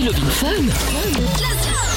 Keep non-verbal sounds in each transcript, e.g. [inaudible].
C'est Love in Fun.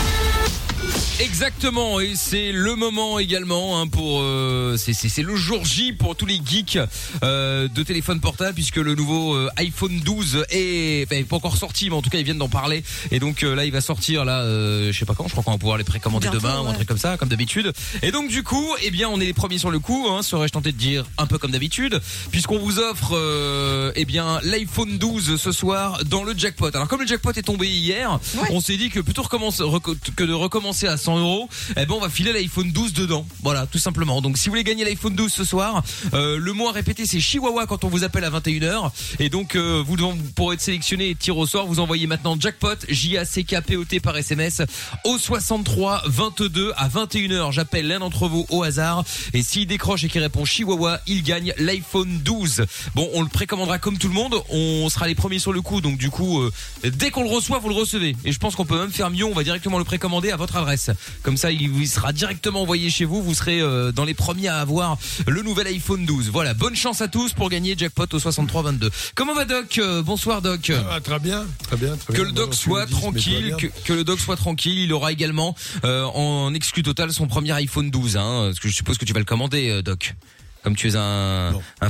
Exactement, et c'est le moment également hein, pour euh, c'est le jour J pour tous les geeks euh, de téléphone portable puisque le nouveau euh, iPhone 12 est enfin, il est pas encore sorti mais en tout cas ils viennent d'en parler. Et donc euh, là il va sortir là euh, je sais pas quand je crois qu'on va pouvoir les précommander Bientôt, demain ou un ouais. truc comme ça comme d'habitude. Et donc du coup eh bien on est les premiers sur le coup hein, serais-je tenté de dire un peu comme d'habitude puisqu'on vous offre euh, eh bien l'iPhone 12 ce soir dans le jackpot. Alors comme le jackpot est tombé hier on s'est dit que plutôt que de recommencer à 100 euros eh ben on va filer l'iPhone 12 dedans. Voilà tout simplement. Donc si vous voulez gagner l'iPhone 12 ce soir euh, le mot à répéter c'est Chihuahua quand on vous appelle à 21h et donc euh, vous, vous pourrez être sélectionné et tiré au sort. Vous envoyez maintenant jackpot J A C K P O T par SMS au 63 22 à 21h j'appelle l'un d'entre vous au hasard. Et s'il décroche et qu'il répond Chihuahua il gagne l'iPhone 12 bon on le précommandera comme tout le monde. On sera les premiers sur le coup. Donc du coup euh, dès qu'on le reçoit vous le recevez. Et je pense qu'on peut même faire mieux. On va directement le précommander à votre adresse comme ça il vous sera directement envoyé chez vous vous serez euh, dans les premiers à avoir le nouvel iPhone 12 voilà bonne chance à tous pour gagner jackpot au 63 22 comment va Doc Euh, bonsoir Doc Ah, très bien, très bien, très que bien. le doc soit tranquille, que, le doc soit tranquille. Il aura également euh, en exclu total son premier iPhone 12. Hein, parce que je suppose que tu vas le commander, euh, doc. Comme tu es un, un [laughs]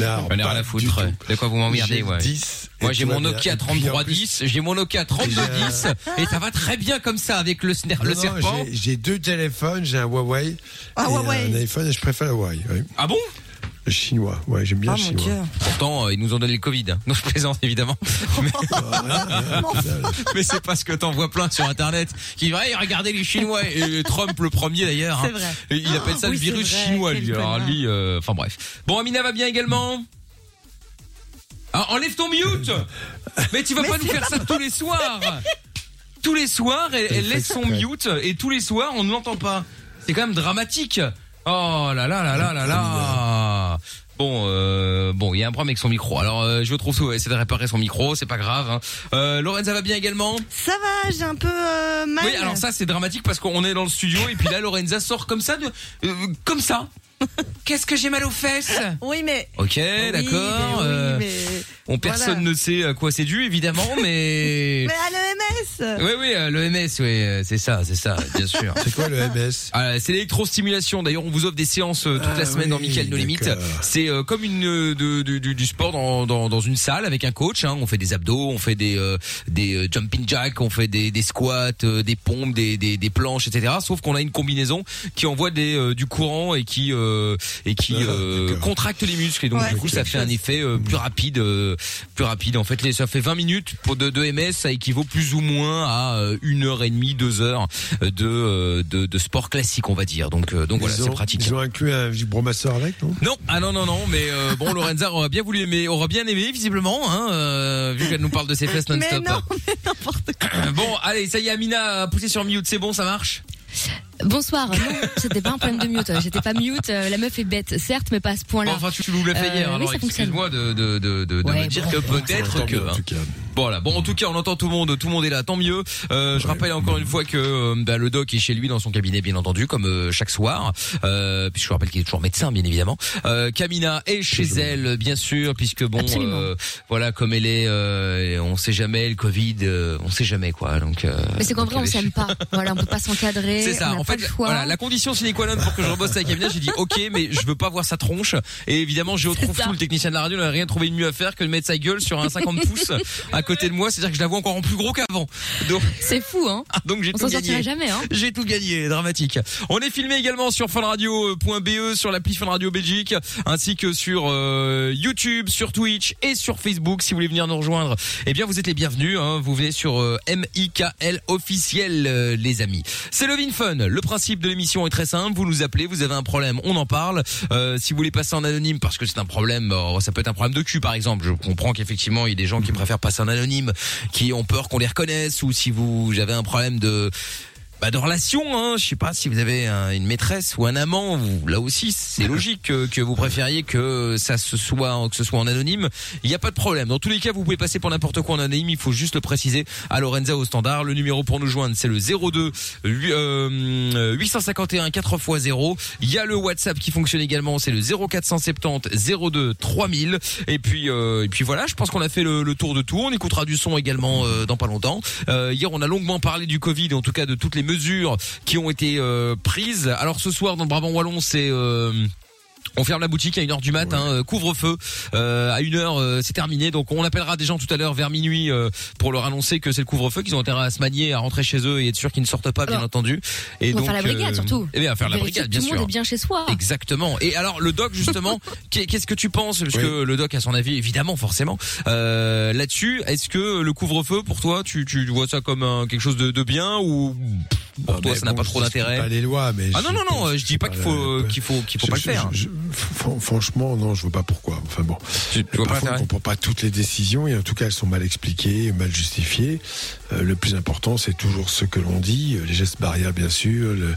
Non, J'en ai rien à foutre. De quoi vous m'emmerdez, ouais. 10 Moi j'ai mon. Nokia Et puis, en 3310, j'ai mon Nokia 3210 et ça va très bien comme ça avec le, sner- le Non, serpent. j'ai- deux téléphones, j'ai un Huawei Ah, et Huawei. un iPhone et je préfère le Huawei. oui. Ah bon? Chinois, ouais, j'aime bien Ah le mon chinois. dieu. Pourtant, euh, ils nous ont donné le Covid. hein. Non, je plaisante évidemment. [laughs] Mais, [laughs] mais c'est parce que t'en vois plein sur Internet qui va regarder les Chinois et Trump le premier d'ailleurs. C'est hein. vrai. Et Il appelle ça Oui, le c'est virus vrai, chinois quel lui. Alors lui, euh, enfin bref. Bon, Amina va bien également. Ah, enlève ton mute Mais tu vas pas nous faire ça tous les soirs Tous les soirs, elle, elle laisse son mute et tous les soirs, on ne l'entend pas. C'est quand même dramatique. Oh là là là là là là Bon, euh, bon, il y a un problème avec son micro. Alors, euh, je trouve ça, essayer de réparer son micro, c'est pas grave. Hein. Euh, Lorenza va bien également? Ça va, j'ai un peu euh, mal. Oui, alors ça c'est dramatique parce qu'on est dans le studio et puis là Lorenza sort comme ça, de, euh, comme ça. [laughs] Qu'est-ce que j'ai mal aux fesses Oui, mais. Ok, Oui, d'accord. mais oui, euh, mais- on personne voilà. ne sait à quoi c'est dû évidemment, [laughs] mais. Mais à l'EMS Oui, oui, euh, l'EMS, oui, euh, c'est ça, c'est ça, bien sûr. [laughs] C'est quoi le MS Ah, c'est l'électrostimulation. D'ailleurs, on vous offre des séances euh, toute Ah la semaine dans oui, Mickaël No Limite. C'est euh, comme une euh, de, de- du, du sport dans, dans, dans une salle avec un coach. Hein. On fait des abdos, on fait des euh, des euh, jumping jacks, on fait des, des squats, euh, des pompes, des, des, des planches, etc. Sauf qu'on a une combinaison qui envoie des euh, du courant et qui euh, et qui Ah, euh, contracte les muscles. Et donc Ouais, du coup, ça fait un effet euh, plus rapide, euh, plus rapide. En fait, ça fait 20 minutes pour de, de MS, ça équivaut plus ou moins à euh, une heure et demie, deux heures euh, de, euh, de de sport classique, on va dire. Donc euh, donc voilà, c'est pratique. Ils ont inclus un vibromasseur avec, non? Non, ah non non non, mais euh, bon Lorenza aura bien voulu aimer, aura bien aimé visiblement, hein, euh, vu qu'elle nous parle de ses fesses Mais non-stop. non, mais n'importe quoi. Bon, allez, ça y est, Amina a poussé sur mute, c'est bon, ça marche? Bonsoir. Non, c'était pas un problème de mute. J'étais pas mute. Euh, La meuf est bête, certes, mais pas à ce Bon, point-là. enfin, tu nous l'as fait Euh, hier, oui, alors ça fonctionne. excuse-moi de de de de, de Ouais, me dire bon, que bon, peut-être Tant que. mieux, en hein. tout cas. Voilà. Bon, en tout cas, on entend tout le monde, tout le monde est là, tant mieux. Euh, je rappelle encore une fois que euh, bah, le doc est chez lui dans son cabinet, bien entendu, comme euh, chaque soir. Euh, puis je vous rappelle qu'il est toujours médecin, bien évidemment. Euh, Camina est chez elle, bien sûr, puisque bon, Absolument. euh, voilà, comme elle est, euh, on sait jamais le Covid, euh, on sait jamais quoi. Donc. euh, Mais c'est qu'en vrai, on s'aime pas. Voilà, on peut pas s'encadrer. [laughs] c'est ça. Fait, le voilà, la condition sine qua non pour que je rebosse avec Amina, j'ai dit OK, mais je veux pas voir sa tronche. Et évidemment, j'ai retrouvé ça. tout le technicien de la radio, n'a rien trouvé de mieux à faire que de mettre sa gueule sur un 50 [laughs] pouces à côté de moi. C'est-à-dire que je la vois encore en plus gros qu'avant. Donc, [laughs] C'est fou, hein. donc j'ai On tout s'en sortira gagné. jamais, hein. J'ai tout gagné, dramatique. On est filmé également sur funradio.be, sur l'appli Fun Radio Belgique, ainsi que sur euh, YouTube, sur Twitch et sur Facebook. Si vous voulez venir nous rejoindre, eh bien vous êtes les bienvenus. Hein. Vous venez sur euh, MIKL officiel, euh, les amis. C'est Love in Fun. Le principe de l'émission est très simple. Vous nous appelez, vous avez un problème, on en parle. Euh, si vous voulez passer en anonyme parce que c'est un problème, euh, ça peut être un problème de cul par exemple. Je comprends qu'effectivement il y a des gens qui préfèrent passer en anonyme, qui ont peur qu'on les reconnaisse, ou si vous avez un problème de bah, de relation, hein. Je sais pas si vous avez un- une maîtresse ou un amant. Vous, là aussi, c'est logique que, que vous préfériez que ça se soit, que ce soit en anonyme. Il n'y a pas de problème. Dans tous les cas, vous pouvez passer pour n'importe quoi en anonyme. Il faut juste le préciser à Lorenza au standard. Le numéro pour nous joindre, c'est le 02 hu- euh, 851 4 x 0. Il y a le WhatsApp qui fonctionne également. C'est le 0470 02 3000. Et puis, euh, et puis voilà. Je pense qu'on a fait le, le tour de tout. On écoutera du son également euh, dans pas longtemps. Euh, hier, on a longuement parlé du Covid en tout cas de toutes les mesures qui ont été euh, prises. Alors ce soir, dans le Brabant wallon, c'est euh, on ferme la boutique à 1h du matin, euh, couvre-feu. Euh, à 1h, euh, c'est terminé. Donc on appellera des gens tout à l'heure vers minuit euh, pour leur annoncer que c'est le couvre-feu, qu'ils ont intérêt à se manier, à rentrer chez eux et être sûr qu'ils ne sortent pas, bien Alors, entendu. Et on va donc, faire la brigade, euh, surtout. Eh bien, à faire la brigade, que bien Tout le sûr. monde est bien chez soi. Exactement. Et alors le doc justement, [laughs] qu'est- qu'est-ce que tu penses? Parce que le doc a son avis évidemment forcément euh, là-dessus. Est-ce que le couvre-feu pour toi, tu, tu vois ça comme un- quelque chose de, de bien ou pour Non, toi ça n'a bon, pas trop d'intérêt? Pas les lois, mais Ah non non non, je- dis pas qu'il faut qu'il faut qu'il faut pas le je- faire. Franchement, non, je vois pas pourquoi. Enfin bon, Tu, tu vois pas parfois on comprend pas toutes les décisions et en tout cas elles sont mal expliquées, mal justifiées. Euh, le plus important, c'est toujours ce que l'on dit, euh, les gestes barrières bien sûr, le,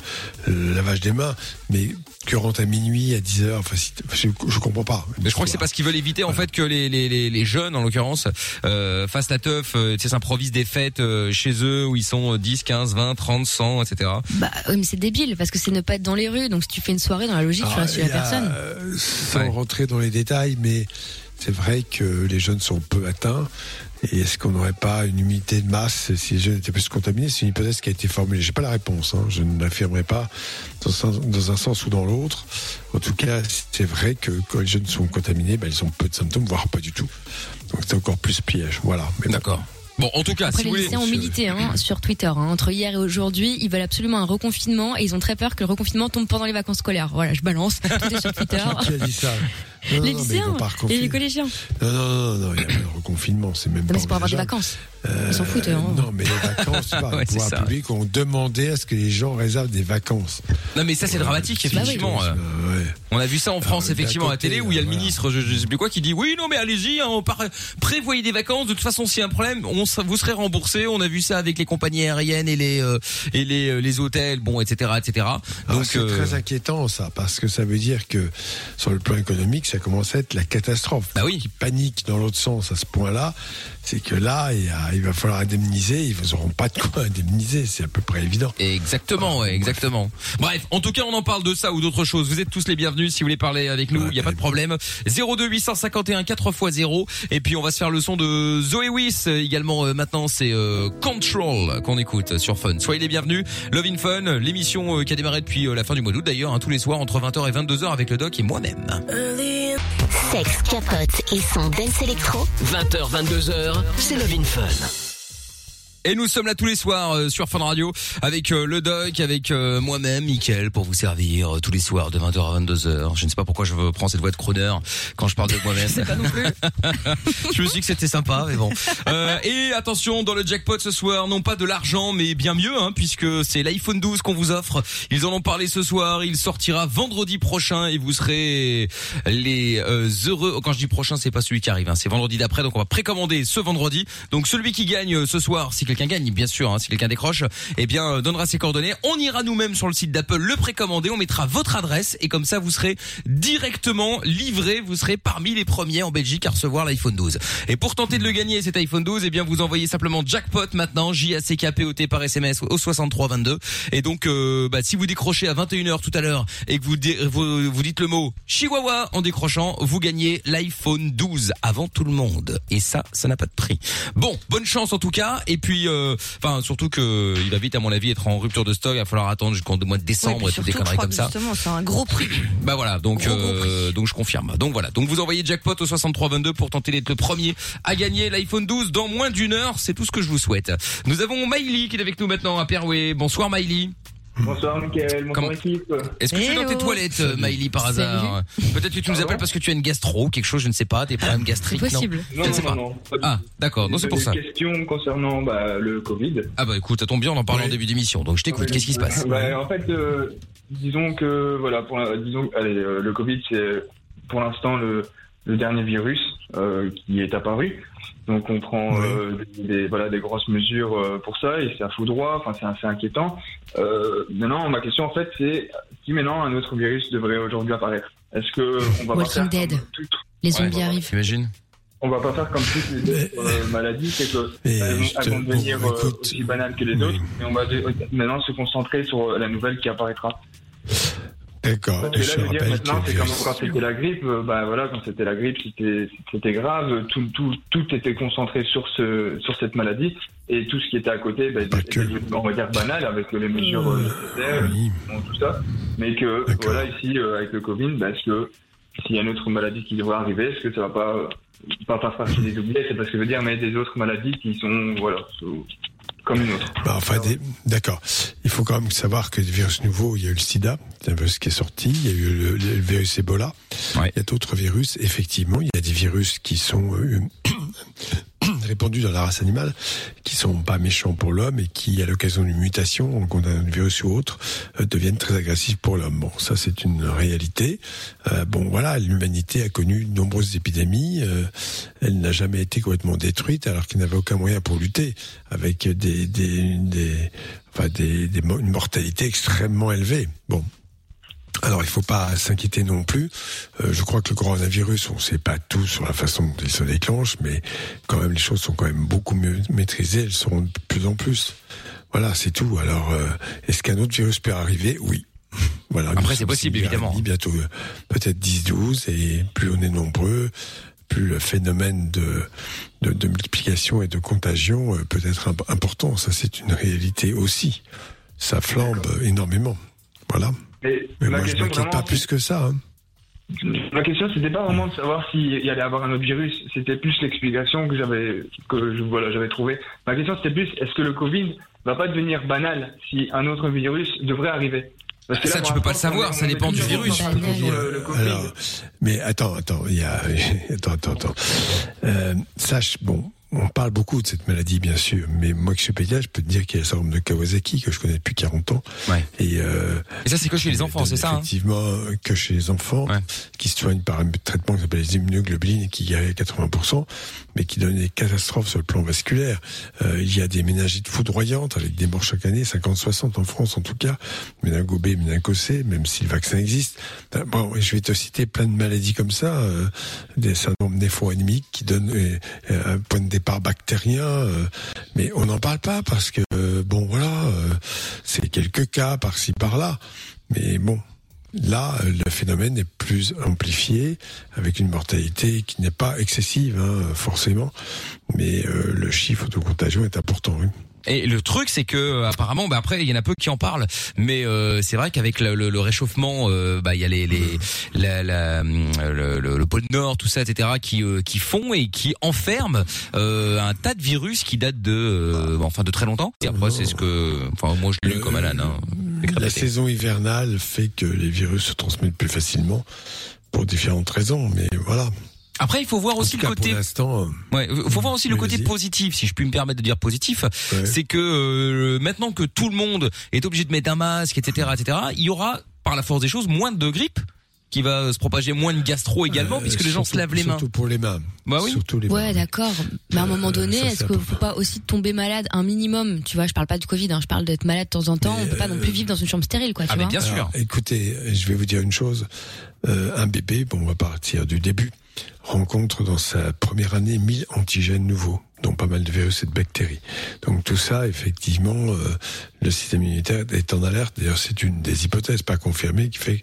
le lavage des mains, mais que rentre à minuit, à 10 heures, enfin, si- je, je comprends pas. Mais je crois que c'est parce qu'ils veulent éviter en fait que les, les, les, les jeunes en l'occurrence euh, fassent la teuf, euh, tu sais, s'improvisent des fêtes euh, chez eux où ils sont euh, 10, 15, 20, 30, 100, etc. Bah oui, mais c'est débile parce que c'est ne pas être dans les rues. Donc si tu fais une soirée dans la logique, tu Ah, restes il la personne. euh, sans Ouais. rentrer dans les détails, mais c'est vrai que les jeunes sont peu atteints. Et est-ce qu'on n'aurait pas une unité de masse si les jeunes étaient plus contaminés? C'est une hypothèse qui a été formulée. J'ai pas la réponse. hein. Je ne l'affirmerai pas dans, un sens- ou dans l'autre. En tout cas, c'est vrai que quand les jeunes sont contaminés, ben, ils ont peu de symptômes, voire pas du tout. Donc c'est encore plus piège. Voilà. D'accord. Bon, en tout cas, Après, si les voulez. lycéens ont milité hein, sur Twitter. hein. Entre hier et aujourd'hui, ils veulent absolument un reconfinement et ils ont très peur que le reconfinement tombe pendant les vacances scolaires. Voilà, je balance. Tout est sur Twitter. Qui a dit ça? Non, les non, lycéens et les collégiens. Non, non, non, non, il y a pas de reconfinement, c'est même Non, pas mais c'est pour avoir des vacances. Ils s'en foutent. Euh, Hein. Non, mais les vacances, [laughs] vois, Ouais, ça. publics ont demandé à ce que les gens réservent des vacances. Non, mais ça c'est dramatique, Si, effectivement. euh. euh, ouais. On a vu ça en France Ah, effectivement d'un à la télé où il y a le ministre, je, je sais plus quoi, qui dit oui non mais allez-y, hein, prévoyez des vacances. De toute façon, s'il y a un problème, on vous serez remboursé. On a vu ça avec les compagnies aériennes et les euh, et les euh, les hôtels, bon etc etc. Alors, Donc c'est euh, très inquiétant ça, parce que ça veut dire que sur le plan économique, ça commence à être la catastrophe. Bah oui. Qui panique dans l'autre sens à ce point-là, c'est que là, il, y a- il va falloir indemniser. Ils n'auront pas de quoi indemniser, c'est à peu près évident. Exactement, ouais, exactement. Bref, en tout cas, on en parle de ça ou d'autres choses. Vous êtes tous les bienvenus si vous voulez parler avec nous. Il n'y a pas de problème. 02 851 4 x 0. Et puis on va se faire le son de Zoé Wiss également. euh, maintenant, c'est euh, Control qu'on écoute sur Fun. Soyez les bienvenus. Love in Fun, l'émission euh, qui a démarré depuis euh, la fin du mois d'août d'ailleurs, hein, tous les soirs entre 20h et 22h avec le doc et moi-même. Sexe, capote et son dance électro. 20h, 22h, c'est Love Fun. Et nous sommes là tous les soirs euh, sur Fun Radio avec euh, le doc, avec euh, moi-même, Mickaël, pour vous servir euh, tous les soirs de 20h à 22h. Je ne sais pas pourquoi je prends cette voix de crooner quand je parle de moi-même. Pas non plus. [laughs] je me suis dit que c'était sympa, mais bon. Euh, et attention, dans le jackpot ce soir, non pas de l'argent, mais bien mieux, hein, puisque c'est l'iPhone 12 qu'on vous offre. Ils en ont parlé ce soir. Il sortira vendredi prochain et vous serez les euh, heureux. Quand je dis prochain, c'est pas celui qui arrive, hein, c'est vendredi d'après. Donc on va précommander ce vendredi. Donc celui qui gagne ce soir, si quelqu'un gagne, bien sûr, hein, si quelqu'un décroche, eh bien euh, donnera ses coordonnées. On ira nous-mêmes sur le site d'Apple le précommander. On mettra votre adresse et comme ça vous serez directement livré. Vous serez parmi les premiers en Belgique à recevoir l'iPhone 12. Et pour tenter de le gagner cet iPhone 12, eh bien vous envoyez simplement jackpot maintenant J A C K P O T par SMS au 63 22. Et donc euh, bah, si vous décrochez à 21h tout à l'heure et que vous, vous vous dites le mot Chihuahua en décrochant, vous gagnez l'iPhone 12 avant tout le monde. Et ça, ça n'a pas de prix. Bon, bonne chance en tout cas. Et puis, euh, enfin surtout que il va vite à mon avis être en rupture de stock. Il va falloir attendre jusqu'au mois de décembre Ouais, et toutes des conneries comme ça. Justement, c'est un gros prix. [coughs] Bah voilà, donc Gros, gros euh, donc je confirme. Donc voilà, donc vous envoyez jackpot au 6322 pour tenter d'être le premier à gagner l'iPhone 12 dans moins d'une heure, c'est tout ce que je vous souhaite. Nous avons Miley qui est avec nous maintenant à Perouet. Bonsoir Miley. Bonsoir Mickaël, bonsoir Comment- équipe. Est-ce que tu es dans tes toilettes euh, Miley par hasard Peut-être que tu nous appelles parce que tu as une gastro, quelque chose, je ne sais pas, des problèmes C'est gastriques. non possible. Je Non, ne non, sais non, pas. non. pas du Ah, d'accord, non c'est pour ça. Une question concernant bah, le Covid. Ah bah écoute, ça tombe bien, on en parle en début d'émission, donc je t'écoute, qu'est-ce qui se passe Bah, En fait, euh, disons que voilà, pour la- disons, allez, euh, le Covid c'est pour l'instant le, le dernier virus euh, qui est apparu. Donc on prend euh, des, des- voilà des grosses mesures euh, pour ça et c'est à foudroie. Enfin c'est assez inquiétant. Euh, maintenant ma question en fait c'est si maintenant un autre virus devrait aujourd'hui apparaître, est-ce que on va pas Walking faire Dead. tout- Les Ouais, zombies voilà. arrivent. Imagine. on va pas faire comme toutes les autres euh, maladies, c'est que elles, vont- bon, devenir euh, aussi banales que les oui. autres, et on va maintenant se concentrer sur la nouvelle qui apparaîtra. D'accord. Parce que là, je veux dire, maintenant, c'est comme quand c'était la grippe, euh, bah voilà, quand c'était la grippe, c'était grave, tout, tout, tout était concentré sur ce sur cette maladie, et tout ce qui était à côté, bah, Pas était, que. Mmh. on va dire banal avec les mesures euh, nécessaires, Oui. bon, tout ça, mais que voilà ici euh, avec le Covid, bah, est-ce que s'il y a une autre maladie qui devrait arriver, est-ce que ça va pas pas faire partie des oubliés C'est parce que je veux dire, mais des autres maladies qui sont voilà sont comme une autre. Bah, enfin, d'accord. Il faut quand même savoir que des virus nouveaux, il y a eu le sida, c'est un virus qui est sorti, il y a eu le, le virus Ebola, Ouais. il y a d'autres virus, effectivement, il y a des virus qui sont euh, [clears throat] répandus dans la race animale, qui sont pas méchants pour l'homme et qui, à l'occasion d'une mutation, donc on a un virus ou autre, euh, deviennent très agressifs pour l'homme. Bon, ça c'est une réalité. Euh, bon, voilà, l'humanité a connu de nombreuses épidémies. euh, elle n'a jamais été complètement détruite alors qu'il n'avait aucun moyen pour lutter avec des, enfin des, une mortalité extrêmement élevée. Bon. Alors, il faut pas s'inquiéter non plus. Euh, je crois que le coronavirus, on ne sait pas tout sur la façon dont il se déclenche, mais quand même, les choses sont quand même beaucoup mieux maîtrisées. Elles seront de plus en plus. Voilà, c'est tout. Alors, euh, est-ce qu'un autre virus peut arriver? Oui. [laughs] Voilà. Après, c'est possible, évidemment. Bientôt, euh, peut-être 10, 12, et plus on est nombreux, plus le phénomène de, de, de multiplication et de contagion euh, peut être imp- important. Ça, c'est une réalité aussi. Ça flambe énormément. Voilà. Mais, Mais ma moi, je question m'inquiète vraiment, pas plus que ça. Hein. Ma question, c'était pas vraiment de savoir s'il y allait avoir un autre virus. C'était plus l'explication que j'avais, que je, voilà, j'avais trouvé. Ma question, c'était plus, est-ce que le Covid va pas devenir banal si un autre virus devrait arriver? Parce Ça, là, tu peux pas le savoir, ça dépend du virus. le- le. Alors, mais attends, attends, il y a, [laughs] attends, attends, attends. Euh, sache, bon, on parle beaucoup de cette maladie, bien sûr, mais moi qui suis pédiatre, je peux te dire qu'il y a le syndrome de Kawasaki que je connais depuis 40 ans. Ouais. Et, euh, Et ça, c'est que chez les enfants, c'est ça, hein Effectivement, euh, que chez les enfants, Ouais. qui se soignent par un traitement qui s'appelle les immunoglobulines et qui guérit à 80%, mais qui donne des catastrophes sur le plan vasculaire. Euh, il y a des méningites foudroyantes avec des morts chaque année, 50-60 en France en tout cas, méningo B, méningo C, même si le vaccin existe. Ben, Bon, je vais te citer plein de maladies comme ça, euh, des syndromes néphro-anémiques qui donnent euh, euh, un point de départ bactérien, euh, mais on n'en parle pas parce que, euh, bon voilà, euh, c'est quelques cas par-ci par-là. Mais bon, là, le phénomène est plus amplifié, avec une mortalité qui n'est pas excessive, hein, forcément. Mais le chiffre de contagion est important. Et le truc, c'est que euh, apparemment, bah après, il y en a peu qui en parlent, mais euh, c'est vrai qu'avec le, le- le réchauffement, euh, bah il y a les, les la, la, hum, le, le- le pôle Nord, tout ça, etc., qui euh, qui font et qui enferment euh, un tas de virus qui datent de, euh, enfin, de très longtemps. Et après, c'est ce que, enfin, moi, je l'ai lu comme Alan. Hein, La saison hivernale fait que les virus se transmettent plus facilement pour différentes raisons, mais voilà. Après, il faut voir aussi le cas, côté. pour l'instant, euh, Ouais, faut voir aussi le côté positif, si je puis me permettre de dire positif, Ouais. c'est que euh, maintenant que tout le monde est obligé de mettre un masque, etc., etc., il y aura par la force des choses moins de grippe qui va se propager, moins de gastro également, euh, puisque les gens se lavent les mains. Surtout pour les mains. Bah oui. Surtout les Ouais, mains. d'accord. Mais à un moment Euh, donné, ça, est-ce qu'il faut important. pas aussi tomber malade un minimum? Tu vois, je parle pas du Covid, hein, je parle d'être malade de temps en temps. Mais, on peut pas non plus euh, vivre dans une chambre stérile, quoi. Tu Ah mais vois bien sûr. Alors, écoutez, je vais vous dire une chose. Euh, un bébé, bon, on va partir du début, rencontre dans sa première année 1000 antigènes nouveaux, dont pas mal de virus et de bactéries. Donc tout ça, effectivement, euh, le système immunitaire est en alerte. D'ailleurs, c'est une des hypothèses pas confirmées qui fait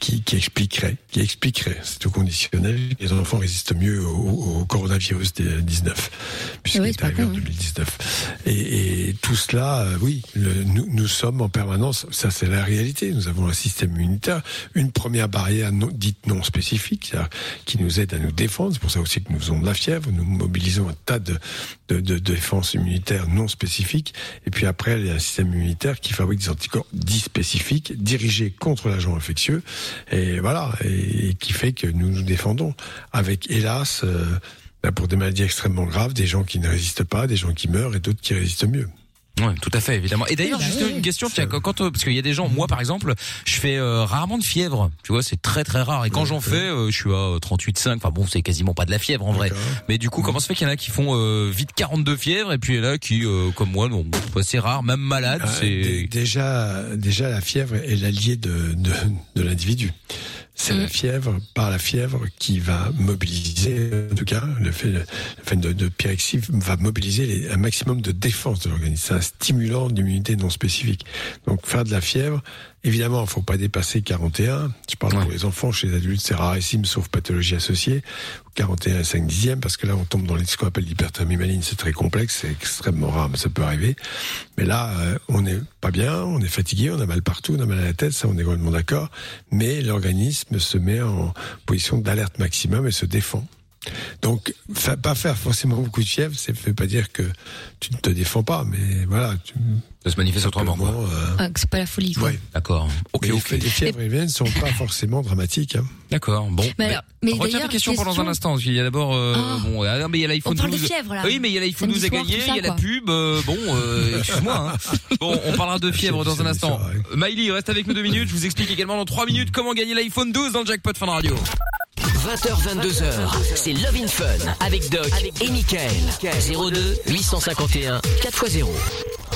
qui, qui expliquerait, qui expliquerait, c'est tout conditionnel, les enfants résistent mieux au, au coronavirus des 19, puisqu'il Oui, est pas arrivé con, en hein. 2019. Et, et tout cela, euh, oui, le- nous, nous sommes en permanence, ça c'est la réalité, nous avons un système immunitaire, une première barrière non- dite non spécifique, qui nous aide à nous défendre, c'est pour ça aussi que nous faisons de la fièvre, nous mobilisons un tas de, de, de défenses immunitaires non spécifiques, et puis après il y a un système immunitaire qui fabrique des anticorps dits spécifiques, dirigés contre l'agent infectieux, et voilà, et, qui fait que nous nous défendons, avec hélas... euh, ben, pour des maladies extrêmement graves, des gens qui ne résistent pas, des gens qui meurent et d'autres qui résistent mieux. Ouais, tout à fait, évidemment. Et d'ailleurs, Oui, bah juste oui. une question, tiens, quand, quand, euh, parce qu'il y a des gens, moi par exemple, je fais euh, rarement de fièvre, tu vois, c'est très très rare. Et quand j'en fais, euh, je suis à 38,5. Enfin bon, c'est quasiment pas de la fièvre en vrai. Mais du coup, comment ça fait qu'il y en a qui font euh, vite 42 fièvres et puis il y en a qui, euh, comme moi, non, bah, c'est rare, même malade. Ah, c'est déjà, déjà la fièvre est l'allié de, de, de l'individu. C'est Mm. la fièvre, par la fièvre, qui va mobiliser, en tout cas, le fait, le fait de, de pyrexie va mobiliser les- un maximum de défense de l'organisme. C'est un stimulant d'immunité non spécifique. Donc faire de la fièvre, évidemment, il faut pas dépasser 41. Je parle Ouais. pour les enfants, chez les adultes, c'est rarissime, sauf pathologie associée. 41 et 5 dixièmes, parce que là, on tombe dans ce qu'on appelle l'hyperthermie maligne. C'est très complexe, c'est extrêmement rare, mais ça peut arriver. Mais là, euh, on n'est pas bien, on est fatigué, on a mal partout, on a mal à la tête, ça, on est complètement d'accord. Mais l'organisme se met en position d'alerte maximum et se défend. Donc, fa- pas faire forcément beaucoup de fièvre, ça ne veut pas dire que tu ne te défends pas, mais voilà. Tu, ça se manifeste autrement. quoi. euh, Ah, c'est pas la folie, quoi. ouais. D'accord. Ok, Mais ok. Les fièvres et ne sont pas forcément dramatiques. Hein. D'accord. Bon. Mais alors, mais Retiens tes questions pendant question- un instant. parce qu'il y a d'abord, euh, Ah. bon, ah, mais il y a l'iPhone On parle 12. de fièvre, là. Oui, mais il y a l'iPhone Samedi 12 à gagner, il y a la pub. euh, bon, euh, excuse-moi. Hein. [laughs] Bon, on parlera de fièvre dans un instant. Miley, reste avec nous deux minutes. Je vous explique également dans trois minutes comment gagner l'iPhone 12 dans le jackpot Fun Radio. 20h, 22h, c'est Love in Fun avec Doc et Michael. 02 851 4x0.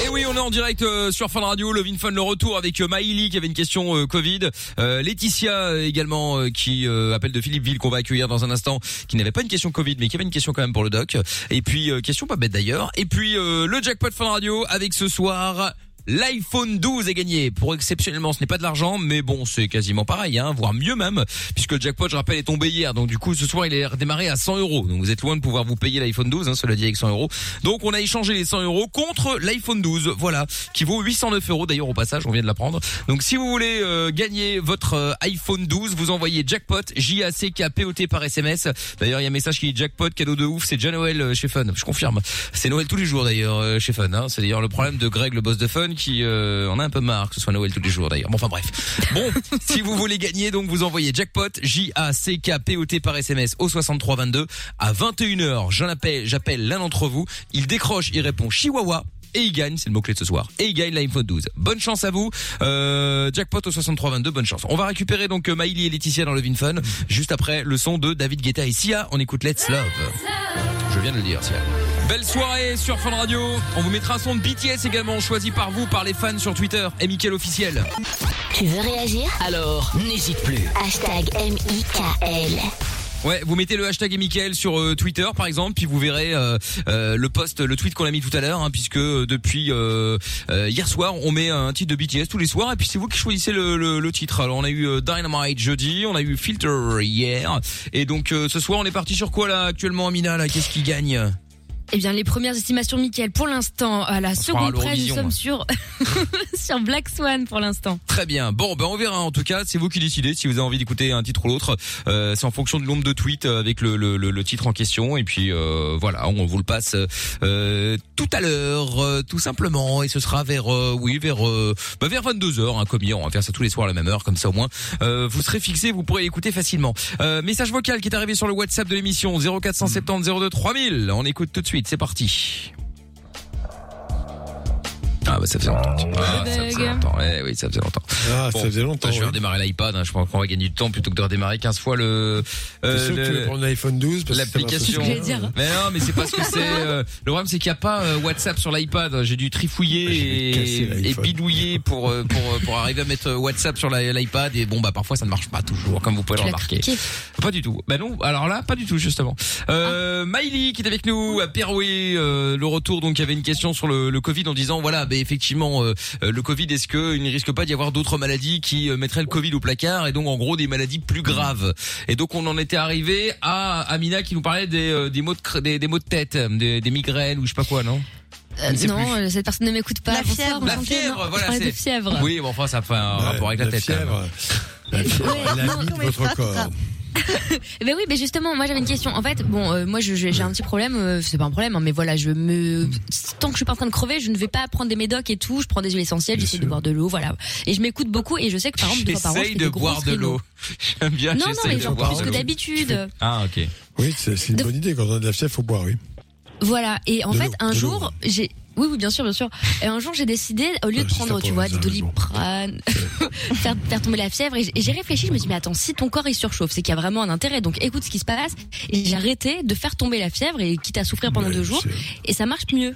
Et oui, on est en direct euh, sur Fun Radio, Love in Fun, le retour avec euh, Maïli qui avait une question euh, Covid, euh, Laetitia également euh, qui euh, appelle de Philippeville qu'on va accueillir dans un instant, qui n'avait pas une question Covid mais qui avait une question quand même pour le doc. Et puis euh, question pas bête d'ailleurs. Et puis euh, le jackpot Fun Radio avec ce soir. L'iPhone 12 est gagné. Pour exceptionnellement, ce n'est pas de l'argent, mais bon, c'est quasiment pareil, hein, voire mieux même, puisque jackpot, je rappelle, est tombé hier. Donc du coup, ce soir, il est redémarré à 100 euros. Donc vous êtes loin de pouvoir vous payer l'iPhone 12, hein, cela dit avec 100 euros. Donc on a échangé les 100 euros contre l'iPhone 12, voilà, qui vaut 809 euros d'ailleurs au passage, on vient de l'apprendre. Donc si vous voulez euh, gagner votre euh, iPhone 12, vous envoyez jackpot J A C K P O T par SMS. D'ailleurs, il y a un message qui dit jackpot cadeau de ouf, c'est déjà Noël euh, chez Fun. Je confirme. C'est Noël tous les jours d'ailleurs chez Fun. Hein. C'est d'ailleurs le problème de Greg, le boss de Fun, qui euh, en a un peu marre que ce soit Noël tous les jours d'ailleurs. Bon, enfin bref. Bon, [laughs] si vous voulez gagner, donc vous envoyez jackpot J A C K P O T par SMS au 6322 à 21h. J'en appelle, j'appelle l'un d'entre vous. Il décroche, il répond Chihuahua. Et il gagne, c'est le mot-clé de ce soir. Et il gagne l'iPhone 12. Bonne chance à vous. Euh, jackpot au 6322, bonne chance. On va récupérer donc euh, Maïli et Laetitia dans le Vin Fun, juste après le son de David Guetta et Sia. On écoute Let's Love. Je viens de le dire, Sia. Belle soirée sur Fun Radio. On vous mettra un son de BTS également, choisi par vous, par les fans sur Twitter. Et Mickaël officiel. Tu veux réagir Alors, n'hésite plus. Hashtag M-I-K-L. Ouais, vous mettez le hashtag et Mickaël sur euh, Twitter par exemple, puis vous verrez euh, euh, le post, le tweet qu'on a mis tout à l'heure, hein, puisque euh, depuis euh, euh, hier soir, on met un titre de BTS tous les soirs, et puis c'est vous qui choisissez le, le, le titre. Alors on a eu Dynamite jeudi, on a eu Filter hier, et donc euh, ce soir on est parti sur quoi là actuellement, Amina là Qu'est-ce qui gagne? Eh bien, les premières estimations de Mickaël, pour l'instant, à la fera seconde près, nous sommes hein. sur, [laughs] sur Black Swan pour l'instant. Très bien. Bon, ben on verra. En tout cas, c'est vous qui décidez si vous avez envie d'écouter un titre ou l'autre. Euh, c'est en fonction du nombre de tweets euh, avec le, le, le, le titre en question. Et puis euh, voilà, on vous le passe euh, tout à l'heure, euh, tout simplement. Et ce sera vers euh, oui vers euh, bah, vers 22 h hein, comme hier. On va faire ça tous les soirs à la même heure, comme ça au moins euh, vous serez fixé, vous pourrez écouter facilement. Euh, message vocal qui est arrivé sur le WhatsApp de l'émission 0470 02 3000. On écoute tout de suite. C'est parti. Ah bah ça faisait longtemps. Ah, ça faisait longtemps. Eh oui, ça faisait longtemps. Ah, Bon, ça faisait longtemps. je vais ouais. redémarrer l'iPad. Hein. Je pense qu'on va gagner du temps plutôt que de redémarrer 15 fois le euh, sûr que tu veux le- prendre l'iPhone 12 parce que ça va l'application. Que dire. Mais non, mais c'est parce que c'est euh, le problème, c'est qu'il n'y a pas euh, WhatsApp sur l'iPad. J'ai dû trifouiller et, bidouiller pour euh, pour euh, pour arriver à mettre WhatsApp sur l'iPad. Et bon, bah parfois ça ne marche pas toujours, comme vous pouvez le remarquer. Pas du tout. Bah non. Alors là, pas du tout justement. Euh, Miley qui est avec nous à Perouet, euh, le retour donc il y avait une question sur le, le Covid en disant voilà, bah, effectivement euh, euh, le Covid est-ce que il ne risque pas d'y avoir d'autres maladies qui euh, mettraient le Covid au placard et donc en gros des maladies plus graves? Et donc on en était arrivé à Amina qui nous parlait des euh, des maux de des, des maux de tête, des, des migraines ou je sais pas quoi, non? Euh, non, plus. cette personne ne m'écoute pas. La Bonsoir, fièvre. vous La fièvre, Non, voilà, c'est- fièvre. Oui, bon enfin ça fait un Ouais, rapport avec la, tête. quand même. fièvre, la fièvre, elle habite mais votre corps. Eh Ben oui, mais justement, moi j'avais une question. En fait, bon, euh, moi j'ai un petit problème. euh, c'est pas un problème, hein, mais voilà, je me tant que je suis pas en train de crever, je ne vais pas prendre des médocs et tout. Je prends des huiles essentielles, j'essaie de boire de l'eau, voilà. Et je m'écoute beaucoup et je sais que par exemple deux fois par an, je fais de des boire de l'eau. [laughs] J'aime bien. Non, non, mais boire plus que d'habitude. Ah ok. Oui, c'est une De- bonne idée. Quand on a de la fièvre, faut boire, oui. Voilà. Et en De fait, un jour, j'ai Oui, oui, bien sûr, bien sûr. Et un jour, j'ai décidé, au lieu Ah, de prendre, tu vois, bon. doliprane, [laughs] faire, faire tomber la fièvre, et j'ai- réfléchi, je me suis dit, mais attends, si ton corps il surchauffe, c'est qu'il y a vraiment un intérêt. Donc écoute ce qui se passe. Et j'ai arrêté de faire tomber la fièvre, et quitte à souffrir pendant Ouais, deux jours, et ça marche mieux.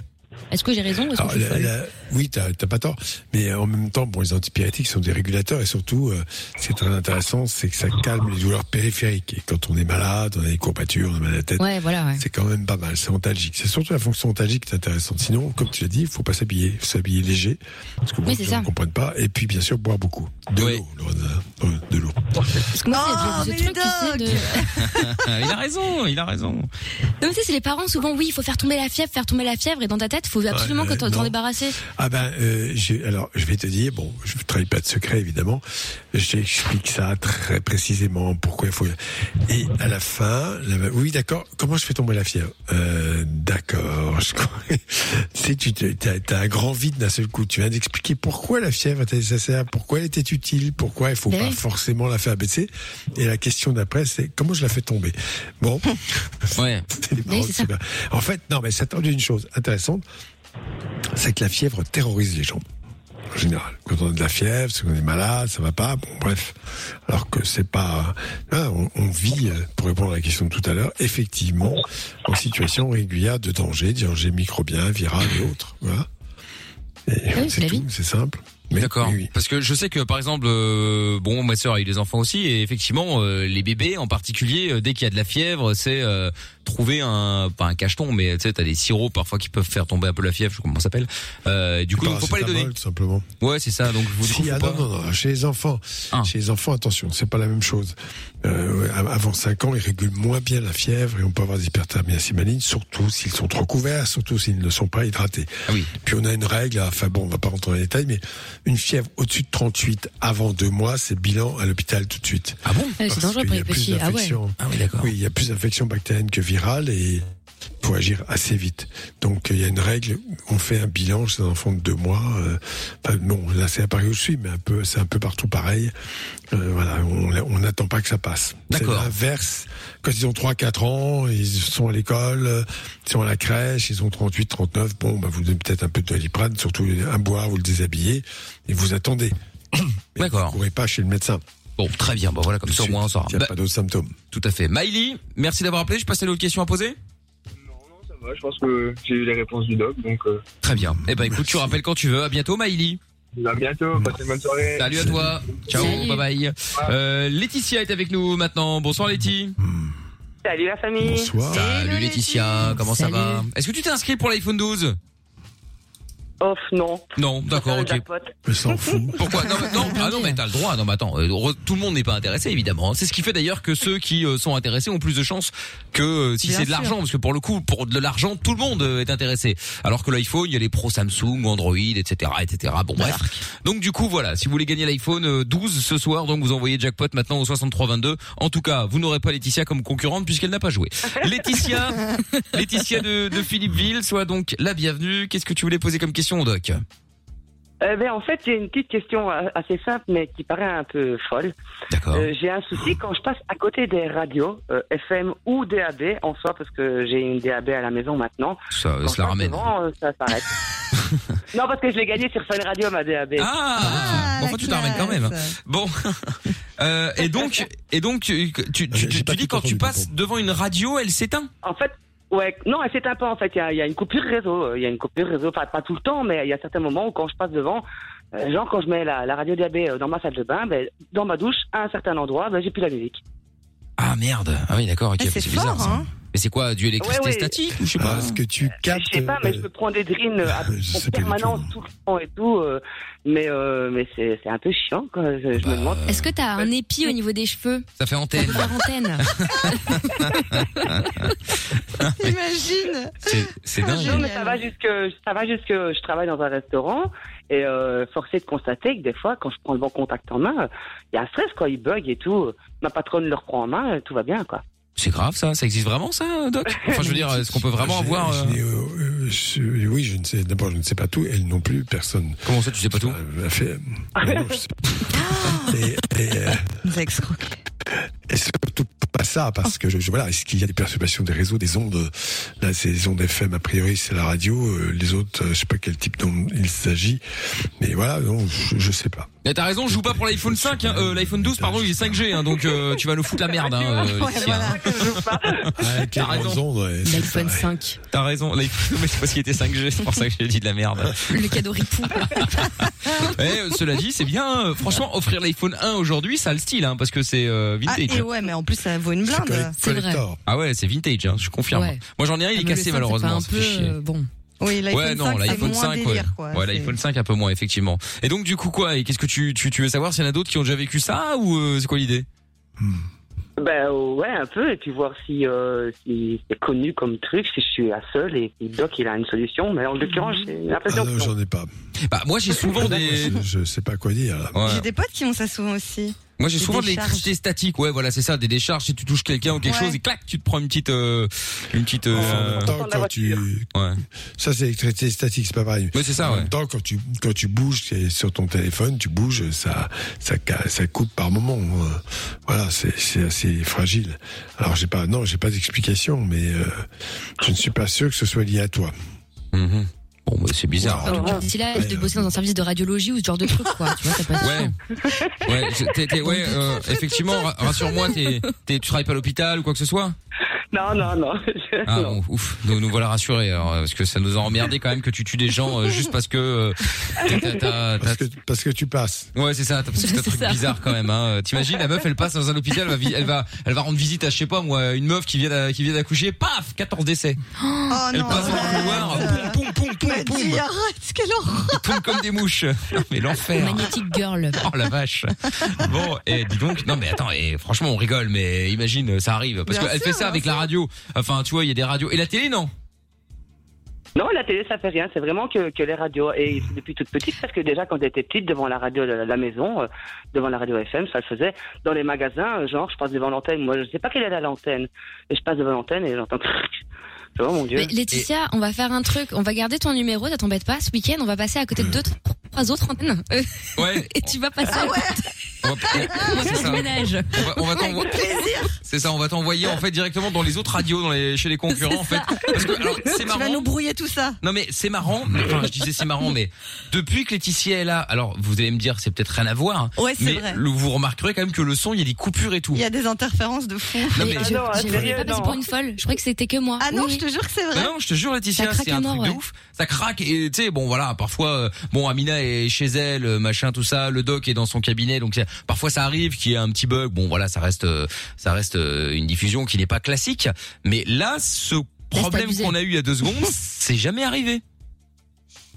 Est-ce que j'ai raison ou est-ce que Alors, la- la- oui, t'as pas tort. Mais en même temps, bon, les antipyrétiques sont des régulateurs et surtout, euh, ce qui est très intéressant, c'est que ça calme les douleurs périphériques. Et quand on est malade, on a des courbatures, on a mal à la tête. Ouais, voilà, ouais. C'est quand même pas mal, c'est antalgique. C'est surtout la fonction antalgique qui est intéressante. Sinon, comme tu l'as dit, il faut pas s'habiller, il faut s'habiller léger, parce que beaucoup c'est de gens ça. ne comprennent pas. Et puis, bien sûr, boire beaucoup. De Oui. l'eau. Ouais, de l'eau. Parce que moi, Oh, c'est mais ce truc, tu sais, Doc de... [laughs] il a raison, il a raison. Non, mais tu sais, c'est les parents, souvent, oui, il faut faire tomber la fièvre, faire tomber la fièvre, et dans ta tête, il faut absolument Ouais, que ouais, t'en débarrasser. Ah ben, euh, j'ai- alors je vais te dire, bon, je ne trahis pas de secret évidemment, j'explique ça très précisément, pourquoi il faut... Et à la fin, la- oui d'accord, comment je fais tomber la fièvre? Euh, D'accord, je crois- tu sais, tu as, un grand vide d'un seul coup, tu viens d'expliquer pourquoi la fièvre était nécessaire, pourquoi elle était utile, pourquoi il faut pas oui. forcément la faire baisser, et la question d'après c'est comment je la fais tomber? Bon, [laughs] Ouais. [laughs] Oui, ça. En fait, non, mais ça t'a une chose intéressante, c'est que la fièvre terrorise les gens. En général, quand on a de la fièvre, c'est qu'on est malade, ça va pas, bon bref. Alors que c'est pas, là, on, on vit, euh, pour répondre à la question de tout à l'heure, effectivement, en situation régulière de danger, de danger microbien, viral et autres. Voilà. Et Oui, c'est tout, c'est simple. Mais D'accord. oui, oui. Parce que je sais que par exemple, euh, bon, ma sœur a eu des enfants aussi, et effectivement, euh, les bébés en particulier, euh, dès qu'il y a de la fièvre, c'est euh, trouver un, pas un cacheton, mais tu sais, t'as des sirops parfois qui peuvent faire tomber un peu la fièvre, je sais pas comment ça s'appelle. Euh, du coup, il faut pas les donner. Tout simplement. Ouais, c'est ça. Donc, vous Si, ah pas- non, non, non, chez les enfants, Ah. chez les enfants, attention, c'est pas la même chose. Euh, avant 5 ans, ils régulent moins bien la fièvre et on peut avoir des hyperthermies assez malignes, surtout s'ils sont trop couverts, surtout s'ils ne sont pas hydratés. Ah oui. Puis on a une règle, enfin bon, on va pas rentrer dans les détails, mais une fièvre au-dessus de 38 avant deux mois, c'est bilan à l'hôpital tout de suite. Ah bon Ouais, c'est Parce dangereux qu'il pour y les a plus petits. Ah ouais. d'infections. Ah oui, d'accord. Oui, il y a plus d'infections bactériennes que virales et faut agir assez vite. Donc il y a une règle, on fait un bilan chez un enfant de deux mois. Euh, enfin, bon, là c'est à Paris où je suis, mais un peu, c'est un peu partout pareil. Euh, voilà, on n'attend pas que ça passe. C'est D'accord. l'inverse. Quand ils ont 3-4 ans, ils sont à l'école, euh, ils sont à la crèche, ils ont 38, 39. Bon, bah, vous donnez peut-être un peu de doliprane, surtout un boire, vous le déshabillez et vous attendez. [coughs] D'accord. Vous courez pas chez le médecin. Bon, très bien. Bon, voilà, comme ça, au moins, on saura. Il n'y a Bah, pas d'autres symptômes. tout à fait. Miley, merci d'avoir appelé. Je passe à l'autre question à poser. Je pense que j'ai eu les réponses du doc, donc euh, Très bien. Eh ben, écoute, Merci. tu rappelles quand tu veux. À bientôt, Miley. à bientôt. Passez une bonne soirée. Salut à toi. Ciao. Salut. Bye bye. Euh, Laetitia est avec nous maintenant. Bonsoir, Letty. Salut la famille. Bonsoir. Salut Laetitia. Comment ça va? Est-ce que tu t'es inscrit pour l'iPhone 12 Off, non. Non, d'accord, ok. Je s'en fout. [laughs] Pourquoi Non, mais- non, ah non, mais t'as le droit. Non, mais attends, euh, tout le monde n'est pas intéressé, évidemment. C'est ce qui fait d'ailleurs que ceux qui euh, sont intéressés ont plus de chances que euh, si c'est de l'argent, parce que pour le coup, pour de l'argent, tout le monde euh, est intéressé. Alors que l'iPhone, il y a les pros Samsung, Android, etc., etc. Bon, bref. Donc du coup, voilà. Si vous voulez gagner l'iPhone euh, 12 ce soir, donc vous envoyez jackpot maintenant au 6322. En tout cas, vous n'aurez pas Laetitia comme concurrente puisqu'elle n'a pas joué. [laughs] Laetitia, Laetitia de, de Philippeville, soit donc la bienvenue. Qu'est-ce que tu voulais poser comme question au doc Euh, ben, en fait, j'ai une petite question euh, assez simple, mais qui paraît un peu folle. D'accord. Euh, j'ai un souci quand je passe à côté des radios, euh, FM ou DAB en soi, parce que j'ai une DAB à la maison maintenant. Ça, Quand ça la ramène. devant, euh, ça s'arrête. [laughs] non, parce que je l'ai gagné sur Fun Radio, ma DAB. Ah, Ah, bon, enfin, tu t'en ramènes quand même. classe. Bon, [laughs] euh, et donc, et donc, tu, tu, tu, J'ai tu pas dis quand tu passes devant une radio, elle s'éteint? En fait, ouais, non, elle s'éteint pas en fait. Il y a, il y a une coupure réseau. Il y a une coupure réseau, enfin pas tout le temps, mais il y a certains moments où quand je passe devant, euh, genre quand je mets la, la radio DAB euh, dans ma salle de bain, ben, dans ma douche, à un certain endroit, ben, j'ai plus la musique. Ah merde. Ah oui, d'accord. Ok, Ah, c'est bizarre. fort, ça. hein. Mais c'est quoi, du électricité Ouais, ouais. statique je sais pas. Parce que tu captes. Je sais pas, mais euh, je peux prendre des [laughs] je sais en permanence tout. tout le temps et tout. euh, mais euh, mais c'est c'est un peu chiant. Quoi. Je, je Bah, me demande. Est-ce que t'as un épi au niveau des cheveux Ça fait antenne. pour faire antenne [laughs] Imagine. C'est Ah, dingue. Non, mais ça va jusque ça va jusque je travaille dans un restaurant et euh, forcé de constater que des fois quand je prends le bon contact en main, il y a un stress quoi, il bug et tout. Ma patronne le reprend en main, tout va bien quoi. C'est grave ça. Ça existe vraiment ça, Doc? Enfin, je veux dire, est-ce qu'on peut vraiment avoir euh, euh, euh, je- oui, je ne sais. D'abord, je ne sais pas tout. Elle non plus, personne. Comment ça, tu sais pas tout? A fait. [laughs] Mais non, je sais pas. Et, surtout pas ça, parce que je, je- voilà, est-ce qu'il y a des perturbations des réseaux, des ondes? Là, c'est des ondes FM, a priori, c'est la radio. euh, les autres, euh, je sais pas quel type d'onde il s'agit. Mais voilà, non, je, je sais pas. Mais T'as raison, je joue pas pour l'iPhone 5, hein, euh, l'iPhone 12 pardon, il est 5G, hein, donc euh, tu vas nous foutre la merde. Hein, euh, [laughs] Avec les T'as raison. ouais, [laughs] L'iPhone pareil. 5. T'as raison, l'iPhone, mais c'est parce qu'il était 5G, c'est pour ça que j'ai dit de la merde. Le cadeau ripou. [laughs] Eh, euh, cela dit, c'est bien. franchement, offrir l'iPhone 1 aujourd'hui, ça a le style, hein, parce que c'est euh, Ah, vintage. et ouais, mais en plus, ça vaut une C'est blinde. C'est vrai. Ah ouais, c'est vintage, hein, je confirme. Ouais. Moi j'en ai un, il est Ah, cassé 5, malheureusement. c'est pas un peu, euh, bon. Oui, l'iPhone Ouais, non, 5, c'est l'iPhone moins 5, délire, ouais. quoi. Ouais, l'iPhone 5 un peu moins, effectivement. Et donc, du coup, quoi Et qu'est-ce que tu, tu, tu veux savoir s'il y en a d'autres qui ont déjà vécu ça ou euh, c'est quoi l'idée? Ben ouais, un peu, et puis voir si, euh, si c'est connu comme truc, si je suis la seule et si Doc il a une solution. Mais en l'occurrence, j'ai Ah l'impression non, que non. j'en ai pas. Bah, moi j'ai souvent des. Je, je sais pas quoi dire. Ouais. J'ai des potes qui ont ça souvent aussi. Moi j'ai souvent de l'électricité statique. Ouais, voilà, c'est ça, des décharges. Si tu touches quelqu'un ou quelque Ouais. chose et clac, tu te prends une petite, euh, une petite. En Euh... même temps, quand tu, Ouais. ça c'est l'électricité statique, c'est pas pareil. Ouais, c'est ça, en ouais. même temps, quand tu quand tu bouges sur ton téléphone, tu bouges, ça ça ça coupe par moment. Euh, Voilà, c'est c'est assez fragile. Alors j'ai pas non, j'ai pas d'explication, mais euh, je ne suis pas sûr que ce soit lié à toi. Mhm. Bon, bah, c'est bizarre. Wow. Donc, d'ici là, de bosser dans un service de radiologie ou ce genre de truc, quoi. Tu vois, ça passe. Ouais, ouais, je- t'es- t'es- ouais, euh, [laughs] effectivement, ra- rassure-moi, t'es, t'es, tu travailles pas à l'hôpital ou quoi que ce soit? Non, non, non. [laughs] Ah, non. bon, ouf, nous, nous voilà rassurés, alors, euh, parce que ça nous a emmerdé quand même que tu tues des gens euh, juste parce que euh, Parce que parce que tu passes. Ouais, c'est ça, t'as- parce que t'as un C'est truc ça. bizarre quand même. Hein. T'imagines, la meuf, elle passe dans un hôpital, elle va, elle va, elle va rendre visite à, je sais pas moi, une meuf qui vient, d'a- qui vient d'accoucher, paf, 14 décès. Oh Elle non. passe dans le couloir, poum, poum, poum, poum, poum, dis, arrête, quelle horreur. Tombent comme des mouches. Non, mais l'enfer. Magnetic Girl. Oh la vache. Bon, et dis donc, non mais attends, et franchement on rigole, mais imagine, ça arrive. Parce qu'elle fait ça avec la. Radio. Enfin, tu vois, il y a des radios. Et la télé, non Non, la télé, ça fait rien. C'est vraiment que, les radios. Et depuis toute petite, parce que déjà, quand j'étais petite, devant la radio de la, maison, euh, devant la radio FM, ça le faisait. Dans les magasins, genre, je passe devant l'antenne. Moi, je sais pas quelle est la l'antenne. Et je passe devant l'antenne et j'entends... Oh mon dieu. Mais Laetitia, on va faire un truc. On va garder ton numéro, ça t'embête pas. Ce week-end, on va passer à côté de deux, trois autres antennes. [laughs] Ouais. Et tu vas passer. Ah à ouais. [laughs] On va, On va c'est faire ça. du ménage. On va, on va t'envoyer. C'est ça, on va t'envoyer en fait directement dans les autres radios, dans les, chez les concurrents en fait. Parce que alors c'est Tu vas marrant. nous brouiller tout ça. Non mais c'est marrant. mais- Enfin, je disais c'est marrant, mais depuis que Laetitia est là, alors vous allez me dire c'est peut-être rien à voir. hein, Ouais, c'est mais vrai. le- vous remarquerez quand même que le son, il y a des coupures et tout. Il y a des interférences de fou. Non, Mais mais- je, Ah non, je pas passer non. pour une folle. Je croyais que c'était que moi. Ah non, Oui, je te jure que c'est vrai. non, je te jure Laetitia, c'est un truc de ouf. Ça craque et tu sais bon voilà, parfois euh, bon Amina est chez elle, euh, machin tout ça, le doc est dans son cabinet donc parfois ça arrive qu'il y ait un petit bug. Bon voilà, ça reste euh, ça reste euh, une diffusion qui n'est pas classique, mais là ce problème qu'on a eu il y a deux secondes, [laughs] c'est jamais arrivé.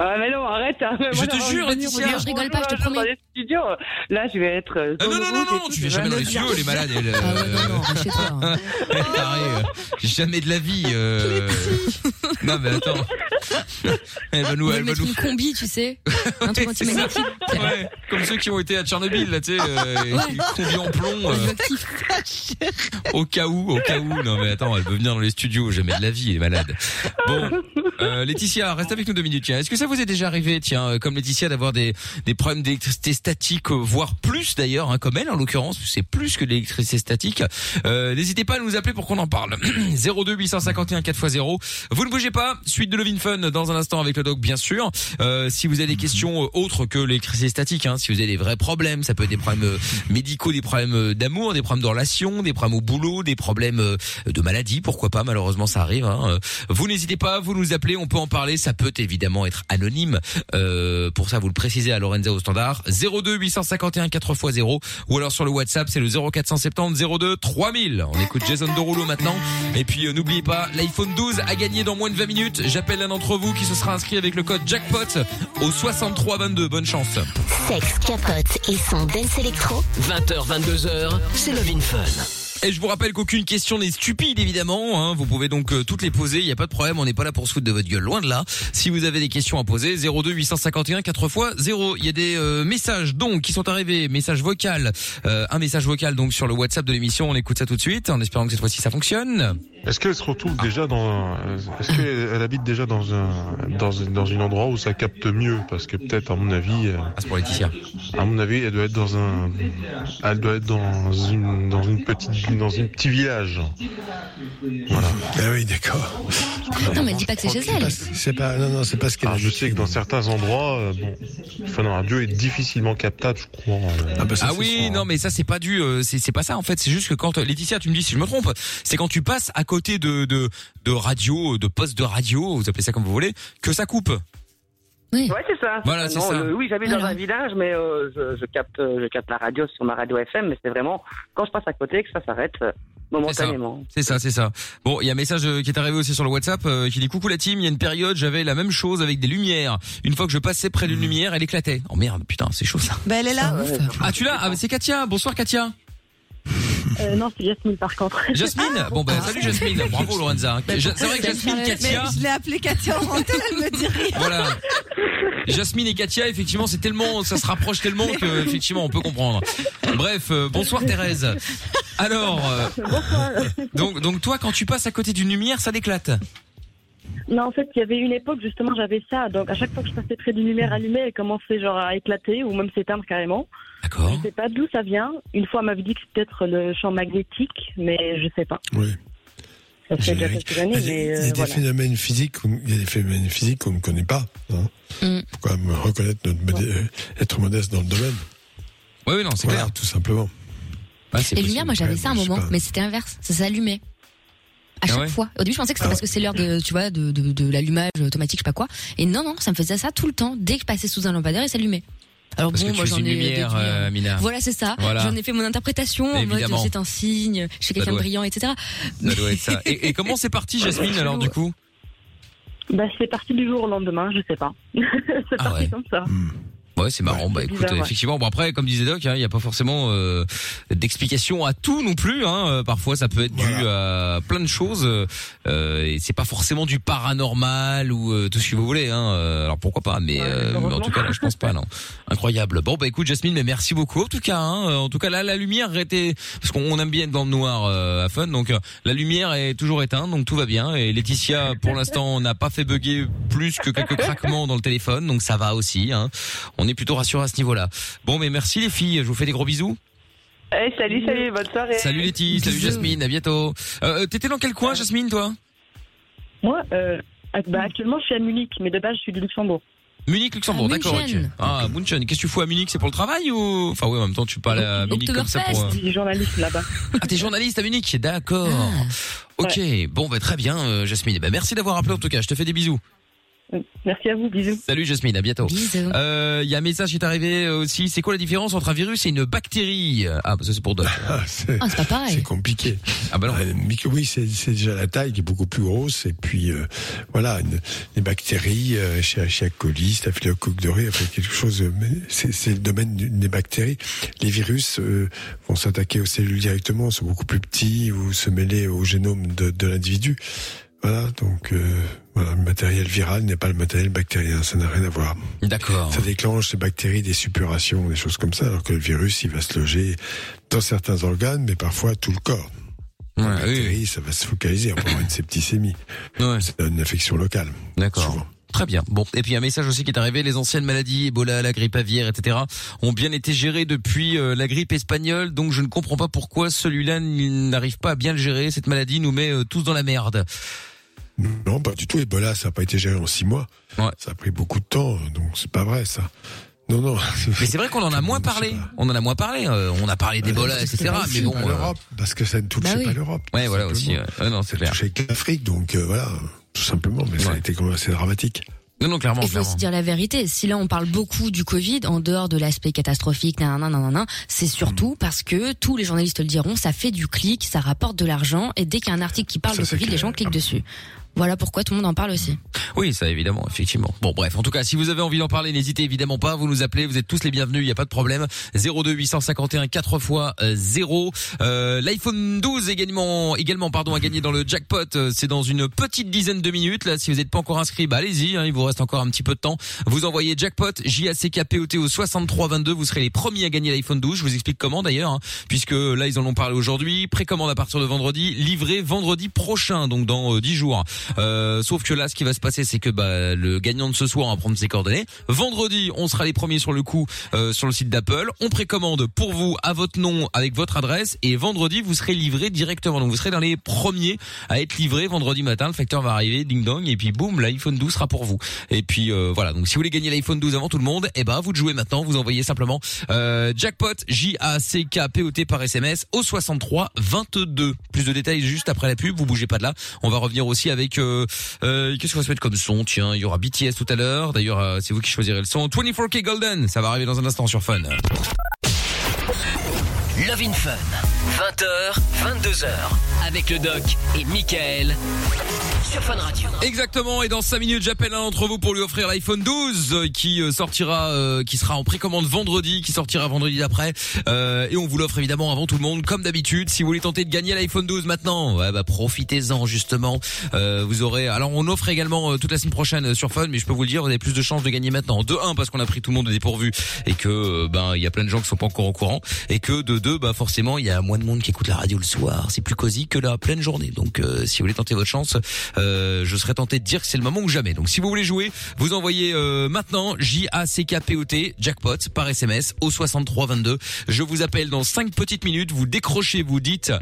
Ah, mais non, arrête. hein. Je Moi, te jure, Laetitia. Je rigole pas, je te promets. Dans les studios, là, je vais être. euh, Ah, non non non non, tu fais je jamais dans les studios, dire- elle est malade elle. Ah ouais, euh, non, non, reste chez toi. hein. [laughs] elle est tarée, euh, jamais de la vie. euh. Non mais attends. [laughs] Elle va nous, elle va nous une combi, tu sais. Un truc [laughs] anti-magnétique. Ouais, comme ceux qui ont été à Tchernobyl, là, tu sais, euh, Ouais. combi en plomb, euh, au cas où, au cas où. Non, mais attends, elle veut venir dans les studios, jamais de la vie, elle est malade. Bon, euh, Laetitia, reste avec nous deux minutes, tiens. Est-ce que ça vous est déjà arrivé, tiens, euh, comme Laetitia, d'avoir des, des problèmes d'électricité statique, euh, voire plus d'ailleurs, hein, comme elle, en l'occurrence, c'est plus que l'électricité statique. Euh, N'hésitez pas à nous appeler pour qu'on en parle. 02 851 4x0. Vous ne bougez pas, suite de Levin Fun dans un instant avec le doc, bien sûr. Euh, si vous avez des questions euh, autres que l'électricité statique, hein, si vous avez des vrais problèmes, ça peut être des problèmes médicaux, des problèmes d'amour, des problèmes de relation, des problèmes au boulot, des problèmes de maladie, pourquoi pas, malheureusement ça arrive. Hein. Vous n'hésitez pas, vous nous appelez, on peut en parler, ça peut évidemment être. Euh, pour ça, vous le précisez à Lorenza au standard 02 851 4x0 ou alors sur le WhatsApp, c'est le 0470 02 3000. On écoute Jason Derulo maintenant. Et puis euh, n'oubliez pas, l'iPhone 12 a gagné dans moins de 20 minutes. J'appelle un d'entre vous qui se sera inscrit avec le code jackpot au 6322. Bonne chance. Sexe, capote et son dance électro. 20h, 22h, c'est Love in Fun. Et je vous rappelle qu'aucune question n'est stupide évidemment. Hein. Vous pouvez donc euh, toutes les poser. Il n'y a pas de problème. On n'est pas là pour se foutre de votre gueule. Loin de là. Si vous avez des questions à poser, 02 851 4 x 0. Il y a des euh, messages donc qui sont arrivés. Message vocal. Euh, un message vocal donc sur le WhatsApp de l'émission. On écoute ça tout de suite en espérant que cette fois-ci ça fonctionne. Est-ce qu'elle se retrouve déjà dans, est-ce qu'elle elle habite déjà dans un, dans, dans un endroit où ça capte mieux? Parce que peut-être, à mon avis, euh, Ah, c'est pour Laetitia. à mon avis, elle doit être dans un, elle doit être dans une, dans une petite, dans un petit village. Voilà. Ah oui, d'accord. Non, mais dis pas que c'est chez elle. C'est pas, non, non, c'est pas ce qu'elle a Alors, je sais que dans certains endroits, euh, bon, enfin, non, radio est difficilement captable, je crois. euh. Ah, bah, ça, Ah c'est oui, hein. non mais ça c'est pas dû, euh, c'est c'est pas ça en fait. C'est juste que quand euh, Laetitia, tu me dis si je me trompe, c'est quand tu passes à côté de de de radio, de poste de radio, vous appelez ça comme vous voulez, que ça coupe. Oui. Ouais, c'est ça. Voilà, c'est Non, ça. oui, j'habite dans un village, mais euh, je, je capte, euh, je capte la radio sur ma radio FM, mais c'est vraiment quand je passe à côté que ça s'arrête euh, momentanément. C'est ça, c'est ça. Bon, il y a un message euh, qui est arrivé aussi sur le WhatsApp euh, qui dit coucou la team. Il y a une période, j'avais la même chose avec des lumières. Une fois que je passais près d'une lumière, elle éclatait. Oh merde, putain, c'est chaud ça. Bah, elle est là. Ouf. Ah tu l'as? Ah c'est Katia. Bonsoir Katia. Euh, non, c'est Jasmine par contre. Jasmine. Bon ben salut Jasmine. [laughs] Bravo Lorenza. Ja- C'est vrai que Jasmine, Mais Katia. je l'ai appelée Katia en antenne, elle me dit rien. Voilà. Jasmine et Katia, effectivement, c'est tellement, ça se rapproche tellement que, effectivement, on peut comprendre. Bref, euh, bonsoir Thérèse. Alors, euh, donc, donc toi, quand tu passes à côté d'une lumière, ça l'éclate. Non, en fait, il y avait une époque, justement, j'avais ça. Donc, à chaque fois que je passais près d'une lumière allumée, elle commençait genre à éclater ou même s'éteindre carrément. D'accord. Je sais pas d'où ça vient. Une fois, on m'avait dit que c'est peut-être le champ magnétique, mais je sais pas. Oui. Ça fait déjà quelques Il y années, a des, mais il y a euh, des voilà. phénomènes physiques, qu'on- il y a des phénomènes physiques qu'on ne connaît pas. Hein. Mm. Faut quand même reconnaître notre modé- euh, être modeste dans le domaine? Oui, oui, non, c'est Voilà, clair. tout simplement. C'est Les lumières, moi j'avais ça un je sais moment, mais c'était inverse. Ça s'allumait. À chaque ouais fois. Au début, je pensais que c'était Ah parce que c'est l'heure de, tu vois, de, de, de l'allumage automatique, je sais pas quoi. Et non, non, ça me faisait ça tout le temps. Dès que je passais sous un lampadaire, il s'allumait. Alors Parce bon, que moi j'en une ai lumière, euh, euh, Amina. Voilà, c'est ça. Voilà. J'en ai fait mon interprétation en Évidemment. mode c'est un signe, je suis quelqu'un de brillant, etc. Ça doit être ça. Et, et comment c'est parti, Jasmine, [laughs] alors, du coup? Bah, c'est parti du jour au lendemain, je sais pas. [laughs] c'est Ah parti ouais. comme ça. Mm. Ouais, c'est marrant. bah écoute, bizarre, effectivement, bon après, comme disait Doc, hein, il n'y a pas forcément euh, d'explication à tout non plus. Hein. Euh, Parfois, ça peut être dû à plein de choses, euh, et c'est pas forcément du paranormal ou euh, tout ce que vous voulez. Hein. Euh, Alors pourquoi pas Mais, Ouais, euh, mais en tout cas, là, je pense pas. Non, [laughs] incroyable. Bon, bah écoute, Jasmine, mais merci beaucoup. En tout cas, hein, en tout cas, là, la lumière était parce qu'on aime bien être dans le noir euh, à Fun, donc la lumière est toujours éteinte, donc tout va bien. Et Laetitia, pour l'instant, n'a pas fait bugger plus que quelques craquements dans le téléphone, donc ça va aussi. Hein. On est plutôt rassurés à ce niveau-là. Bon, mais merci les filles. Je vous fais des gros bisous. Eh, salut, salut, bonne soirée. Salut Letty, salut. Jasmine, à bientôt. Euh, T'étais dans quel coin, Jasmine, toi? Moi, euh, bah, actuellement, je suis à Munich, mais de base, je suis du Luxembourg. Munich, Luxembourg, Ah, d'accord. ok. München. Ah, München. Qu'est-ce que tu fous à Munich? C'est pour le travail ou? Enfin, oui, en même temps, tu parles à Munich comme ça pour. euh, Je suis journaliste là-bas. [laughs] Ah, t'es journaliste à Munich, d'accord. Ah. Ok, bon, bah très bien, euh, Jasmine. Bah, merci d'avoir appelé en tout cas. Je te fais des bisous. Merci à vous, bisous. Salut Jasmine, à bientôt. Bisous. Euh, Il y a un message qui est arrivé aussi. C'est quoi la différence entre un virus et une bactérie? Ah, bah, ça c'est pour Doc. Ah, c'est Ah, c'est pas pareil. c'est compliqué. Ah bah non. Que oui, c'est déjà la taille qui est beaucoup plus grosse. Et puis, euh, voilà, une- les bactéries, euh, chez chez coli, staphylocoque doré, enfin, quelque chose, euh, mais c'est c'est le domaine des bactéries. Les virus euh, vont s'attaquer aux cellules directement, sont beaucoup plus petits ou se mêler au génome de, de l'individu. Voilà, donc euh, voilà, le matériel viral n'est pas le matériel bactérien, ça n'a rien à voir. D'accord. Ça déclenche les bactéries, des suppurations, des choses comme ça, alors que le virus, il va se loger dans certains organes, mais parfois tout le corps. Ouais, La oui, bactérie, ça va se focaliser, on peut avoir une septicémie. ouais. C'est une infection locale. D'accord. Souvent. Très bien. Bon, et puis un message aussi qui est arrivé, les anciennes maladies, Ebola, la grippe aviaire, etc., ont bien été gérées depuis euh, la grippe espagnole, donc je ne comprends pas pourquoi celui-là il n'arrive pas à bien le gérer. Cette maladie nous met euh, tous dans la merde. Non, pas du tout. Ebola, ça n'a pas été géré en six mois. Ouais. Ça a pris beaucoup de temps, donc c'est pas vrai, ça. Non, non. [laughs] Mais c'est vrai qu'on en a moins parlé. On en a moins parlé. euh, on a parlé d'Ebola, etc. Mais bon. Pas euh, l'Europe, parce que ça ne touchait Bah oui. pas l'Europe. Ouais, voilà simplement. aussi. ouais. Ouais, non, c'est Ça clair. touchait que l'Afrique, donc euh, voilà, tout simplement. Mais ça a été quand même assez dramatique. Non, non, clairement, Il faut clairement. aussi dire la vérité. Si là on parle beaucoup du Covid, en dehors de l'aspect catastrophique, nan, nan, nan, nan, nan, c'est surtout parce que tous les journalistes le diront, ça fait du clic, ça rapporte de l'argent, et dès qu'il y a un article qui parle Ça, de Covid, les gens cliquent dessus. Voilà pourquoi tout le monde en parle aussi. Oui, ça évidemment, effectivement. Bon, bref, en tout cas, si vous avez envie d'en parler, n'hésitez évidemment pas. Vous nous appelez, vous êtes tous les bienvenus, il n'y a pas de problème. 02 851 4 fois 0. Euh, L'iPhone 12 également, également, pardon, a gagné dans le jackpot. Euh, C'est dans une petite dizaine de minutes. Là, si vous n'êtes pas encore inscrit, bah allez-y. hein, il vous reste encore un petit peu de temps. Vous envoyez jackpot J A C K P O T au 63 22. Vous serez les premiers à gagner l'iPhone 12. Je vous explique comment d'ailleurs, hein, puisque là ils en ont parlé aujourd'hui. Précommande à partir de vendredi, livré vendredi prochain, donc dans euh, 10 jours. Euh, sauf que là, ce qui va se passer, c'est que bah, le gagnant de ce soir va prendre ses coordonnées. Vendredi, on sera les premiers sur le coup euh, sur le site d'Apple. On précommande pour vous à votre nom avec votre adresse et vendredi vous serez livré directement. Donc vous serez dans les premiers à être livré vendredi matin. Le facteur va arriver, ding dong, et puis boum, l'iPhone 12 sera pour vous. Et puis euh, voilà. Donc si vous voulez gagner l'iPhone 12 avant tout le monde, eh ben vous jouez maintenant. Vous envoyez simplement euh, jackpot J A C K P O T par SMS au 63 22. Plus de détails juste après la pub. Vous bougez pas de là. On va revenir aussi avec euh, qu'est-ce qu'on va se mettre comme son? Tiens, il y aura BTS tout à l'heure. D'ailleurs, euh, c'est vous qui choisirez le son. 24K Golden, ça va arriver dans un instant sur Fun. Love in Fun. 20h, 22h. Avec le doc et Michael. Sur Fun Radio. Exactement. Et dans 5 minutes, j'appelle un d'entre vous pour lui offrir l'iPhone 12 euh, qui euh, sortira, euh, qui sera en précommande vendredi, qui sortira vendredi d'après. Euh, et on vous l'offre évidemment avant tout le monde, comme d'habitude. Si vous voulez tenter de gagner l'iPhone 12 maintenant, ouais, bah profitez-en justement. Euh, vous aurez. Alors on offre également euh, toute la semaine prochaine sur Fun, mais je peux vous le dire, vous avez plus de chances de gagner maintenant. De 1 parce qu'on a pris tout le monde au dépourvu et que ben il y a plein de gens qui sont pas encore au courant et que de 2 bah forcément il y a moins de monde qui écoute la radio le soir. C'est plus cosy que la pleine journée. Donc euh, si vous voulez tenter votre chance, euh, je serais tenté de dire que c'est le moment ou jamais. Donc si vous voulez jouer, vous envoyez euh, maintenant J A C K P O T jackpot par SMS au 63 22. Je vous appelle dans 5 petites minutes, vous décrochez, vous dites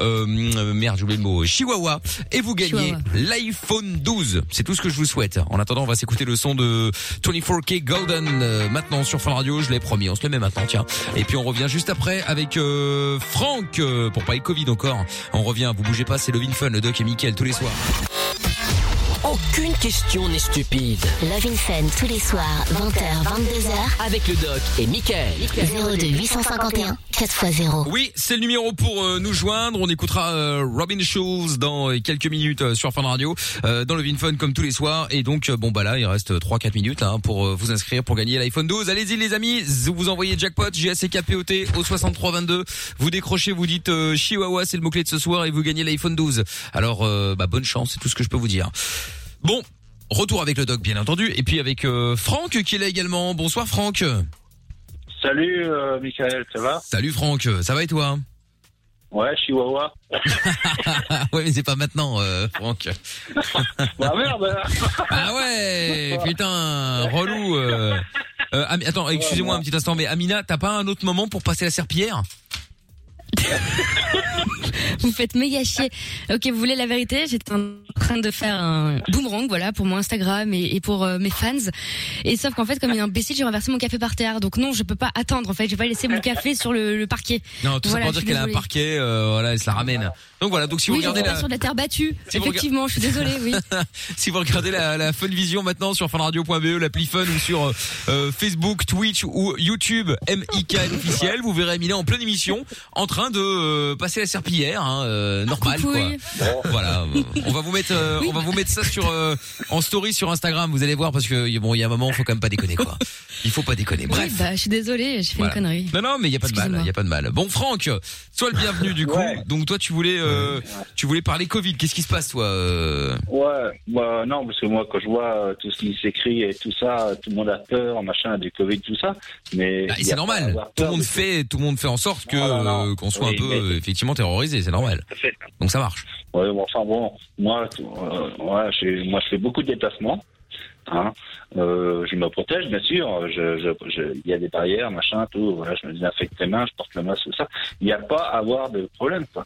euh, merde, j'ai oublié le mot Chihuahua et vous gagnez l'iPhone 12. C'est tout ce que je vous souhaite. En attendant, on va s'écouter le son de 24K Golden euh, maintenant sur Fun Radio, je l'ai promis, on se le met maintenant, tiens. Et puis on revient juste après avec euh, Franck euh, pour y Covid encore. On revient, vous bougez pas, c'est Lovin Fun, le doc et Mickaël tous les soirs. Aucune question n'est stupide. Love in Fun tous les soirs, 20h, 22h. Avec le doc et Michael. 02 851 4x0. Oui, c'est le numéro pour euh, nous joindre. On écoutera euh, Robin Schulz dans euh, quelques minutes euh, sur Fun Radio, euh, dans le Vinfun comme tous les soirs. Et donc, euh, bon bah là, il reste 3-4 minutes là, hein, pour euh, vous inscrire pour gagner l'iPhone 12. Allez-y les amis, vous envoyez jackpot J-A-C-K-P-O-T au 6322. Vous décrochez, vous dites euh, Chihuahua, c'est le mot-clé de ce soir et vous gagnez l'iPhone 12. Alors, euh, bah bonne chance, c'est tout ce que je peux vous dire. Bon, retour avec le doc bien entendu. Et puis avec euh, Franck qui est là également. Bonsoir Franck. Salut, euh, Michael, ça va? Salut Franck, ça va et toi? Ouais, Chihuahua. [laughs] ouais, mais c'est pas maintenant, euh, Franck. [laughs] bah merde [laughs] Ah ouais, putain, relou. Euh, attends, excusez-moi un petit instant, mais Amina, t'as pas un autre moment pour passer la serpillière? [laughs] Vous faites méga chier. Ok, vous voulez la vérité? J'étais en train de faire un boomerang, voilà, pour mon Instagram et, et pour euh, mes fans. Et sauf qu'en fait, comme une imbécile, j'ai renversé mon café par terre. Donc non, je peux pas attendre. En fait, je vais pas laisser mon café sur le, le parquet. Non, tout Voilà, ça pour dire qu'elle a un parquet, euh, voilà, elle se la ramène. Donc voilà, donc si vous oui, regardez la, sur de la terre battue. [laughs] Si Effectivement, je suis désolée, oui. [laughs] si vous regardez la, la Fun Vision maintenant sur funradio.be, l'appli Fun ou sur euh, euh, Facebook, Twitch ou YouTube MIKL officiel, vous verrez Amina en pleine émission en train de euh, passer la serpillière, hein, euh, normal quoi. Voilà, on va vous mettre, euh, on va vous mettre ça sur euh, en story sur Instagram. Vous allez voir parce que bon, il y a un moment, faut quand même pas déconner quoi. Il faut pas déconner. Bref. Oui, bah, je suis désolée, j'ai fait Voilà. une connerie. Non, non, mais il y a pas de mal, il y a pas de mal. Bon, Franck, sois le bienvenu du coup. Donc toi, tu voulais, euh, tu voulais parler Covid. Qu'est-ce qui se passe, toi Ouais, bah non, parce que moi, quand je vois tout ce qui s'écrit et tout ça, tout le monde a peur, machin, du Covid, tout ça. Mais Bah, c'est normal. Tout le monde de- fait, tout le monde fait en sorte que euh, qu'on soit Oui, un peu mais- euh, effectivement terrorisé. C'est normal. Donc ça marche. Ouais, bon, enfin bon, moi, euh, ouais, moi, je fais beaucoup de déplacements. Hein. Euh, je me protège, bien sûr. Je, je, je- il y a des barrières, machin, tout. Voilà, je me désinfecte les mains, je porte le masque, tout ça. Il n'y a pas à avoir de problème, quoi.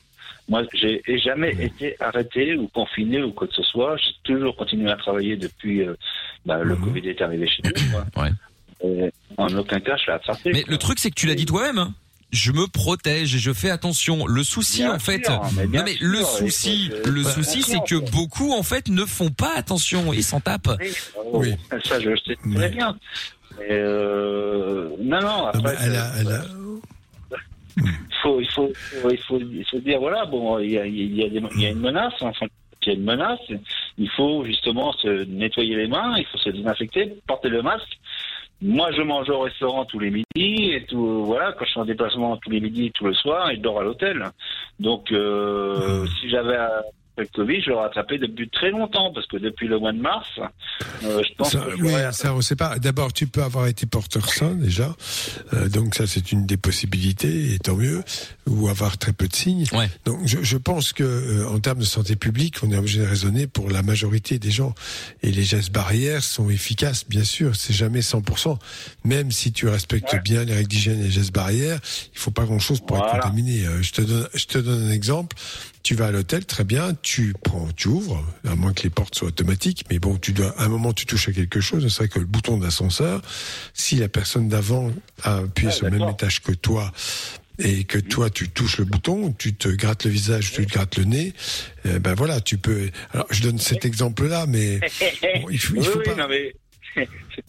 Moi, j'ai ai jamais été arrêté ou confiné ou quoi que ce soit. J'ai toujours continué à travailler depuis euh, bah, le Covid est arrivé chez nous. quoi. Ouais. Et en aucun cas, je l'ai attrapé. Mais le truc, c'est que tu l'as dit toi-même. hein. Je me protège et je fais attention. Le souci, Bien en fait, sûr, mais bien non mais sûr, le il souci, le souci, c'est attention, que beaucoup, en fait, ne font pas attention et s'en tapent. Oui, ça, je le sais très bien. Mais euh, non, non, après, elle a- elle a- [laughs] faut, il, faut, faut- il, faut, il faut dire, voilà, bon, il y a, il y a, des- il y a une menace, enfin, qu'il y a une menace, il faut justement se nettoyer les mains, il faut se désinfecter, porter le masque. Moi, je mange au restaurant tous les midis et tout. Voilà, quand je suis en déplacement tous les midis, tout le soir, et je dors à l'hôtel. Donc, euh, Mmh. [laughs] si j'avais euh, le Covid, je l'aurais attrapé depuis très longtemps, parce que depuis le mois de mars, euh, je pense Ça, que oui, l'aurais ça on sait pas. D'abord, tu peux avoir été porteur sain déjà, Euh, donc ça c'est une des possibilités, et tant mieux, ou avoir très peu de signes. Donc je, je pense que euh, en termes de santé publique, on est obligé de raisonner pour la majorité des gens, et les gestes barrières sont efficaces, bien sûr. C'est jamais 100%. Même si tu respectes bien les règles d'hygiène et les gestes barrières, il faut pas grand-chose pour être contaminé. Euh, je te donne, je te donne un exemple. Tu vas à l'hôtel, très bien, tu prends, tu ouvres, à moins que les portes soient automatiques, mais bon, tu dois, à un moment, tu touches à quelque chose, ne serait que le bouton d'ascenseur. Si la personne d'avant a appuyé sur le même étage que toi, et que toi tu touches le bouton, tu te grattes le visage, tu te grattes le nez, eh ben voilà, tu peux. Alors je donne cet exemple-là, mais [laughs] bon, il faut, il faut oui, pas. non, mais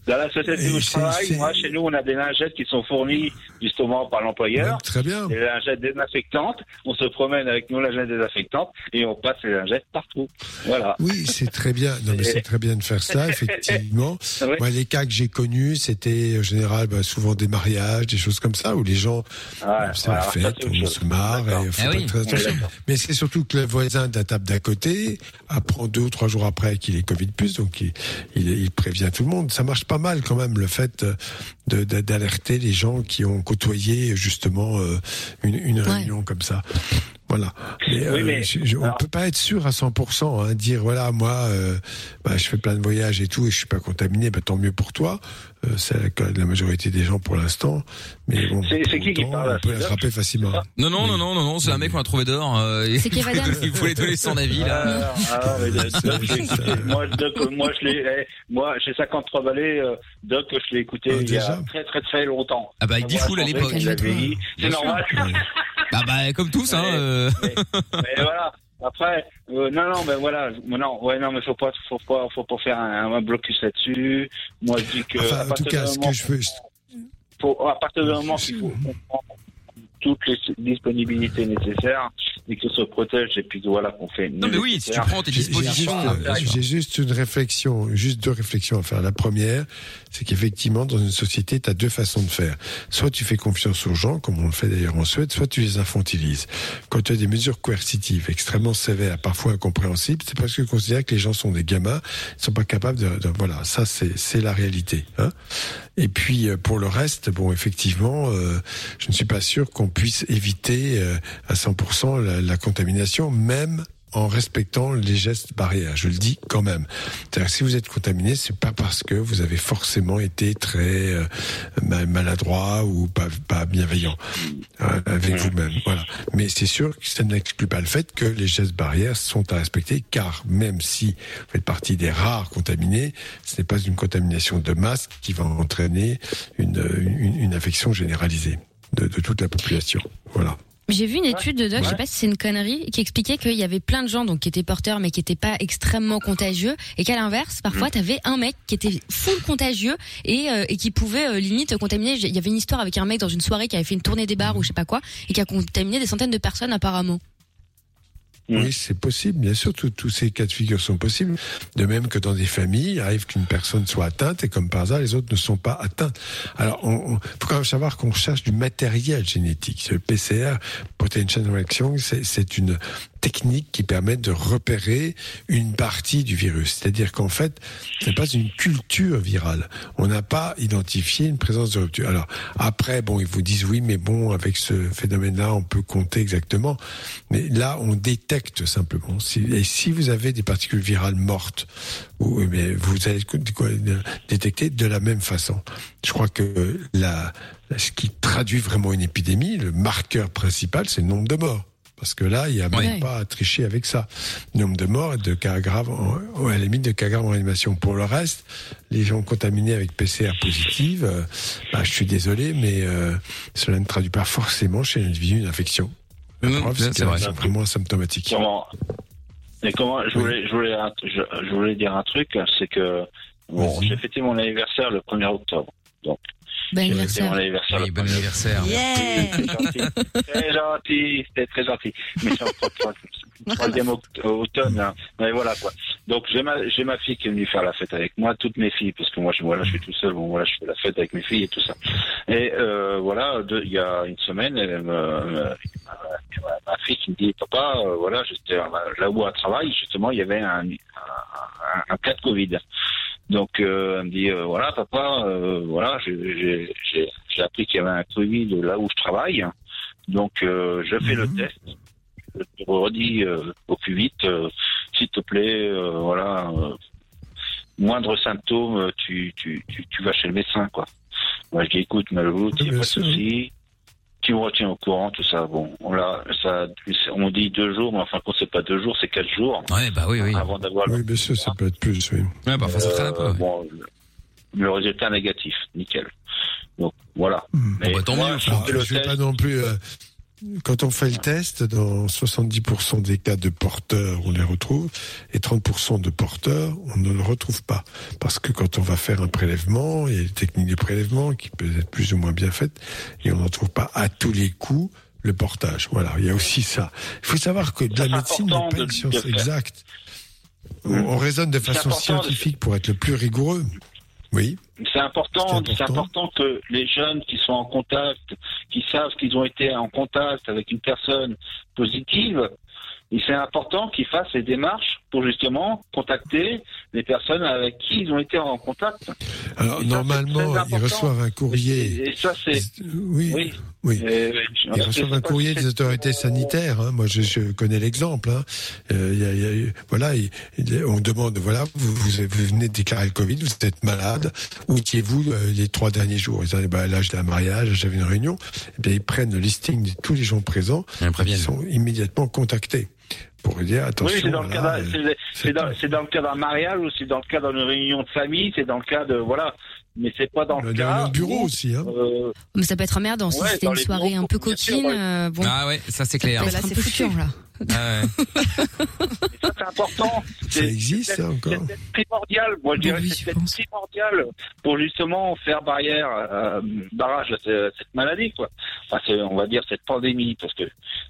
dans la société où je travaille, moi, chez nous, on a des lingettes qui sont fournies justement par l'employeur. très bien. Des lingettes désinfectantes. On se promène avec nos lingettes désinfectantes et on passe les lingettes partout. Voilà. Oui, c'est très bien. Non, mais c'est très bien de faire ça, effectivement. [laughs] Oui. Moi, les cas que j'ai connus, c'était en général bah, souvent des mariages, des choses comme ça, où les gens, voilà, ça, fête, c'est autre on chose. se marre, et faut Ah pas oui, très attention. Mais c'est surtout que le voisin de la table d'à côté apprend deux ou trois jours après qu'il est Covid plus, donc il, il, il prévient tout le monde. Ça marche pas mal quand même le fait de de- d'alerter les gens qui ont côtoyé justement euh, une, une réunion comme ça. Voilà. Mais, Oui, euh, mais- je- je- on peut pas être sûr à 100%. Hein, dire voilà moi, euh, bah, je fais plein de voyages et tout et je suis pas contaminé, bah, tant mieux pour toi. Euh, c'est de la majorité des gens pour l'instant. Mais bon, C'est- qui qui parle, On peut l'attraper facilement. Non, non, non, non, non, non, c'est un mec qu'on a trouvé dehors. euh, C'est donner- [laughs] Il voulait donner son avis, là. Ah, ah, [laughs] moi, Doc, moi, je l'ai, eh, moi, j'ai 53 balais, euh, Doc, je l'ai écouté Ah, il y a très, très, très longtemps. Ah bah, avec Moi, Diffoul à l'époque. C'est normal. Bah, bah, comme tous, hein. Euh. mais voilà. Après, euh, non, non, mais voilà, non, ouais, non, mais faut pas, faut pas, faut pas faire un, un blocus là-dessus. Moi, je dis que. Enfin, à en tout partir cas, du ce moment- que je veux, faut, à partir du moment qu'il faut comprendre toutes les disponibilités nécessaires et que se protège et puis voilà qu'on fait. Non, mais oui, si tu prends tes dispositions. juste, euh, J'ai juste une réflexion, juste deux réflexions à faire. La première, c'est qu'effectivement, dans une société, tu as deux façons de faire. Soit tu fais confiance aux gens, comme on le fait d'ailleurs en Suède, soit tu les infantilises. Quand tu as des mesures coercitives extrêmement sévères, parfois incompréhensibles, c'est parce que tu considères que les gens sont des gamins, ils sont pas capables de... de- voilà, ça c'est c'est la réalité. Hein et puis euh, pour le reste, bon, effectivement, euh, je ne suis pas sûr qu'on puisse éviter euh, à 100% la, la contamination, même en respectant les gestes barrières. Je le dis quand même. C'est-à-dire si vous êtes contaminé, c'est pas parce que vous avez forcément été très euh, ma- maladroit ou pas, pas bienveillant euh, avec vous-même. Voilà. Mais c'est sûr que ça n'exclut pas le fait que les gestes barrières sont à respecter, car même si vous faites partie des rares contaminés, ce n'est pas une contamination de masse qui va entraîner une, une, une infection généralisée de, de toute la population. Voilà. J'ai vu une étude de doc, je sais pas si c'est une connerie, qui expliquait qu'il y avait plein de gens donc qui étaient porteurs mais qui étaient pas extrêmement contagieux et qu'à l'inverse, parfois tu avais un mec qui était full contagieux et, euh, et qui pouvait euh, limite contaminer. Il y avait une histoire avec un mec dans une soirée qui avait fait une tournée des bars ou je sais pas quoi et qui a contaminé des centaines de personnes apparemment. Oui, c'est possible, bien sûr, tous- ces cas de figure sont possibles. De même que dans des familles, il arrive qu'une personne soit atteinte et comme par hasard, les autres ne sont pas atteintes. Alors, on- faut quand même savoir qu'on cherche du matériel génétique. Le PCR, Protein Chain Reaction, c'est une technique qui permet de repérer une partie du virus. C'est-à-dire qu'en fait, ce n'est pas une culture virale. On n'a pas identifié une présence de rupture. Alors, après, bon, ils vous disent oui, mais bon, avec ce phénomène-là, on peut compter exactement. Mais là, on détecte simplement. Si- et si vous avez des particules virales mortes, ou- mais vous allez détecter de la même façon. Je crois que la, ce qui traduit vraiment une épidémie, le marqueur principal, c'est le nombre de morts. Parce que là, il n'y a même Ouais. pas à tricher avec ça. Nombre de morts et de cas graves, en, ou à la limite de cas graves en réanimation. Pour le reste, les gens contaminés avec PCR positive, euh, bah, je suis désolé, mais euh, cela ne traduit pas forcément chez l'individu une infection. La Non, preuve, c'est vrai. vraiment asymptomatiques. Comment Mais comment je voulais, je voulais, un- je, je voulais dire un truc, c'est que bon, j'ai fêté mon anniversaire le 1er octobre. Donc, Bon anniversaire. mon anniversaire. Oui, bon anniversaire. Yeah. Très gentil. C'était très gentil. Mais c'est trois- [laughs] troisième automne. Là. Mais voilà quoi. Donc j'ai ma j'ai ma fille qui est venue faire la fête avec moi, toutes mes filles, parce que moi je voilà je suis tout seul. Bon voilà je fais la fête avec mes filles et tout ça. Et euh, voilà il y a une semaine, elle me- me- ma, ma fille qui me dit papa euh, voilà j'étais là où elle travaille justement il y avait un un, un- un cas de Covid. Donc euh, elle me dit euh, voilà papa euh, voilà j'ai- j'ai j'ai j'ai appris qu'il y avait un Covid là où je travaille. Donc euh, je fais le test. Je te redis euh, au plus vite euh, s'il te plaît euh, voilà euh, moindre symptôme tu, tu tu tu vas chez le médecin quoi. Moi je dis écoute Malou il n'y a pas de souci. Tu me retiens au courant, tout ça. Bon, on l'a, ça, on dit deux jours, mais enfin, quand c'est pas deux jours, c'est quatre jours. Ouais, bah oui, oui. Avant d'avoir le Oui, bien sûr, ça peut être plus, oui. Ouais, bah, enfin, ça traîne un peu. euh, bon, le- le résultat négatif, nickel. Donc voilà. Mais bah, tant mieux, je le je vais pas non plus. euh, quand on fait le test, dans 70% des cas de porteurs, on les retrouve, et 30% de porteurs, on ne le retrouve pas. Parce que quand on va faire un prélèvement, il y a des techniques de prélèvement qui peuvent être plus ou moins bien faites, et on ne retrouve pas à tous les coups le portage. Voilà, il y a aussi ça. Il faut savoir que de la médecine n'est pas une science exacte. On, on raisonne de façon scientifique pour être le plus rigoureux. Oui. C'est important, c'est important que les jeunes qui sont en contact, qui savent qu'ils ont été en contact avec une personne positive, c'est important qu'ils fassent les démarches pour justement contacter les personnes avec qui ils ont été en contact. Alors, Et ça, normalement, ils reçoivent un courrier. Et ça, c'est. Oui. Oui. Oui. Ils reçoivent un courrier des autorités sanitaires. Hein. Moi, je, je connais l'exemple. Hein. Euh, il y a- y a voilà, il- il- on demande voilà, vous, vous, vous venez de déclarer le Covid, vous êtes malade. Où étiez-vous euh, les trois derniers jours? Ils disent bah, là, j'étais à un mariage, j'avais une réunion. Eh bien, ils prennent le listing de tous les gens présents. Ils sont immédiatement contactés pour dire attention. oui, c'est dans, le cas voilà, d'un- euh, c'est- c'est dans, c'est dans le cas d'un mariage ou c'est dans le cas d'une réunion de famille, c'est dans le cas de voilà, mais c'est pas dans le cas. le bureau où, aussi. Hein. euh, Mais ça peut être emmerdant si Ouais, c'était dans une soirée bureaux, un peu sûr, coquine. ouais. euh, bon, Ah ouais, ça c'est ça clair. peut être un peu chiant là. Ah ouais. [laughs] ça c'est important. Ça existe, ça, encore c'est peut-être primordial. Moi, je dirais que c'est primordial pour justement faire barrière, euh, barrage à ce- cette maladie, quoi. Enfin, c'est- on va dire cette pandémie, parce que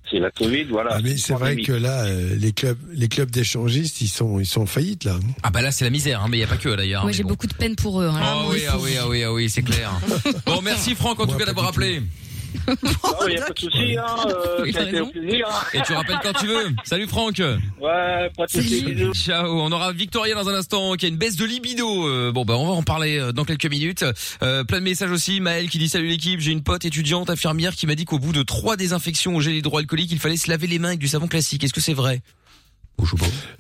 c'est la Covid, voilà. Ah, mais c'est vrai que là, euh, les clubs, les clubs d'échangistes, ils sont, ils sont en faillite là. Ah bah là c'est la misère, hein, mais il y a pas que d'ailleurs. Moi mais j'ai bon. beaucoup de peine pour eux. hein. Ah oui, ah oui, ah oui, ah oui, c'est clair. [laughs] Bon, merci Franck en tout cas d'avoir appelé. Il n'y a pas de souci, hein. [laughs] Euh, Il ça a a été au raison. plaisir. hein. Et tu rappelles quand tu veux. Salut Franck. Ouais, pas de souci. bisous. Ciao. On aura Victoria dans un instant qui a une baisse de libido. Euh, bon bah on va en parler euh, dans quelques minutes. Euh, plein de messages aussi. Maël qui dit salut l'équipe. J'ai une pote étudiante infirmière qui m'a dit qu'au bout de trois désinfections au gel hydroalcoolique, il fallait se laver les mains avec du savon classique. Est-ce que c'est vrai?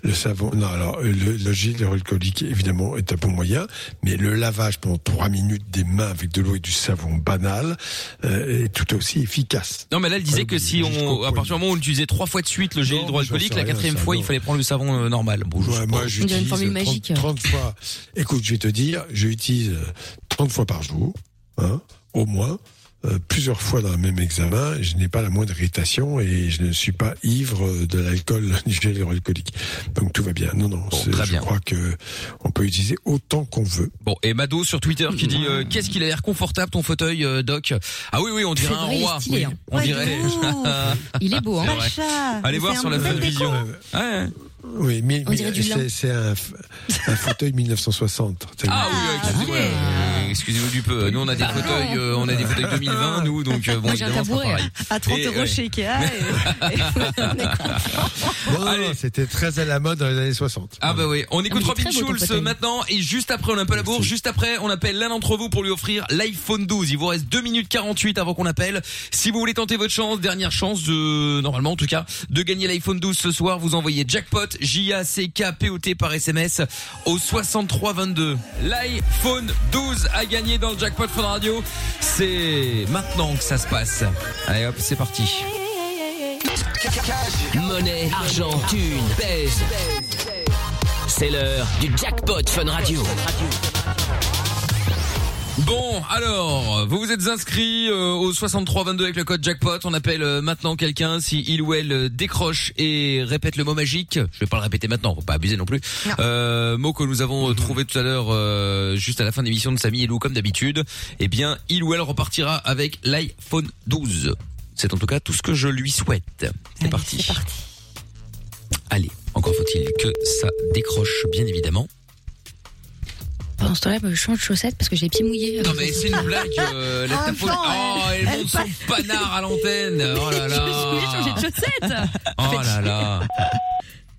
Le savon, non, alors euh, le, le gel hydroalcoolique évidemment est un bon moyen, mais le lavage pendant trois minutes des mains avec de l'eau et du savon banal euh, est tout aussi efficace. Non mais là elle disait que si on, à partir du moment où on utilisait trois fois de suite le gel hydroalcoolique, la quatrième fois non. il fallait prendre le savon euh, normal. Bon, je sais Ouais, pas. moi, j'utilise une formule 30, magique. 30 fois. Écoute, je vais te dire, je utilise euh, 30 fois par jour, hein, au moins. Euh, plusieurs fois dans le même examen, je n'ai pas la moindre irritation et je ne suis pas ivre de l'alcool [laughs] du gel hydroalcoolique. Donc tout va bien. Non, non, c'est- très je bien. crois que on peut utiliser autant qu'on veut. Bon, et Mado sur Twitter qui dit euh, qu'est-ce qu'il a l'air confortable ton fauteuil euh, Doc? Ah oui oui, on dirait un est roi. stylé, Oui, hein. On Ouais, dirait. [laughs] Il est beau, hein. Pacha, Allez voir sur la vision. Ouais. Oui, mais, mais c'est, un, fauteuil 1960. C'est- Ah oui, excusez-moi. euh, Excusez-nous du peu. Nous on a des fauteuils, euh, on a des fauteuils 2020 nous donc euh, bon Moi, j'ai un évidemment c'est pas tabouret. pareil. À 30 Et, euros ouais. chez Ikea. et- Non, non, non, c'était très à la mode dans les années 60. Ah bah oui, on écoute mais il est Robin très beau, ton Schulz fauteuil. maintenant et juste après on a un peu la bourse, juste après on appelle l'un d'entre vous pour lui offrir l'iPhone 12. Il vous reste 2 minutes 48 avant qu'on appelle. Si vous voulez tenter votre chance, dernière chance de normalement en tout cas de gagner l'iPhone 12 ce soir, vous envoyez jackpot J A C K P O T par SMS au 63 22. L'iPhone 12 à gagner dans le jackpot Fun Radio. C'est maintenant que ça se passe. Allez hop, c'est parti. Monnaie, argent, thune, pèse. C'est l'heure du jackpot Fun Radio. Bon, alors, vous vous êtes inscrit euh, au 6322 avec le code jackpot. On appelle euh, maintenant quelqu'un si il ou elle euh, décroche et répète le mot magique. Je vais pas le répéter maintenant, faut pas abuser non plus. Euh, mot que nous avons euh, trouvé tout à l'heure euh, juste à la fin de l'émission de Samy et Lou comme d'habitude. Eh bien, il ou elle repartira avec l'iPhone 12. C'est en tout cas tout ce que je lui souhaite. C'est parti. Allez, encore faut-il que ça décroche bien évidemment. Pendant ce temps-là, bah, je change de chaussettes parce que j'ai les pieds mouillés. Non mais c'est une blague, euh. [laughs] Oh, elle monte son panard à l'antenne. [laughs] Oh là là. J'ai changé de chaussettes. Oh là là.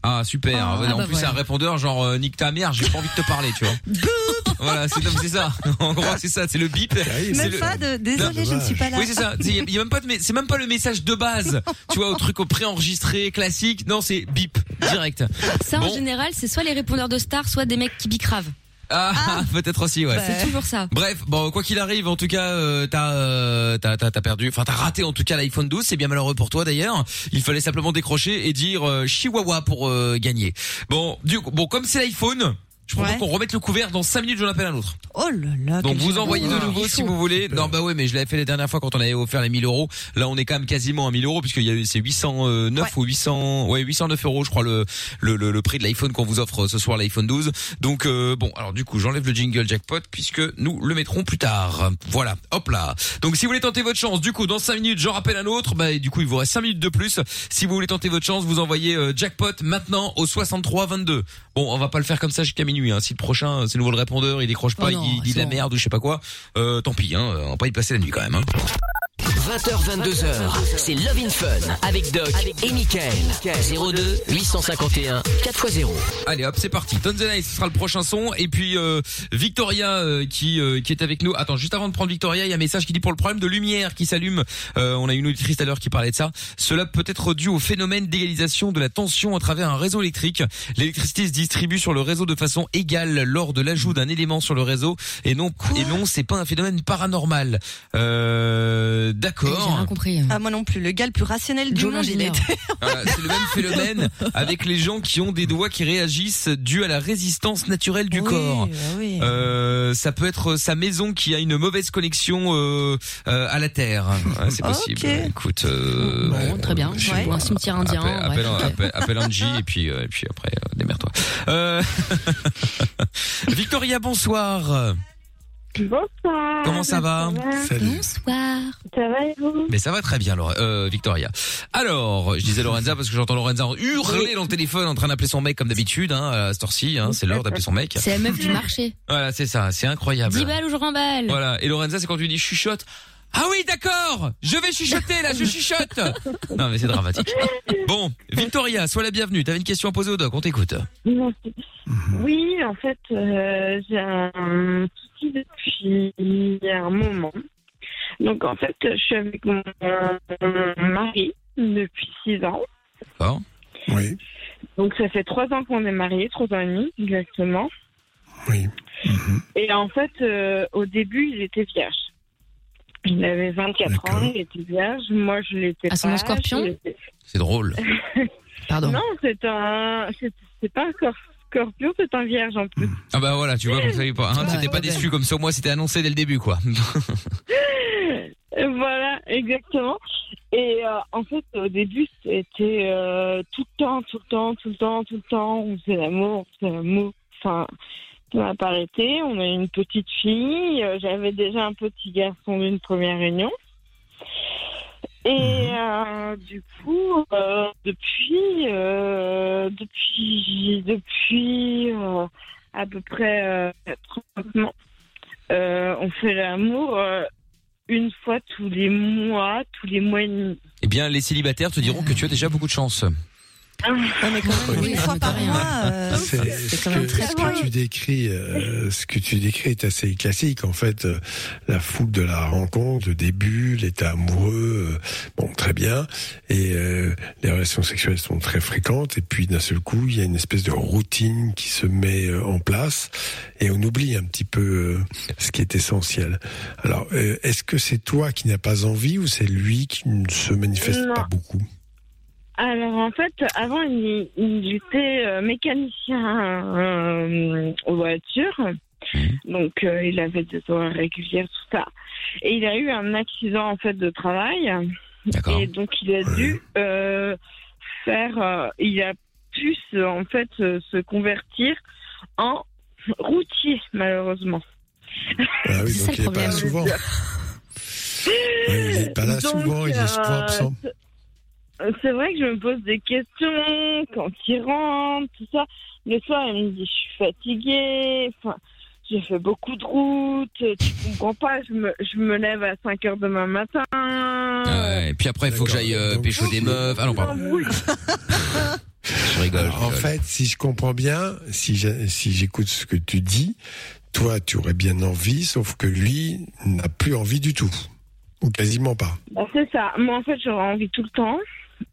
Ah super. Ah, en bah plus c'est un répondeur genre euh, nique ta mère, j'ai pas envie de te parler, tu vois. [laughs] voilà, c'est c'est ça. En gros c'est ça, c'est le bip. C'est Même le- pas de désolé, je ne suis pas là. Oui c'est ça. Il y, a- il y a même pas de, c'est même pas le message de base. tu vois au truc au préenregistré classique. Non c'est bip direct. Ça, en Bon. général, c'est soit les répondeurs de stars, soit des mecs qui bicravent. Ah, [laughs] peut-être aussi ouais. C'est toujours ça. Bref, bon, quoi qu'il arrive, en tout cas, euh, t'as, euh, t'as, t'as, t'as perdu, enfin, t'as raté en tout cas l'iPhone 12. C'est bien malheureux pour toi d'ailleurs. Il fallait simplement décrocher et dire euh, Chihuahua pour euh, gagner. Bon, du coup, bon, comme c'est l'iPhone, je propose Ouais. qu'on remette le couvert dans 5 minutes. J'en appelle un autre. Oh là là. Donc vous envoyez de nouveau si vous voulez. Non bah ouais mais je l'avais fait la dernière fois quand on avait offert les 1000 euros. Là on est quand même quasiment à 1000 euros puisqu'il y a eu c'est 809 ou 800 ouais 809 euros je crois le le, le, le prix de l'iPhone qu'on vous offre ce soir l'iPhone 12. Donc euh, bon alors du coup j'enlève le jingle jackpot puisque nous le mettrons plus tard. Voilà hop là. Donc si vous voulez tenter votre chance du coup dans 5 minutes j'en rappelle un autre. Bah et du coup il vous reste 5 minutes de plus. Si vous voulez tenter votre chance vous envoyez euh, jackpot maintenant au 63 22. Bon on va pas le faire comme ça jusqu'à minuit. Hein. Si le prochain c'est nouveau le répondeur il décroche pas Oh il non, dit- il dit de la merde ou je sais pas quoi. Euh, tant pis, hein, on va pas y passer la nuit quand même. Hein. 20h, 22h, c'est Love in Fun avec Doc et Michael. 02 851 4x0. Allez hop, c'est parti. Tonzenai, ce sera le prochain son. Et puis euh, Victoria euh, qui euh, qui est avec nous. Attends, juste avant de prendre Victoria, il y a un message qui dit pour le problème de lumière qui s'allume. euh, on a une auditrice à l'heure qui parlait de ça. Cela peut être dû au phénomène d'égalisation de la tension à travers un réseau électrique. L'électricité se distribue sur le réseau de façon égale lors de l'ajout d'un élément sur le réseau et non et non, c'est pas un phénomène paranormal. Euh, J'ai D'accord. rien compris. Ah moi non plus, le gars le plus rationnel du Joe monde, il était. Voilà, c'est le même phénomène [laughs] avec les gens qui ont des doigts qui réagissent dû à la résistance naturelle du Oui, corps. bah oui. Euh, ça peut être sa maison qui a une mauvaise connexion euh, euh, à la terre. Ouais, c'est possible. Écoute, euh, Bon, très bien. Ouais. pas. Un cimetière indien. Appelle, ok. appelle- appelle Angie et puis euh, et puis après euh, démerde-toi. Euh... [laughs] Victoria, bonsoir. Bonsoir. Comment ça va Salut. Bonsoir. Ça va et vous Mais ça va très bien, Laure- euh, Victoria. Alors, je disais Lorenza parce que j'entends Lorenza hurler dans le téléphone en train d'appeler son mec comme d'habitude, hein, à cette heure-ci, hein, c'est l'heure d'appeler son mec. C'est la meuf du marché. Voilà, c'est ça, c'est incroyable. 10 balles ou je remballe. Voilà, et Lorenza, c'est quand tu dis chuchote. Ah oui, d'accord, je vais chuchoter là, je chuchote. Non mais c'est dramatique. Bon, Victoria, sois la bienvenue. T'avais une question à poser au doc, on t'écoute. Oui, en fait, euh, j'ai un souci depuis un moment. Donc, en fait, je suis avec mon, mon mari depuis six ans. D'accord. Oui, Donc, ça fait trois ans qu'on est mariés, trois ans et demi exactement. oui. Et en fait, euh, au début, il était vierge. Il avait 24 D'accord. ans, il était vierge. Moi, je l'étais Ascendant pas. scorpion je l'étais- C'est drôle. [laughs] Pardon. Non, c'est un, c'est c'est pas un scor- scorpion, c'est un vierge en plus. Ah bah voilà, tu vois, vous savez pas. Hein, Bah, T'étais pas ouais. déçu comme ça, au moins c'était annoncé dès le début, quoi. [laughs] Voilà, exactement. Et euh, en fait, au début, c'était euh, tout le temps, tout le temps, tout le temps, tout le temps. On faisait l'amour, on faisait l'amour. Enfin, ça n'a pas arrêté. On a une petite fille. Euh, J'avais déjà un petit garçon d'une première réunion. Et euh, du coup, euh, depuis, euh, depuis, depuis à peu près euh, quatre ans maintenant, on fait l'amour une fois tous les mois, tous les mois et demi. Eh bien, les célibataires te diront que tu as déjà beaucoup de chance. Mais quand même, Oui, une fois par mois, euh, C'est c'est ce quand même très ce que tu décris, euh, ce que tu décris est assez classique. En fait, euh, la foule de la rencontre, le début, l'état amoureux, euh, bon, très bien, et euh, les relations sexuelles sont très fréquentes. Et puis d'un seul coup, il y a une espèce de routine qui se met euh, en place, et on oublie un petit peu euh, ce qui est essentiel. Alors, euh, est-ce que c'est toi qui n'as pas envie, ou c'est lui qui ne se manifeste Non. pas beaucoup? Alors en fait, avant, il, il était euh, mécanicien euh, aux voitures. Donc euh, il avait des horaires régulières, tout ça. Et il a eu un accident en fait de travail. Et donc il a dû euh, faire, euh, il a pu en fait euh, se convertir en routier malheureusement. Ah oui, donc ça il le n'est pas là problème. souvent. [laughs] Ouais, il n'est pas là Donc, souvent, il est souvent euh, absent. C'est- C'est vrai que je me pose des questions quand il rentre, tout ça. Le soir, il me dit je suis fatiguée, enfin, j'ai fait beaucoup de route, tu comprends pas, je me, je me lève à 5 heures demain matin. Ouais, et puis après, il faut que j'aille euh, pécho des meufs. Ah non, pardon. [laughs] Je rigole. Alors, je en rigole. fait, si je comprends bien, si j'écoute ce que tu dis, toi, tu aurais bien envie, sauf que lui n'a plus envie du tout. Ou quasiment pas. Bah, c'est ça. Moi, en fait, j'aurais envie tout le temps.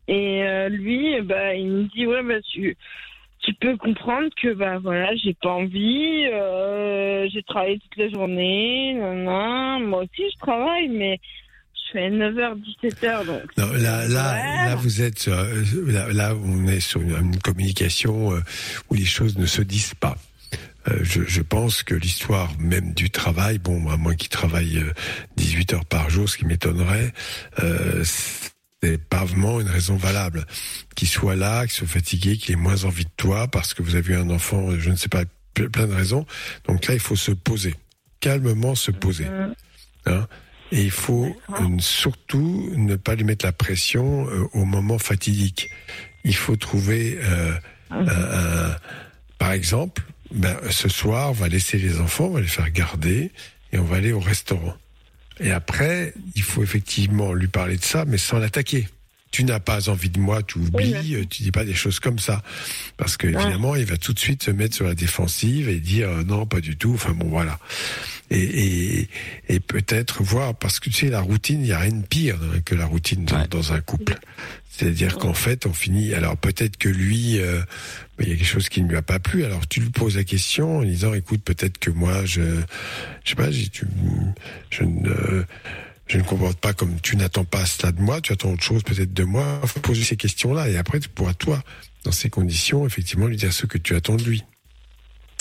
Et euh, lui, bah, il me dit, ouais, bah, tu, tu peux comprendre que, bah, voilà, j'ai pas envie, euh, j'ai travaillé toute la journée, nanana. Moi aussi, je travaille, mais je fais 9h, 17h, donc. Non, là, là, vous êtes, euh, là, là, on est sur une, une communication où les choses ne se disent pas. Euh, je, je pense que l'histoire même du travail, bon, à moins qu'il travaille euh, 18 heures par jour, ce qui m'étonnerait, euh, c'est pas vraiment une raison valable. Qu'il soit là, qu'il soit fatigué, qu'il ait moins envie de toi parce que vous avez eu un enfant, je ne sais pas, ple- plein de raisons. Donc là, il faut se poser, calmement se poser. Hein et il faut euh, surtout ne pas lui mettre la pression euh, au moment fatidique. Il faut trouver, euh, un- un- par exemple, ben, ce soir, on va laisser les enfants, on va les faire garder et on va aller au restaurant. Et après, il faut effectivement lui parler de ça, mais sans l'attaquer. Tu n'as pas envie de moi, tu oublies, euh, tu dis pas des choses comme ça. Parce que, évidemment, il va tout de suite se mettre sur la défensive et dire euh, non, pas du tout. Enfin bon, voilà. Et, et, et peut-être voir, parce que tu sais, la routine, il n'y a rien de pire hein, que la routine dans, dans un couple. C'est-à-dire qu'en fait, on finit. Alors peut-être que lui, euh, ben, il y a quelque chose qui ne lui a pas plu. Alors tu lui poses la question en disant, écoute, peut-être que moi, je, je sais pas, tu, je ne, je ne comporte pas comme tu n'attends pas cela de moi. Tu attends autre chose peut-être de moi. Il faut poser ces questions-là et après tu pourras toi, dans ces conditions, effectivement, lui dire ce que tu attends de lui.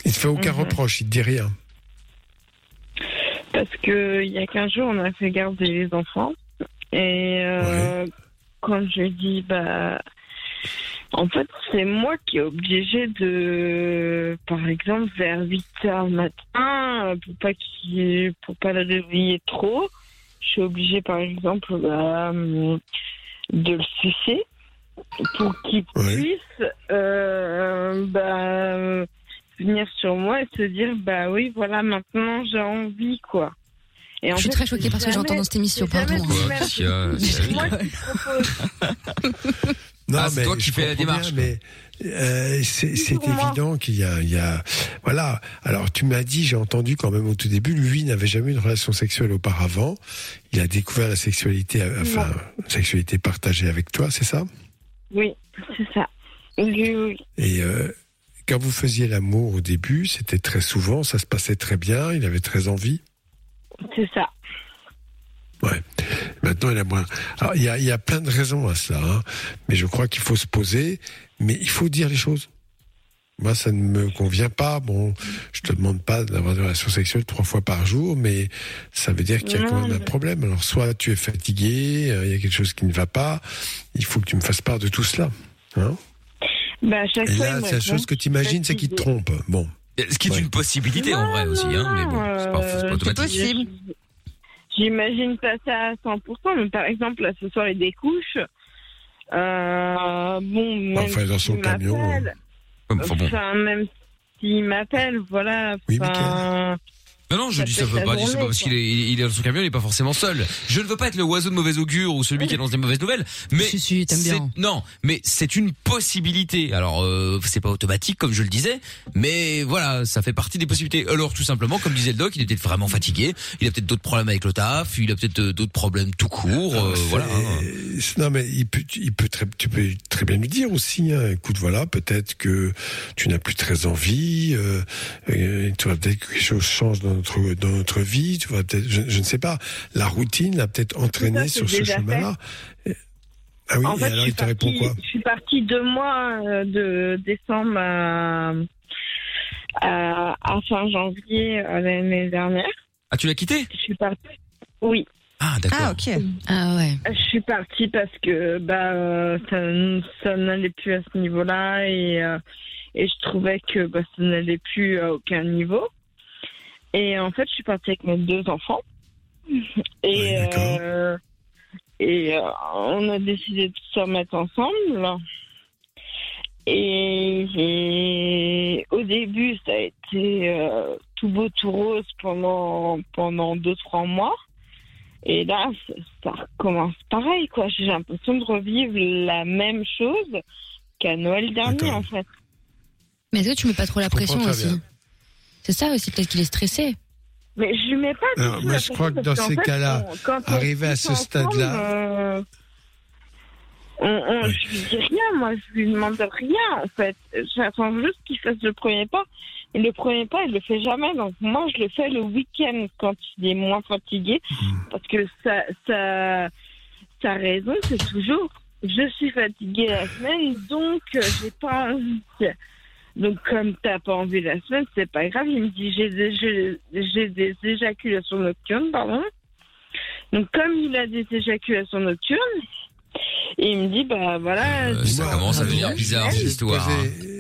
Il te fait aucun Mhm. reproche, il te dit rien. Parce que il y a 15 jours, on a fait garder les enfants. Et euh, quand je dis, bah, en fait, c'est moi qui est obligé de, par exemple, vers 8 heures le matin, pour pas qu'il, pour pas la réveiller trop, je suis obligée, par exemple, hum, de le sucer pour qu'il puisse, euh, bah, venir sur moi et se dire, bah oui, voilà, maintenant j'ai envie, quoi. Et en Je suis fait, très choquée par ce que j'entends dans cette émission, pardon. C'est moi qui propose. Non, Ah, c'est mais toi qui fais la démarche, bien, mais euh, c'est évident qu'il y a, il y a, voilà. Alors tu m'as dit, j'ai entendu quand même au tout début, lui n'avait jamais eu une relation sexuelle auparavant. Il a découvert la sexualité, euh, enfin, sexualité partagée avec toi, c'est ça? Oui, c'est ça. Oui, oui. Et euh, quand vous faisiez l'amour au début, c'était très souvent, ça se passait très bien, il avait très envie? C'est ça. Ouais. Maintenant, il a moins. Alors, il y a, il y a plein de raisons à cela, hein. mais je crois qu'il faut se poser, mais il faut dire les choses. Moi, ça ne me convient pas. Bon, je te demande pas d'avoir des relations sexuelles trois fois par jour, mais ça veut dire qu'il y a quand même un problème. Alors, soit tu es fatigué, euh, il y a quelque chose qui ne va pas, il faut que tu me fasses part de tout cela. Hein Bah, Et là, la chose que tu imagines, c'est qu'il te trompe. Bon. Ce qui est une possibilité en vrai aussi, hein, mais bon, c'est pas, pas Euh, automatique. possible. J'imagine pas ça à 100%, mais par exemple, là, ce soir, il découche. Euh, bon, même Enfin, dans son camion, Enfin, bon. enfin, même s'il m'appelle, voilà. Oui, enfin, Non, non, je Ça dis ça veut pas dire c'est pas parce qu'il est, il est dans son camion, il est pas forcément seul. Je ne veux pas être le oiseau de mauvais augure ou celui qui annonce des mauvaises nouvelles, mais Si, si, t'aimes c'est- bien. non, mais c'est une possibilité. Alors, euh, c'est pas automatique comme je le disais, mais voilà, ça fait partie des possibilités. Alors, tout simplement, comme disait le doc, il était vraiment fatigué, il a peut-être d'autres problèmes avec le taf, il a peut-être euh, d'autres problèmes tout court, euh, C'est- voilà. hein. Non, mais il peut, il peut très, tu peux très bien lui dire aussi. Hein, écoute, voilà, peut-être que tu n'as plus très envie. Euh, euh, tu vas peut-être que quelque chose change dans notre dans notre vie. Tu vas peut-être, je, je ne sais pas. La routine l'a peut-être entraîné sur ce chemin-là. Ah oui. en et fait, alors je suis il te répond partie- quoi Je suis partie deux mois euh, de décembre à, à, à fin janvier euh, l'année dernière. Ah, tu l'as quitté? Je suis partie. Oui. Ah, d'accord. Ah, ok. Ah ouais. Je suis partie parce que bah euh, ça, ça n'allait plus à ce niveau-là et euh, et je trouvais que bah, ça n'allait plus à aucun niveau. Et en fait, je suis partie avec mes deux enfants et euh, et euh, on a décidé de se remettre ensemble. Et, et au début, ça a été euh, tout beau, tout rose pendant pendant deux trois mois. Et là, ça- ça recommence pareil, quoi. J'ai l'impression de revivre la même chose qu'à Noël dernier, en fait. Mais est-ce que tu mets pas trop la Je pression aussi bien. C'est ça aussi, peut-être qu'il est stressé. Mais je lui mets pas. Alors, tout moi, je crois que dans ces cas-là, arrivé à ce stade-là- euh, on, on, Je lui dis rien, moi, je lui demande rien, en fait. J'attends juste qu'il fasse le premier pas. Et le premier pas, il le fait jamais. Donc, moi, je le fais le week-end quand il est moins fatigué. Hmm. Parce que ça, ça, sa raison, c'est toujours je suis fatiguée la semaine, donc euh, j'ai pas envie. Donc, comme t'as pas envie la semaine, c'est pas grave. Il me dit j'ai des, des éjaculations nocturnes, pardon. Donc, comme il a des éjaculations nocturnes, il me dit bah voilà. Euh, ça commence à devenir bizarre, cette histoire.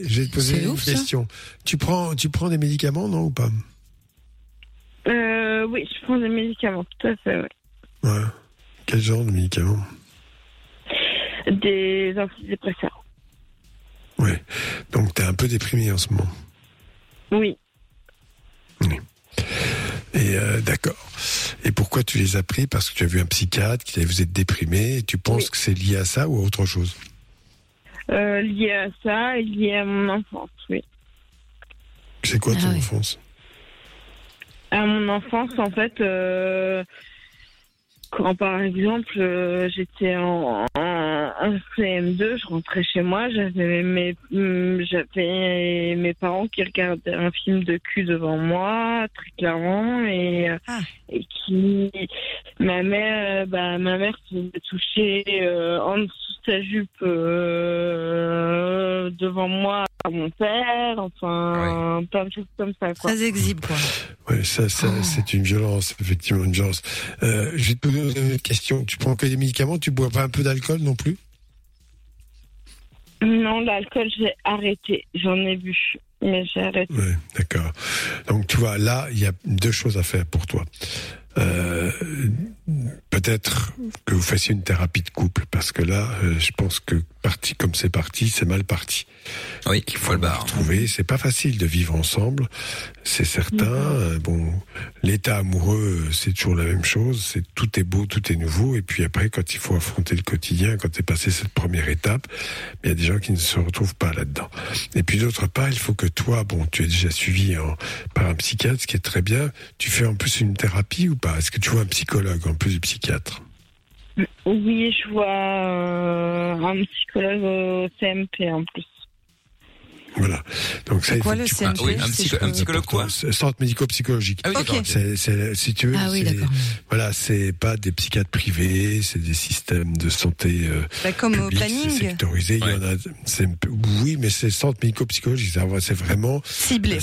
Je vais te poser C'est une ouf, question. Tu prends, tu prends des médicaments, non, ou pas? Euh, oui, je prends des médicaments, tout à fait, oui. Ouais. Quel genre de médicaments? Des antidépresseurs. Ouais. Donc, t'es un peu déprimé en ce moment. Oui. Et euh, d'accord. Et pourquoi tu les as pris? Parce que tu as vu un psychiatre, qui vous êtes déprimé, et tu penses que c'est lié à ça ou à autre chose? Euh, lié à ça et lié à mon enfance, oui. C'est quoi Ah ton ouais. enfance? À mon enfance, en fait, euh, quand par exemple euh, j'étais en, en, en CM2, je rentrais chez moi, j'avais mes, hum, j'avais mes parents qui regardaient un film de cul devant moi, très clairement, et, et qui, ma mère, euh, bah, ma mère se faisait toucher euh, en dessous de sa jupe euh, devant moi à mon père, enfin, plein de choses comme ça, quoi. Très exhibe, quoi. Ouais, ça, ça c'est une violence, effectivement, une violence. Euh, je vais te poser une question. Tu prends que des médicaments Tu bois pas un peu d'alcool non plus? Non, l'alcool, j'ai arrêté. J'en ai bu, mais j'ai arrêté. Ouais, d'accord. Donc tu vois, là, il y a deux choses à faire pour toi. Euh, Peut-être que vous fassiez une thérapie de couple, parce que là, euh, je pense que parti comme c'est parti, c'est mal parti. Oui, il faut le barre. Retrouver, c'est pas facile de vivre ensemble, c'est certain. Euh, Bon, l'état amoureux, c'est toujours la même chose. C'est tout est beau, tout est nouveau, et puis après, quand il faut affronter le quotidien, quand es passé cette première étape, il y a des gens qui ne se retrouvent pas là-dedans. Et puis d'autre part, il faut que toi, bon, tu es déjà suivi en- par un psychiatre, ce qui est très bien. Tu fais en plus une thérapie ou Est-ce que tu vois un psychologue en plus du psychiatre? Oui, je vois euh, un psychologue au CMP en plus. Voilà. Donc ça, quoi le CMP, Ah oui, un psy- c'est un psychologue quoi Centre médico-psychologique. Ah oui, d'accord, Ok. C'est- c'est- si tu veux, Ah oui, voilà, c'est pas des psychiatres privés, c'est des systèmes de santé euh, Bah, comme au publics, planning. c'est sectorisé. Il y en a, c'est oui, mais c'est centre médico-psychologique. C'est vraiment ciblé.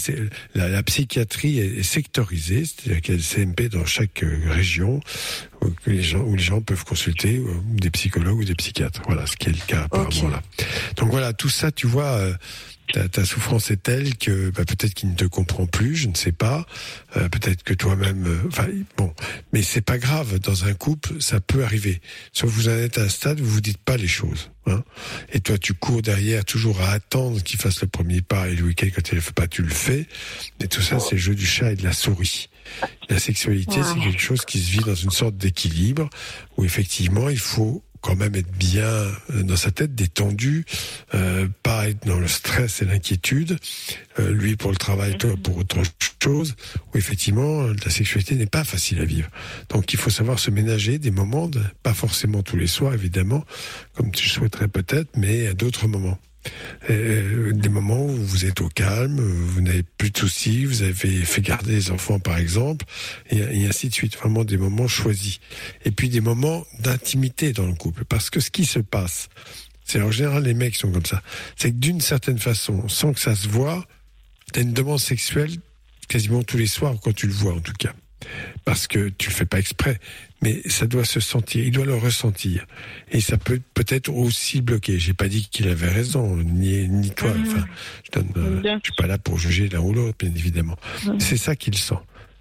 La, la psychiatrie est, sectorisée, c'est-à-dire qu'il y a des CMP dans chaque euh, région où, les gens, où les gens peuvent consulter des psychologues ou des psychiatres. Voilà, ce qui est le cas apparemment là. Donc voilà, tout ça, tu vois. euh, ta, ta souffrance est telle que bah, peut-être qu'il ne te comprend plus, je ne sais pas. Euh, peut-être que toi-même, euh, enfin bon, mais c'est pas grave. Dans un couple, ça peut arriver. Sauf que vous en êtes à un stade où vous dites pas les choses. Hein et toi, tu cours derrière, toujours à attendre qu'il fasse le premier pas. Et le week-end, quand il le fait pas, tu le fais. Et tout ça, c'est le jeu du chat et de la souris. La sexualité, c'est quelque chose qui se vit dans une sorte d'équilibre où effectivement, il faut quand même être bien euh, dans sa tête, détendu, euh, pas être dans le stress et l'inquiétude, euh, lui pour le travail, toi pour autre chose, où effectivement la sexualité n'est pas facile à vivre. Donc il faut savoir se ménager des moments, pas forcément tous les soirs évidemment, comme tu souhaiterais peut-être, mais à d'autres moments. Euh, des moments où vous êtes au calme, vous n'avez plus de soucis, vous avez fait garder les enfants par exemple, et, et ainsi de suite. Vraiment des moments choisis. Et puis des moments d'intimité dans le couple. Parce que ce qui se passe, c'est en général les mecs sont comme ça, c'est que d'une certaine façon, sans que ça se voit, as une demande sexuelle quasiment tous les soirs quand tu le vois en tout cas. Parce que tu le fais pas exprès, mais ça doit se sentir, il doit le ressentir. Et ça peut peut-être aussi bloquer. J'ai pas dit qu'il avait raison, ni, ni toi. Enfin, je donne, euh, je suis pas là pour juger l'un ou l'autre, bien évidemment. C'est ça qu'il sent.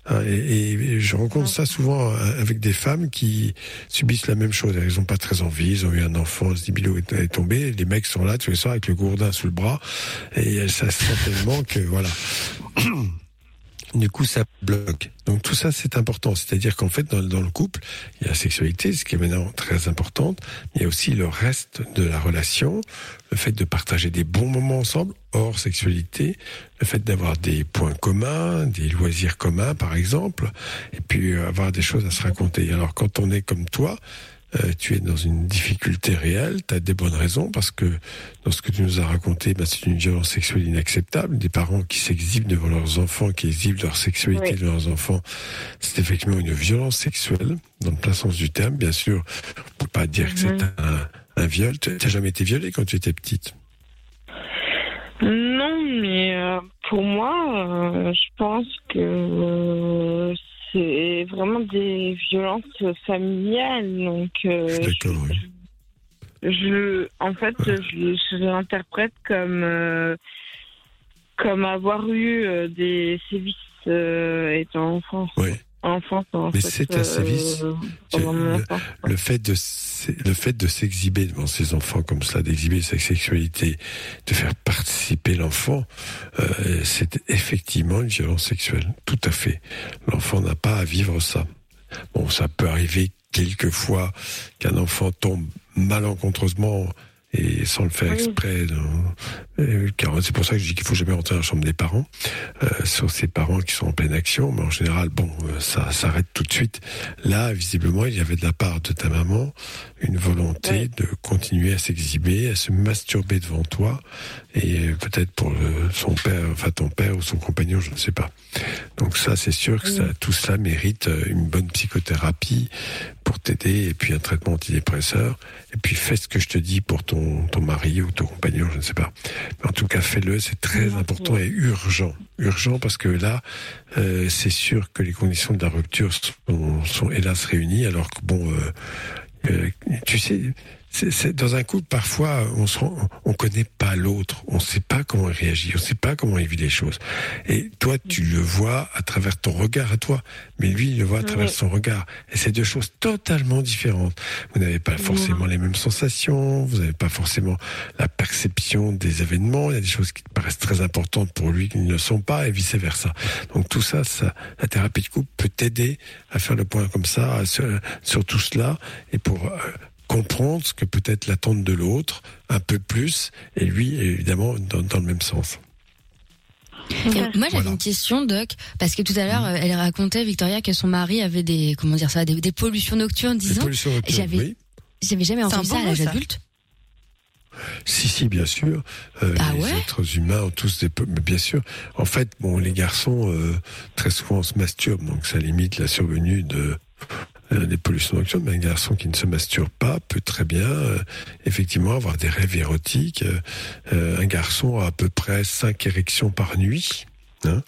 Hein, et, et je rencontre ça souvent euh, avec des femmes qui subissent la même chose. Elles ont pas très envie, ils ont eu un enfant, ce bilot est, est tombé, les mecs sont là tous les soirs avec le gourdin sous le bras, et elles ça se sent tellement que voilà. [clears throat] Du coup, ça bloque. Donc tout ça, c'est important. C'est-à-dire qu'en fait, dans, le couple, il y a la sexualité, ce qui est maintenant très importante. Il y a aussi le reste de la relation, le fait de partager des bons moments ensemble, hors sexualité, le fait d'avoir des points communs, des loisirs communs, par exemple, et puis avoir des choses à se raconter. Alors quand on est comme toi, euh, tu es dans une difficulté réelle, tu as des bonnes raisons, parce que dans ce que tu nous as raconté, bah, c'est une violence sexuelle inacceptable. Des parents qui s'exhibent devant leurs enfants, qui exhibent leur sexualité Oui. de leurs enfants, c'est effectivement une violence sexuelle, dans le plein sens du terme. Bien sûr, on peut pas dire que c'est Mhm. un, un viol. Tu n'as jamais été violée quand tu étais petite? Non, mais euh, pour moi, euh, je pense que euh, c'est vraiment des violences familiales. Donc, euh, D'accord, oui. je, en fait, je, je l'interprète comme euh, comme avoir eu euh, des sévices euh, étant enfant. Oui. Enfant, en Mais c'est un sévice. euh, le, fait de s- le fait de s'exhiber devant ses enfants comme cela, d'exhiber sa sexualité, de faire participer l'enfant, euh, c'est effectivement une violence sexuelle. Tout à fait. L'enfant n'a pas à vivre ça. Bon, ça peut arriver quelquefois qu'un enfant tombe malencontreusement et sans le faire Oui. exprès. car c'est pour ça que je dis qu'il faut jamais rentrer dans la chambre des parents, euh, sur ces parents qui sont en pleine action. Mais en général, bon, euh, ça s'arrête tout de suite. Là, visiblement, il y avait de la part de ta maman une volonté de continuer à s'exhiber, à se masturber devant toi, et euh, peut-être pour le- son père, enfin ton père ou son compagnon, je ne sais pas. Donc ça, c'est sûr que ça, tout cela mérite euh, une bonne psychothérapie pour t'aider, et puis un traitement antidépresseur, et puis fais ce que je te dis pour ton, ton mari ou ton compagnon, je ne sais pas. Mais en tout cas, fais-le, c'est très important et urgent. Urgent parce que là, euh, c'est sûr que les conditions de la rupture sont, sont hélas réunies, alors que bon, euh, euh, tu sais, c'est, c'est- dans un couple, parfois, on on connaît pas l'autre, on sait pas comment il réagit, on sait pas comment il vit les choses. Et toi, tu le vois à travers ton regard à toi, mais lui, il le voit à travers Oui. son regard. Et c'est deux choses totalement différentes. Vous n'avez pas forcément les mêmes sensations, vous n'avez pas forcément la perception des événements. Il y a des choses qui te paraissent très importantes pour lui qui ne le sont pas, et vice versa. Donc tout ça, ça, la thérapie de couple peut t'aider à faire le point comme ça sur, sur tout cela et pour euh, comprendre ce que peut être l'attente de l'autre un peu plus, et lui, évidemment, dans, dans le même sens. Et moi, j'avais une question, Doc, parce que tout à Mm. l'heure, euh, elle racontait, Victoria, que son mari avait des, comment dire ça, des, des pollutions nocturnes, disons. pollutions nocturnes, J'avais, oui. j'avais jamais entendu ça bon à l'âge adulte. Si, si, bien sûr. Euh, Ah les ouais êtres humains ont tous des... mais Bien sûr. En fait, bon, les garçons, euh, très souvent, se masturbent, donc ça limite la survenue de des pollutions nocturnes. Mais un garçon qui ne se masturbe pas peut très bien, euh, effectivement, avoir des rêves érotiques. Euh, euh, un garçon a à peu près cinq érections par nuit. Hein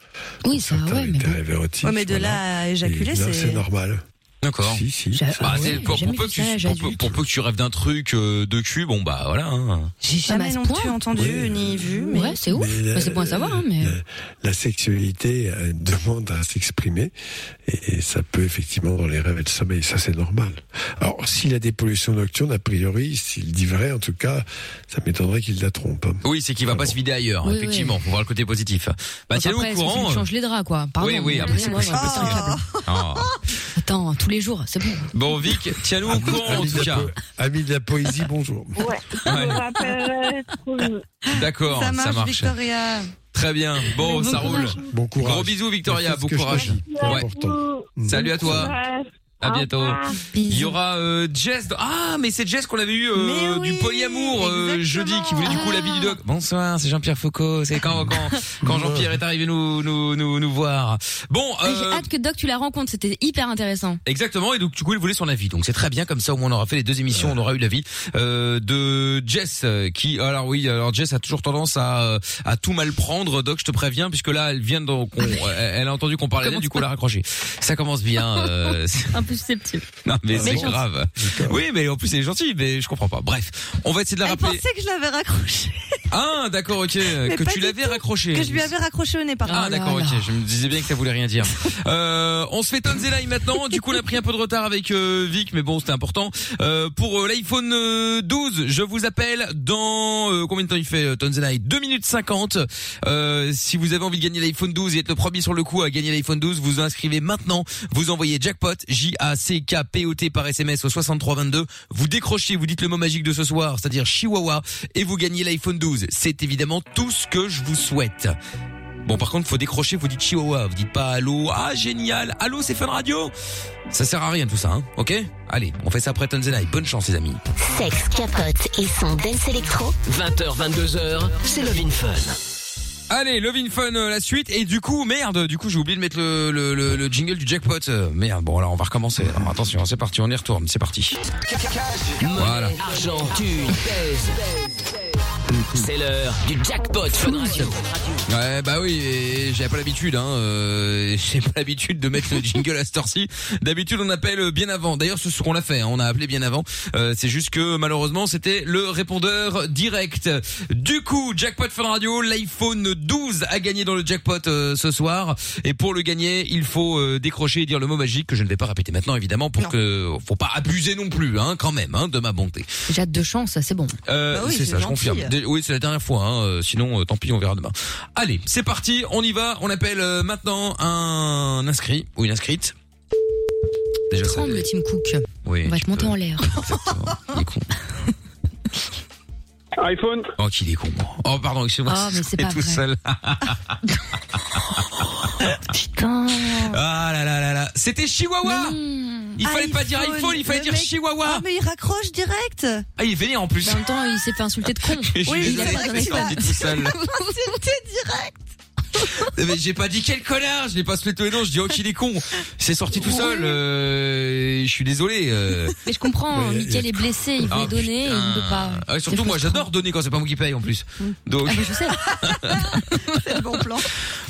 Oui, ça, ouais, mais des bon. rêves érotiques. Ouais, mais de voilà. là à éjaculer, c'est normal. D'accord. Si, si. Bah, Ah c'est ouais, pour, pour peu ça tu, pour, peu- pour que tu rêves d'un truc euh, de cul, bon bah voilà. hein. J'ai jamais non plus entendu Oui. ni vu, mais. Ouais, c'est ouf. Bah, c'est bon à savoir, hein, mais. la, la sexualité euh, [laughs] demande à s'exprimer et, et ça peut effectivement dans les rêves et le sommeil, ça c'est normal. Alors s'il a des pollutions nocturnes, a priori, s'il dit vrai, en tout cas, ça m'étonnerait qu'il la trompe. hein. Oui, c'est qu'il va pas se vider ailleurs, Oui, effectivement. Faut voir le côté positif. Bah tiens-nous au courant. lui changes les draps, quoi? Pardon. Oui, oui, après, c'est. Ah. Attends, tous les jours, c'est bon. Bon Vic, tiens-nous au courant en Ami de tout la cas. ami de la poésie, bonjour. Ouais, Ouais. D'accord, Ça ça marche. Victoria. Très bien. Bon, Bon ça roule. Bon courage. Gros bisous Victoria, bon courage. Ouais. Salut à toi. À bientôt. Il y aura euh, Jess. Ah, mais c'est Jess qu'on avait eu euh, du polyamour euh, jeudi, qui voulait du coup la vie du doc. Bonsoir, c'est Jean-Pierre Foucault. C'est quand quand [laughs] quand Jean-Pierre est arrivé nous nous nous nous voir. Bon. Ah, J'ai Euh, hâte que Doc tu la rencontres, c'était hyper intéressant. Exactement, et donc du coup il voulait son avis, donc c'est très bien comme ça au moins on aura fait les deux émissions, on aura eu l'avis euh, de Jess euh, qui, alors oui, alors Jess a toujours tendance à à tout mal prendre, Doc je te préviens puisque là elle vient donc on- [laughs] elle a entendu qu'on parlait du coup elle a raccroché. Ça commence bien. [laughs] euh, peu susceptible. non mais c'est grave. Oui mais en plus elle est gentille, mais je comprends pas. Bref, on va essayer de la Elle rappeler. pensait que je l'avais raccroché. Ah d'accord ok, Mais que tu l'avais raccroché. Que je lui avais raccroché au nez, pardon. Ah d'accord ok je me disais bien que ça voulait rien dire [laughs] euh, on se fait Tonzelai maintenant du coup on a pris un peu de retard avec euh, Vic mais bon c'était important euh, pour euh, l'iPhone euh, 12 je vous appelle dans euh, combien de temps il fait euh, Tonzelai 2 minutes 50 euh, si vous avez envie de gagner l'iPhone 12 et être le premier sur le coup à gagner l'iPhone 12 vous inscrivez maintenant vous envoyez jackpot J A C K P O T par SMS au 6322 vous décrochez vous dites le mot magique de ce soir c'est-à-dire Chihuahua et vous gagnez l'iPhone 12 c'est évidemment tout ce que je vous souhaite Bon, par contre, faut décrocher, vous dites Chihuahua, vous dites pas allô, ah génial, allô c'est Fun Radio. Ça sert à rien tout ça, hein, ok? Allez, on fait ça après Tonzenai. Bonne chance les amis. Sexe, capote et son dance électro. 20h, 22h, c'est Love in Fun. Allez, Love in Fun, euh, la suite. Et du coup, merde, du coup, j'ai oublié de mettre le, le, le, le jingle du jackpot. Euh, merde, bon, alors on va recommencer. Alors, attention, c'est parti, on y retourne, c'est parti. Voilà. Argent, thune, pèse. C'est l'heure du jackpot Fun Radio. Ouais, bah oui, et j'avais pas l'habitude, hein. Euh, [laughs] j'ai pas l'habitude de mettre le jingle à cette heure-ci. D'habitude, on appelle bien avant. D'ailleurs, c'est ce qu'on a fait. hein, on a appelé bien avant. Euh, c'est juste que malheureusement, c'était le répondeur direct. Du coup, jackpot Fun Radio, l'iPhone 12 a gagné dans le jackpot euh, ce soir. Et pour le gagner, il faut euh, décrocher et dire le mot magique que je ne vais pas répéter maintenant, évidemment, pour que faut pas abuser non plus, hein, quand même, hein, de ma bonté. J'ai hâte de chance, c'est bon. Euh, Bah oui, c'est c'est ça, je gentil. confirme. Dé- Oui, c'est la dernière fois. Hein. euh, Sinon, euh, tant pis, on verra demain. Allez, c'est parti, on y va. On appelle euh, maintenant un inscrit ou une inscrite. Déjà, ça. Tremble, Tim Cook. Oui, On va te monter peux. en l'air. Il est con. [laughs] iPhone. Oh, qu'il est con. Oh, pardon, excusez-moi. Oh, mais c'est pas tout vrai. seul. [laughs] [laughs] Putain. Ah là là là là. C'était Chihuahua. Il fallait pas dire iPhone, il fallait le dire mec- Chihuahua. Ah, mais il raccroche direct. Ah, il est vénère en plus. En même temps, il s'est fait insulter de con. [laughs] Je suis désolé, il a pas tout seul. C'était direct. [laughs] Mais j'ai pas dit quel connard, je l'ai pas souhaité les noms, je dis oh qu'il est con. C'est sorti tout seul, euh, je suis désolé. euh. Mais je comprends, Mais- Mickaël est blessé, il Ah, veut donner, et il ne peut pas. Ah, et surtout moi j'adore donner quand c'est pas moi qui paye en plus. Donc Ah, mais je sais. [laughs] C'est le bon plan.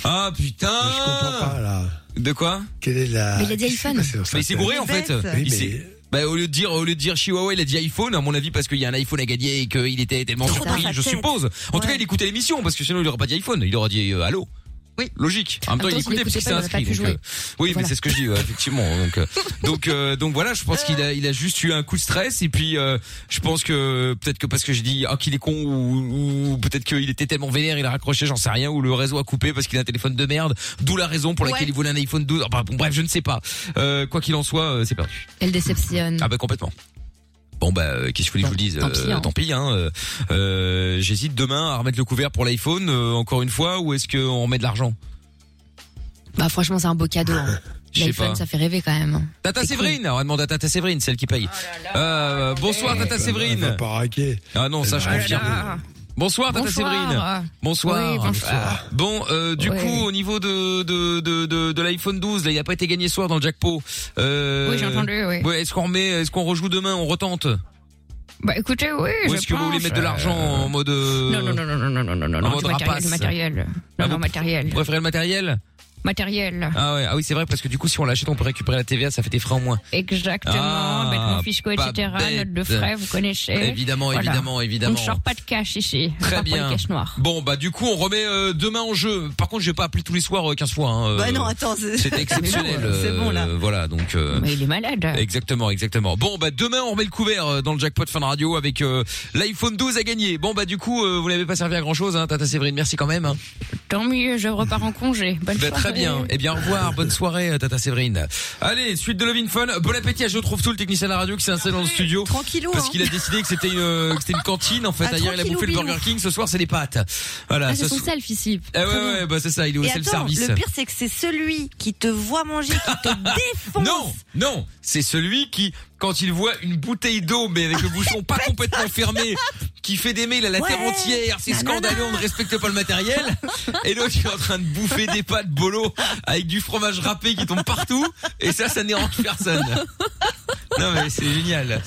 Ah putain Je comprends pas là. De quoi? Quelle est la. Mais il a dit iPhone. Mais il s'est gouré en fait. Oui, Il s'est- Bah, au lieu de dire au lieu de dire Chihuahua, il a dit iPhone à mon avis parce qu'il y a un iPhone à gagner et qu'il était tellement surpris, je suppose. En tout cas, il écoutait l'émission parce que sinon il aurait pas dit iPhone, il aurait dit euh, allô. Oui. Logique. En même temps, il écoutait parce qu'il écoutait s'est inscrit. donc, euh, oui, mais c'est ce que je dis, effectivement. Donc, euh, [laughs] donc, euh, donc voilà, je pense qu'il a, il a juste eu un coup de stress et puis euh, je pense que peut-être que parce que j'ai dit ah qu'il est con ou, ou peut-être qu'il était tellement vénère, il a raccroché, j'en sais rien, ou le réseau a coupé parce qu'il a un téléphone de merde, d'où la raison pour laquelle Ouais. il voulait un iPhone 12. Enfin, bon, bref, je ne sais pas. Euh, quoi qu'il en soit, euh, c'est perdu. Elle déceptionne. Ah bah complètement. Bon bah euh, qu'est-ce que vous voulez que je vous dise tant pis, Euh, hein. Tant pis. Hein, euh, J'hésite demain à remettre le couvert pour l'iPhone euh, encore une fois ou est-ce qu'on remet de l'argent? Bah franchement, c'est un beau cadeau. hein. [laughs] Je sais L'iPhone, pas. ça fait rêver quand même. Tata C'est Séverine, on va demander à Tata Séverine, celle qui paye. Euh, bonsoir Tata Séverine. pas raquer. Ah non, ça je confirme. Bonsoir Tata Bonsoir. Séverine. Bonsoir. Oui, bonsoir. Bon, euh, du Ouais. coup, au niveau de de de de, de l'iPhone 12, là, il a pas été gagné ce soir dans le jackpot. Euh, Oui, j'ai entendu, oui. Ouais, est-ce qu'on remet, est-ce qu'on rejoue demain, on retente? Bah écoutez, oui, Ou je est-ce que vous voulez mettre de euh, l'argent en mode euh, Non, non, non, non, non, non, non, non, non, en non, mode du matériel, rapace du matériel. Non, Ah, non, vous- matériel. Vous préférez le matériel? Matériel. Ah ouais, ah oui, c'est vrai parce que du coup, si on l'achète, on peut récupérer la TVA, ça fait des frais en moins. Exactement, Ah, mettre mon fisco, pas etc., bête. note de frais, vous connaissez. Évidemment, Voilà. évidemment, On évidemment. ne sort pas de cash ici. Très [laughs] pas bien. Pour les caches noires. Bon, bah du coup, on remet euh, demain en jeu. Par contre, je vais pas appeler tous les soirs euh, 15 fois. Hein, Bah euh, non, attends, c'est- C'était [laughs] exceptionnel. Mais c'est bon, là. euh, Voilà, donc. euh, Mais il est malade. Exactement, exactement. Bon, bah demain on remet le couvert euh, dans le jackpot Fun Radio avec euh, l'iPhone 12 à gagner. Bon, bah du coup, euh, vous n'avez pas servi à grand chose, hein, Tata Séverine. Merci quand même. hein. Tant mieux, je repars en congé. Bonne Bah, soirée. très bien. Eh bien, au revoir. Bonne soirée, euh, Tata Séverine. Allez, suite de Love in Fun. Bon appétit à Je trouve tout le technicien de la radio qui s'est installé dans le studio. Tranquillou, Parce hein. qu'il a décidé que c'était une, euh, que c'était une cantine. En fait, Ah, hier, il a bouffé le Burger King. Ce soir, c'est les pâtes. Voilà. Ah, c'est ce son so- self ici. Eh ouais, ouais, bah, c'est ça. Il est au self-service. le pire c'est que c'est celui qui te voit manger, qui te [laughs] défonce. Non, non, c'est celui qui, quand il voit une bouteille d'eau, mais avec le bouchon pas complètement fermé, qui fait des mails à la Ouais. terre entière, c'est scandaleux, on ne respecte pas le matériel. Et l'autre, il est en train de bouffer des pâtes bolo avec du fromage râpé qui tombe partout. Et ça, ça dérange personne. Non mais c'est génial.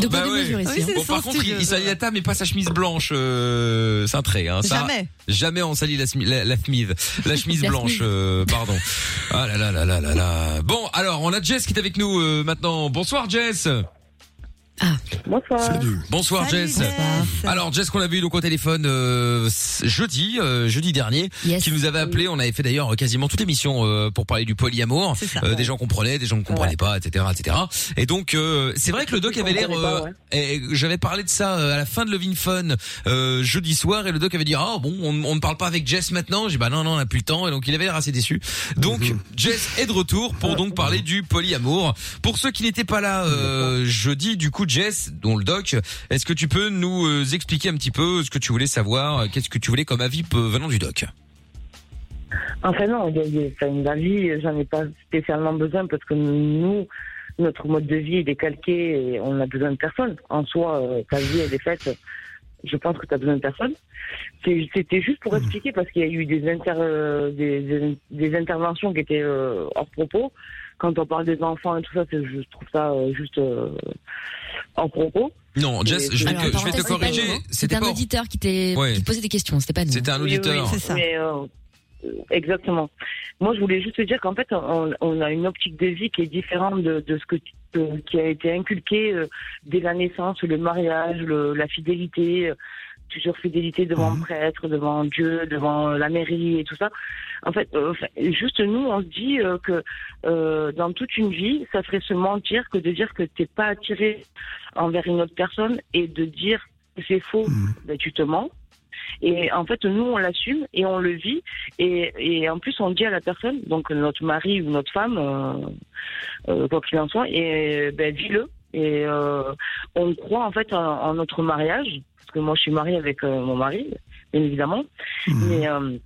De Bah quoi ouais. mesure ici. Oui, c'est Bon, par contre, il, studio. il salit la table, mais pas sa chemise blanche euh, cintrée. Hein. Ça, Jamais. Jamais on salit la, la, la chemise, la chemise La blanche. euh, pardon. Ah là là là là là là. Bon, alors on a Jess qui est avec nous euh, maintenant. Bonsoir Jess. Bonsoir. Salut. Bonsoir Salut, Jess. Jess. Alors Jess qu'on avait eu donc au téléphone euh, jeudi, euh, jeudi dernier, Yes. qui nous avait appelé. On avait fait d'ailleurs quasiment toute l'émission euh, pour parler du polyamour. Ça. Euh, des gens comprenaient, des gens ne comprenaient pas, etc., etc. Et donc euh, c'est vrai que le doc avait l'air. euh, ouais. J'avais parlé de ça euh, à la fin de Levin Fun euh, jeudi soir et le doc avait dit ah bon on, on ne parle pas avec Jess maintenant. J'ai dit, bah non non on n'a plus le temps et donc il avait l'air assez déçu. Donc Jess est de retour pour donc parler du polyamour. Pour ceux qui n'étaient pas là euh, jeudi, du coup Jess, dont le doc, est-ce que tu peux nous euh, expliquer un petit peu ce que tu voulais savoir, euh, qu'est-ce que tu voulais comme avis euh, venant du doc? Enfin non, il y a- une avis, j'en ai pas spécialement besoin parce que nous, notre mode de vie il est calqué et on a besoin de personne. En soi, ta vie elle est faite. Je pense que tu as besoin de personne. C'était juste pour expliquer parce qu'il y a eu des, inter, euh, des, des, des interventions qui étaient euh, hors propos. Quand on parle des enfants et tout ça, je trouve ça euh, juste euh, hors propos. Non, Jess, je vais Alors, te, je vais corriger. C'était un pas. auditeur qui, Ouais. qui te posait des questions, c'était pas nous. C'était un Oui, oui, auditeur. c'est ça. Mais, euh, exactement. Moi, je voulais juste te dire qu'en fait, on, on a une optique de vie qui est différente de, de ce que tu- euh, qui a été inculqué euh, dès la naissance, le mariage, le- la fidélité, toujours fidélité devant le prêtre, devant Dieu, devant euh, la mairie et tout ça. En fait, euh, juste nous, on se dit euh, que euh, dans toute une vie, ça serait se mentir que de dire que t'es pas attiré envers une autre personne et de dire que c'est faux, ben, tu te mens. Et en fait, nous, on l'assume et on le vit. Et, et en plus, on dit à la personne, donc notre mari ou notre femme, quoi qu'il en soit, et ben, dis-le. Et on croit en fait en, en notre mariage, que moi, je suis mariée avec euh, mon mari, bien évidemment. Mais euh,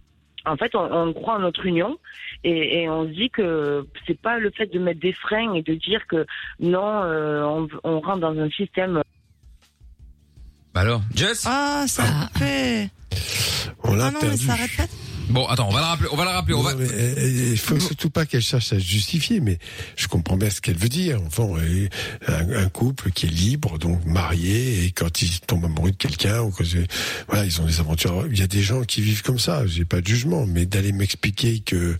en fait, on, on croit en notre union et, et on se dit que c'est pas le fait de mettre des freins et de dire que non, euh, on, on rentre dans un système Bah alors, Jess. Ah, ça Ah. fait. On l'a Ah non, mais perdu. ça arrête pas. Bon, attends, on va la rappeler. On va la rappeler. On va. Euh, euh, il faut surtout pas qu'elle cherche à se justifier, mais je comprends bien ce qu'elle veut dire. Enfin, euh, un, couple qui est libre, donc marié, et quand ils tombent amoureux de quelqu'un, ou voilà, ils ont des aventures. Il y a des gens qui vivent comme ça. J'ai pas de jugement, mais d'aller m'expliquer que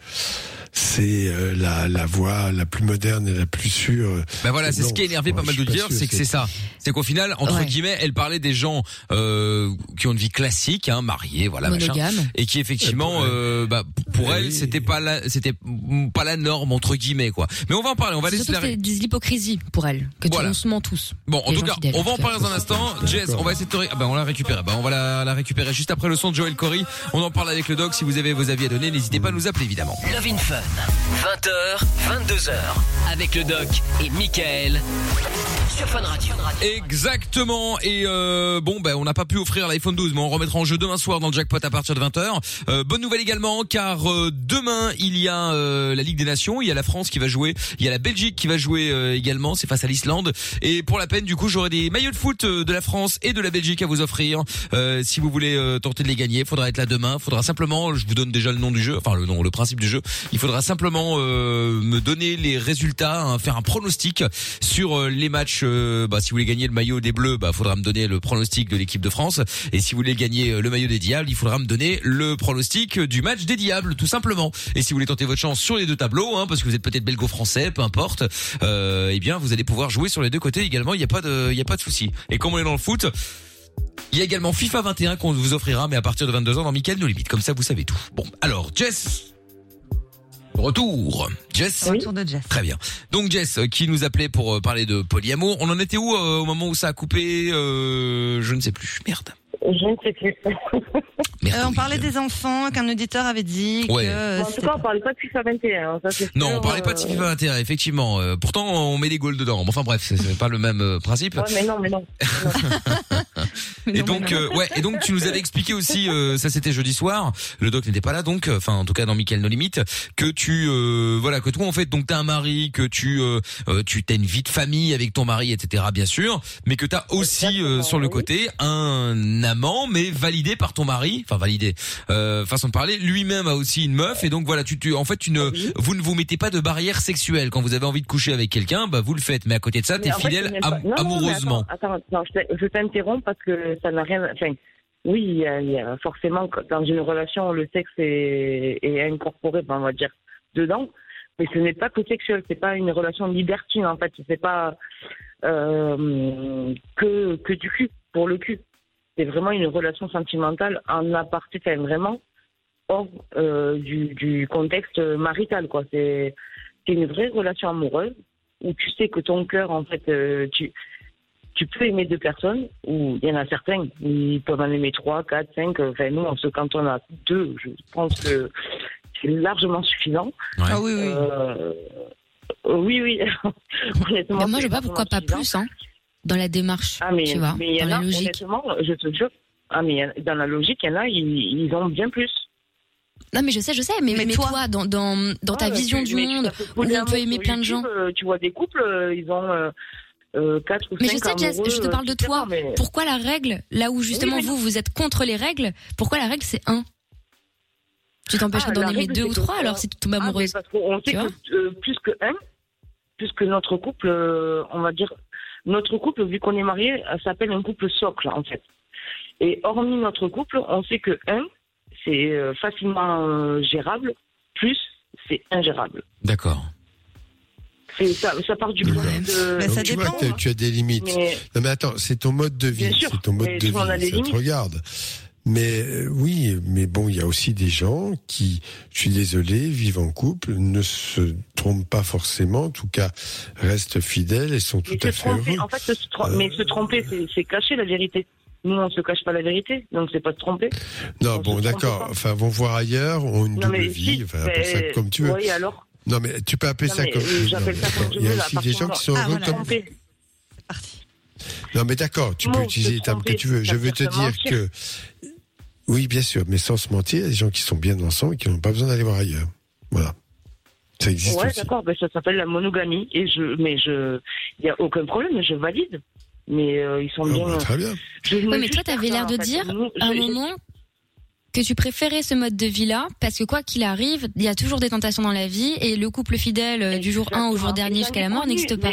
c'est euh, la, la voie la plus moderne et la plus sûre. Ben voilà, c'est ce qui a énervé pas mal d'auditeurs, sûr, c'est que c'est ça. C'est qu'au final, entre Ouais. guillemets, elle parlait des gens euh, qui ont une vie classique, hein, mariés, voilà, machin, Monogame. et qui effectivement, Euh, bah, pour Eh elle, c'était pas la, c'était pas la norme entre guillemets quoi. Mais on va en parler, on va C'est laisser surtout la. de l'hypocrisie pour elle, que tu Voilà. on se ment tous. Bon, en tout cas, on va en tout parler dans un instant. Jess, on va essayer de te ré- ah ben, on l'a récupéré. Ben, on va la, la récupérer juste après le son de Joel Corey. On en parle avec le doc. Si vous avez vos avis à donner, n'hésitez pas à nous appeler évidemment. Love in Fun. 20h, 22h. Avec le doc et Michael. Sur Fun Radio. Exactement. Et euh, bon, ben on n'a pas pu offrir l'iPhone 12, mais on remettra en jeu demain soir dans le jackpot à partir de 20h. Euh, bonne nouvelle également, car euh, demain il y a euh, la Ligue des Nations, il y a la France qui va jouer, il y a la Belgique qui va jouer euh, également. C'est face à l'Islande. Et pour la peine, du coup, j'aurai des maillots de foot euh, de la France et de la Belgique à vous offrir. Si vous voulez tenter de les gagner, faudra être là demain. Faudra simplement, je vous donne déjà le nom du jeu, enfin le nom, le principe du jeu. Il faudra simplement euh, me donner les résultats, hein, faire un pronostic sur euh, les matchs. euh, bah, si vous voulez gagner le maillot des Bleus, bah faudra me donner le pronostic de l'équipe de France. Et si vous voulez gagner euh, le maillot des Diables, il faudra me donner le pronostic du match des Diables, tout simplement. Et si vous voulez tenter votre chance sur les deux tableaux, hein, parce que vous êtes peut-être belgo-français, peu importe, eh bien vous allez pouvoir jouer sur les deux côtés également. Il n'y a pas de, il a pas de souci. Et comme on est dans le foot. Il y a également FIFA 21 qu'on vous offrira, mais à partir de 22 ans dans Mickaël No Limite. Comme ça, vous savez tout. Bon, alors, Jess. Retour. Jess. Retour de Jess. Très bien. Donc Jess, euh, qui nous appelait pour euh, parler de polyamour. On en était où euh, au moment où ça a coupé euh, Je ne sais plus. Merde. Je ne sais plus. [laughs] Euh, on parlait des enfants, qu'un auditeur avait dit Ouais. que. euh, Bon, en tout cas, on parlait pas de FIFA 21. hein, ça, Non, sûr, on parlait pas de FIFA 21, effectivement. Euh, pourtant, on met des goals dedans. Enfin bref, c'est- pas le même principe. Ouais, mais non, mais non. [laughs] Et donc, euh, ouais, et donc tu nous avais expliqué aussi, euh, ça c'était jeudi soir. Le doc n'était pas là, donc, euh, enfin en tout cas dans Michael No Limit, que tu, euh, voilà, que toi en fait, donc t'as un mari, que tu, euh, euh, tu t'as une vie de famille avec ton mari, etc. Bien sûr, mais que t'as aussi euh, sur le côté un amant, mais validé par ton mari, enfin validé, euh, façon de parler. Lui-même a aussi une meuf, et donc voilà, tu, tu, en fait, tu ne, vous ne vous mettez pas de barrière sexuelle quand vous avez envie de coucher avec quelqu'un, bah vous le faites. Mais à côté de ça, t'es fidèle c'est même pas- am- Non, amoureusement. Attends, attends, non, je parce que ça n'a rien. Enfin, oui, y a, forcément dans une relation le sexe est, incorporé, on va dire dedans, mais ce n'est pas que sexuel. C'est pas une relation libertine en fait. C'est pas euh, que que du cul pour le cul. C'est vraiment une relation sentimentale en aparté, vraiment hors euh, du, contexte marital quoi. C'est une vraie relation amoureuse où tu sais que ton cœur, en fait, euh, tu, tu peux aimer deux personnes, ou il y en a certains, ils peuvent en aimer trois, quatre, cinq. Enfin, nous, on se, quand on a deux, je pense que c'est largement suffisant. Ah oui, oui. Euh, euh, oui, oui. [laughs] Honnêtement, moi, je vois pas pourquoi pas plus, hein, dans la démarche, Ah, mais, tu vois, mais il y dans en la a, logique. honnêtement, je te jure. Ah, mais il y en a- dans la logique, il y en a, ils, ils ont bien plus. Non, mais je sais, je sais, mais, Mais mais toi- toi, dans, dans, dans ta Ah, vision tu- du monde, où on peut aimer plein de gens. Euh, Tu vois des couples, euh, ils ont euh, euh, quatre ou Mais je sais, Jess, je te parle de toi. mais- Pourquoi la règle, là où justement Oui, mais vous, vous êtes contre les règles, pourquoi la règle c'est un Tu t'empêcherais Ah, d'en aimer règle, deux c'est ou que trois ça- alors si tu tombes Ah, mais amoureuse parce qu'on sait Tu que euh, plus que un, plus que notre couple, euh, on va dire, notre couple, vu qu'on est marié, euh, s'appelle un couple socle, en fait. Et hormis notre couple, on sait que un, c'est euh, facilement euh, gérable, plus c'est ingérable. D'accord. Ça, ça part du problème de. Ça tu dépend, vois que hein. tu as des limites. Mais- Non mais attends, c'est ton mode de vie, Bien sûr, c'est ton mode mais de vie, des ça te limites. regarde. Mais euh, oui, mais bon, il y a aussi des gens qui, je suis désolé, vivent en couple, ne se trompent pas forcément, en tout cas restent fidèles et sont tout à fait tromper, heureux. en fait, se trom- Euh, mais se tromper, c'est- cacher la vérité. Nous, on se cache pas la vérité, donc c'est pas se tromper. Non, on bon, d'accord. Enfin, vont voir ailleurs, ont une Non, double vie, si, enfin, ça comme tu veux. Oui, alors. Non, mais tu peux appeler Non, ça mais, comme. euh, j'appelle ça comme attends, je Il y a veux, aussi des gens qui sont moment- heureux Ah, comme. Non, mais d'accord, tu peux se utiliser les termes que tu veux. Je veux te dire que. Oui, bien sûr, mais sans se mentir, il y a des gens qui sont bien ensemble et qui n'ont pas besoin d'aller voir ailleurs. Voilà. Ça existe Ouais, aussi. d'accord, ben, ça s'appelle la monogamie. Et je, mais je, il y a aucun problème, je valide. Mais euh, ils sont Ah, bien. bah, très bien. Je Oui, mais toi, t'avais pas, l'air de dire à un moment que tu préférais ce mode de vie-là? Parce que quoi qu'il arrive, il y a toujours des tentations dans la vie et le couple fidèle euh, du jour 1 au jour dernier jusqu'à la mort n'existe pas.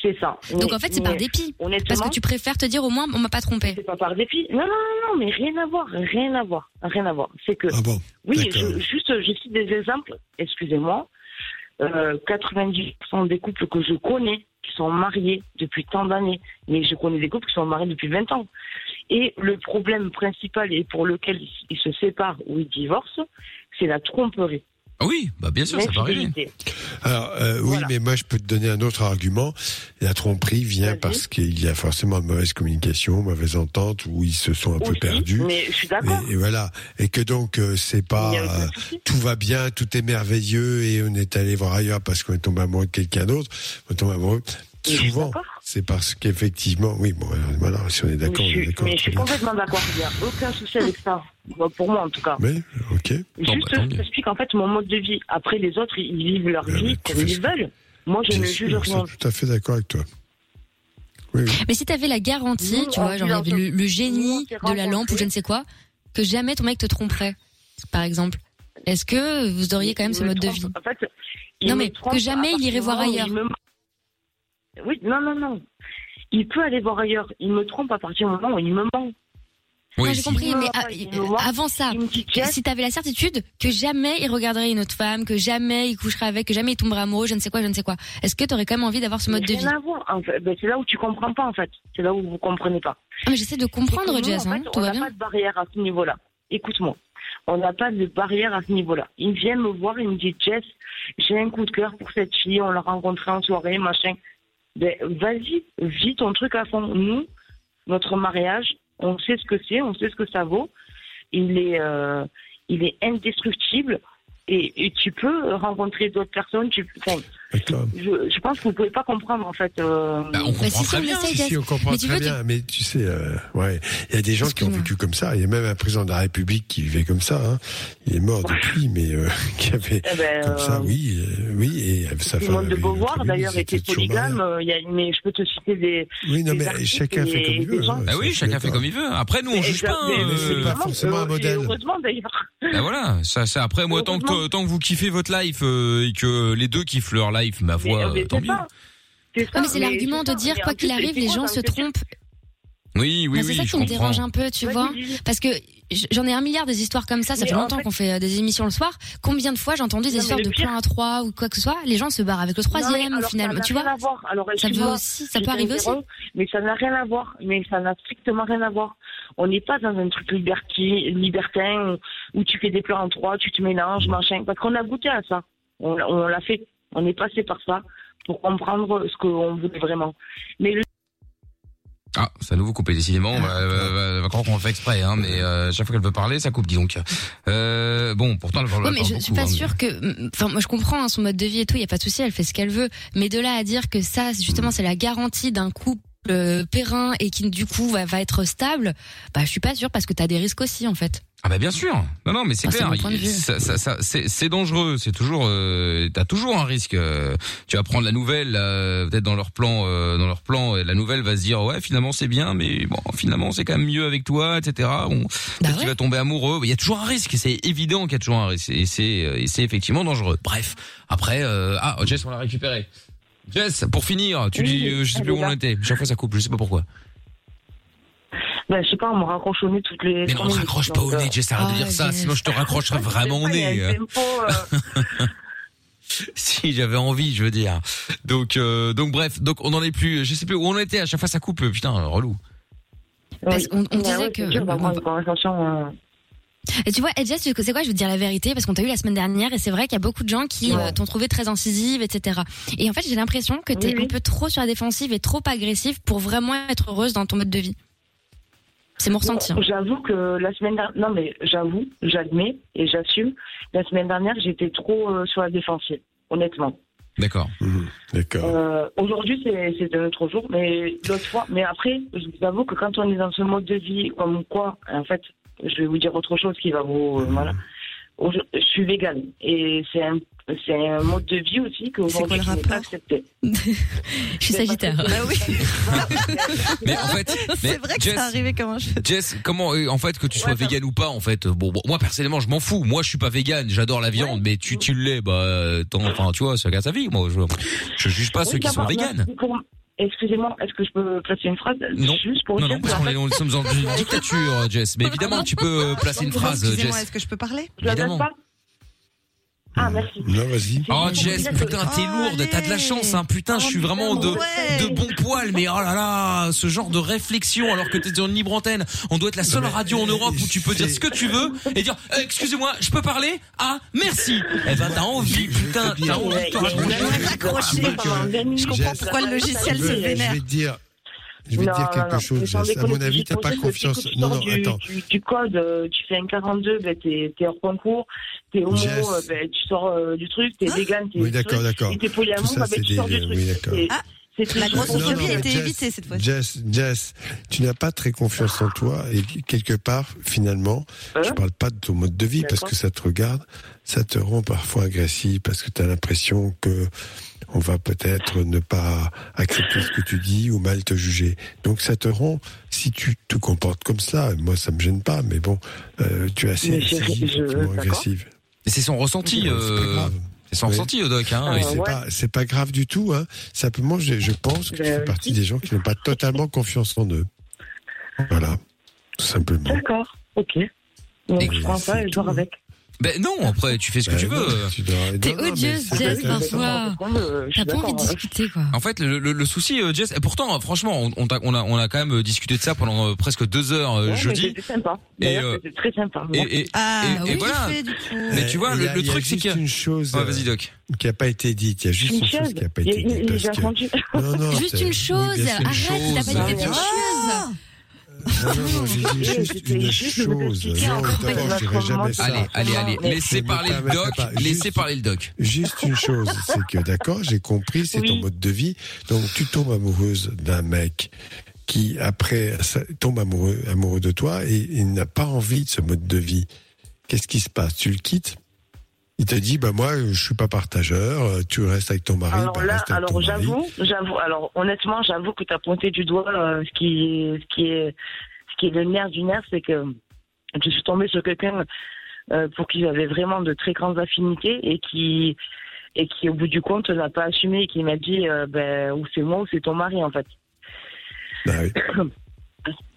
C'est ça. Donc Mais- en fait, c'est par dépit. honnêtement, Parce que tu préfères te dire au moins on m'a pas trompé. C'est pas par dépit. Non, non, non, non, mais rien à voir, rien à voir, rien à voir. C'est que. Ah bon Oui, je, juste, je cite des exemples, excusez-moi. Euh, 90% des couples que je connais qui sont mariés depuis tant d'années, mais je connais des couples qui sont mariés depuis 20 ans. Et le problème principal et pour lequel ils, se séparent ou ils divorcent, c'est la tromperie. Ah oui, bah bien sûr, ça arriver. L'infidélité. Alors, euh, oui, mais moi, je peux te donner un autre argument. La tromperie vient parce qu'il y a forcément de mauvaise communication, mauvaise entente, où ils se sont un peu perdus. Mais je suis d'accord. Et, et voilà. Et que donc, euh, c'est pas euh, tout va bien, tout est merveilleux et on est allé voir ailleurs parce qu'on est tombé amoureux de quelqu'un d'autre. On tombe amoureux. Mais je suis Souvent. C'est parce qu'effectivement, oui, bon, euh, voilà, si on est d'accord, Mais on je est suis, d'accord. mais je suis complètement d'accord. Il n'y a aucun souci avec ça. Bon, Pour moi, en tout cas. Oui, ok. Juste, bah, je t'explique en fait mon mode de vie. Après, les autres, ils vivent leur vie comme ils veulent. Moi, je Bien ne sûr, juge je rien. suis tout à fait d'accord avec toi. Oui, oui. Mais si t'avais la garantie, tu vois, genre il y vit avait le, génie de la lampe ou je ne sais quoi, que jamais ton mec te tromperait, par exemple. Est-ce que vous auriez quand même Il ce mode de vie En fait, il Non mais que jamais il irait voir ailleurs. Oui, non, non, non. Il peut aller voir ailleurs. Il me trompe à partir du moment où il me ment. Moi j'ai compris, mais ah, euh, avant ça, si t'avais la certitude que jamais il regarderait une autre femme, que jamais il coucherait avec, que jamais il tomberait amoureux, je ne sais quoi, je ne sais quoi, est-ce que t'aurais quand même envie d'avoir ce mode de vie? En fait, ben, c'est là où tu comprends pas, en fait. C'est là où vous comprenez pas. Ah, mais j'essaie de comprendre, nous, Jess, en hein, fait, tout on n'a pas de barrière à ce niveau-là. Écoute-moi. On n'a pas de barrière à ce niveau-là. Il vient me voir, il me dit Jess, j'ai un coup de cœur pour cette fille, on l'a rencontrée en soirée, machin. Ben, vas-y, vis ton truc à fond. Nous, notre mariage, On sait ce que c'est, on sait ce que ça vaut. Il est, euh, il est indestructible. Et, tu peux rencontrer d'autres personnes. Tu, je, je pense que vous pouvez pas comprendre en fait. euh, Bah, on comprend très bien. Si, si, on comprend très bien, mais tu sais, euh, ouais, il y a des gens qui ont vécu comme ça. Il y a même un président de la République qui vivait comme ça. hein. Il est mort depuis, mais euh, [laughs] qui avait Eh ben, comme ça, euh, oui, euh, oui, et sa femme. Simone de Beauvoir d'ailleurs était polygame. euh, il y a, mais je peux te citer des. Oui, non, des mais chacun fait comme il veut. hein, Bah oui, chacun fait comme il veut. Après, nous, on juge pas. Euh, mais pas forcément un modèle. Heureusement d'ailleurs. Bah voilà, ça, ça après moi tant que tant que vous kiffez votre life et que les deux kiffent leur life, ma foi, mais euh, tant c'est mieux. ça. C'est ça, mais c'est l'argument de ça. dire Mais quoi qu'il arrive, c'est les gens ça se trompent. Oui, oui, c'est oui, ça je qui me comprends. dérange un peu, tu vois. Parce que j'en ai un milliard des histoires comme ça. Ça Mais fait en longtemps fait- qu'on fait euh, des émissions le soir. Combien de fois j'ai entendu des Non, mais histoires de pire- plein à trois ou quoi que ce soit Les gens se barrent avec le mais troisième finalement. ça n'a Tu rien vois à voir. Alors, Ça peut aussi, ça peut arriver aussi. Mais ça n'a rien à voir. Mais ça n'a strictement rien à voir. On n'est pas dans un truc liberti- libertin où, où tu fais des plans en trois, tu te mélanges, machin. Parce qu'on a goûté à ça. On, on l'a fait. On est passé par ça pour comprendre ce qu'on voulait vraiment. Mais le Ah, ça nous vous coupez décidément. On va, va- va- va croire qu'on le fait exprès, hein, mais euh, chaque fois qu'elle veut parler, ça coupe, dis donc. Euh, bon, pourtant elle parle Ouais, mais je suis beaucoup, pas hein. sûre que. Enfin, moi, je comprends hein, son mode de vie et tout. Il y a pas de souci, elle fait ce qu'elle veut. Mais de là à dire que ça, justement, c'est la garantie d'un couple euh, périn et qui du coup va, va être stable, bah je suis pas sûre parce que t'as des risques aussi en fait. Ah bah bien sûr. Non non mais c'est c'est clair. Ça, ça, ça- c'est, dangereux. C'est toujours. Euh, T'as toujours un risque. euh, tu vas prendre la nouvelle euh, peut-être dans leur plan, euh, dans leur plan. Et la nouvelle va se dire ouais finalement c'est bien, mais bon finalement c'est quand même mieux avec toi, etc. Bon, Bah va tomber amoureux. Il y a toujours un risque. C'est évident qu'il y a toujours un risque. Et c'est euh, et c'est effectivement dangereux. Bref. Après euh, ah Jess on l'a récupéré. Jess pour finir tu Oui, dis euh, je sais plus où on était. Chaque fois ça coupe. Je sais pas pourquoi. ben, je sais pas, on me raccroche au nez toutes les. Mais non, cinq raccroche pas au nez, euh, Jess, arrête de dire ça, sinon je te raccrocherai [laughs] vraiment au nez. euh, [laughs] si j'avais envie, je veux dire. Donc, euh, donc bref, donc on n'en est plus. Je sais plus où on était. À chaque fois, ça coupe. Putain, relou. Parce qu'on- on Ouais, disait ouais, que- une conversation. Et tu vois, Edja, c'est quoi Je veux te dire la vérité parce qu'on t'a eu la semaine dernière et c'est vrai qu'il y a beaucoup de gens qui Ouais. euh, t'ont trouvé très incisive, etc. Et en fait, j'ai l'impression que t'es Oui, oui. un peu trop sur la défensive et trop agressive pour vraiment être heureuse dans ton mode de vie. C'est mon ressenti. hein. J'avoue que la semaine dernière, non mais j'avoue, j'admets et j'assume, la semaine dernière j'étais trop euh, sur la défensive, honnêtement. D'accord. D'accord. Euh, Aujourd'hui c'est un autre jour, mais l'autre fois, mais après, je vous avoue que quand on est dans ce mode de vie comme quoi, en fait, je vais vous dire autre chose qui va vous, euh, voilà. Je suis végane et c'est un c'est un mode de vie aussi qu'aujourd'hui je n'ai pas accepté. [laughs] Je suis sagittaire. Bah oui. [laughs] Mais en fait, [laughs] mais C'est vrai que Jess, c'est arrivé comme un cheveu. Jess, comment, euh, en fait, que tu sois vegan ou pas, en fait, bon, bon, moi personnellement, je m'en fous. Moi, je suis pas vegan, j'adore la viande, mais tu, tu l'es, bah, euh, tant- enfin, tu vois, chacun sa vie. Moi, je, je juge pas Oui, ceux qui sont véganes. pour- Excusez-moi, est-ce que je peux placer une phrase Non. Juste pour Non, dire non, parce qu'on est, sommes une [laughs] dictature, Jess. Mais évidemment, tu peux placer une phrase, Excusez-moi, Jess. est-ce que je peux parler? Je la Évidemment. pas Ah, merci. Non, vas-y. Oh Jess, putain, t'es lourde, t'as de la chance, hein. Putain, je suis vraiment de de bon poil, mais oh là là, ce genre de réflexion alors que t'es sur une libre antenne. On doit être la seule radio en Europe où tu peux dire ce que tu veux et dire euh, excusez-moi, je peux parler? Ah, merci. Eh ben t'as envie, putain, t'as envie de te raccrocher. Je comprends pourquoi le logiciel se Je vénère. vais te dire, je vais te Non, dire non, quelque non, chose, Jess. À mon avis, tu t'as pas confiance. Non, sors non, du, attends. Du, du code, euh, tu fais un 42, ben t'es t'es hors concours, t'es homo, Jess. euh, ben tu sors euh, du truc, t'es vegan, t'es Oui, d'accord, d'accord. et t'es polyamour, ben tu sors des- du truc. Oui, la Non, non, a été Jess, évitée cette fois-ci. Jess, Jess, tu n'as pas très confiance en toi et quelque part, finalement, je parle pas de ton mode de vie parce que ça te regarde, ça te rend parfois agressif parce que tu as l'impression que on va peut-être ne pas accepter ce que tu dis ou mal te juger. Donc ça te rend, si tu te comportes comme ça, moi ça me gêne pas, mais bon, euh, tu es assez agressive. C'est son ressenti, C'est pas euh, grave. C'est son Oui. ressenti, Doc, hein. Euh, c'est ouais. pas, grave du tout. Hein. Simplement, je, je pense que tu Ben, fais partie des gens qui n'ont pas totalement confiance en eux. Voilà, tout simplement. D'accord, ok. Donc je prends ça et je dors avec. Ben non, après tu fais ce que Ben tu veux. dois- T'es odieuse, c'est Jess, parfois. Euh, T'as pas envie de hein. discuter, quoi. En fait, le, le, le souci, euh, Jess, et pourtant, euh, franchement, on, on, t'a- on a, on a quand même discuté de ça pendant presque deux heures Ouais, jeudi. C'était sympa. Et, euh, très sympa. Et, et, Ah, et, et oui, voilà. fait, du coup. Mais tu vois, le, y a- le il y a truc, c'est une chose Ouais, vas-y, Doc. qui n'a pas été dite. Il y a juste Une une chose chose. qui n'a pas a été dite. Juste c'est- une chose. Arrête, t'as pas dit chose. quelque chose. Non, non, non, j'ai dit juste une chose. Non, d'abord, je dirais jamais ça. Allez, allez, allez, laissez parler le doc, laissez Juste- parler le doc. Juste une chose, c'est que d'accord, j'ai compris, c'est ton mode de vie. Donc tu tombes amoureuse d'un mec qui après tombe amoureux amoureux de toi et il n'a pas envie de ce mode de vie. Qu'est-ce qui se passe? Tu le quittes? Il te dit bah moi je suis pas partageur, euh, tu restes avec ton mari, Alors bah, là, alors j'avoue, j'avoue, alors honnêtement, j'avoue que tu as pointé du doigt euh, ce qui, ce qui est, ce qui est le nerf du nerf, c'est que je suis tombée sur quelqu'un euh, pour qui j'avais vraiment de très grandes affinités et qui, et qui au bout du compte n'a pas assumé et qui m'a dit, euh, ben ou c'est moi ou c'est ton mari en fait. Bah oui, [coughs]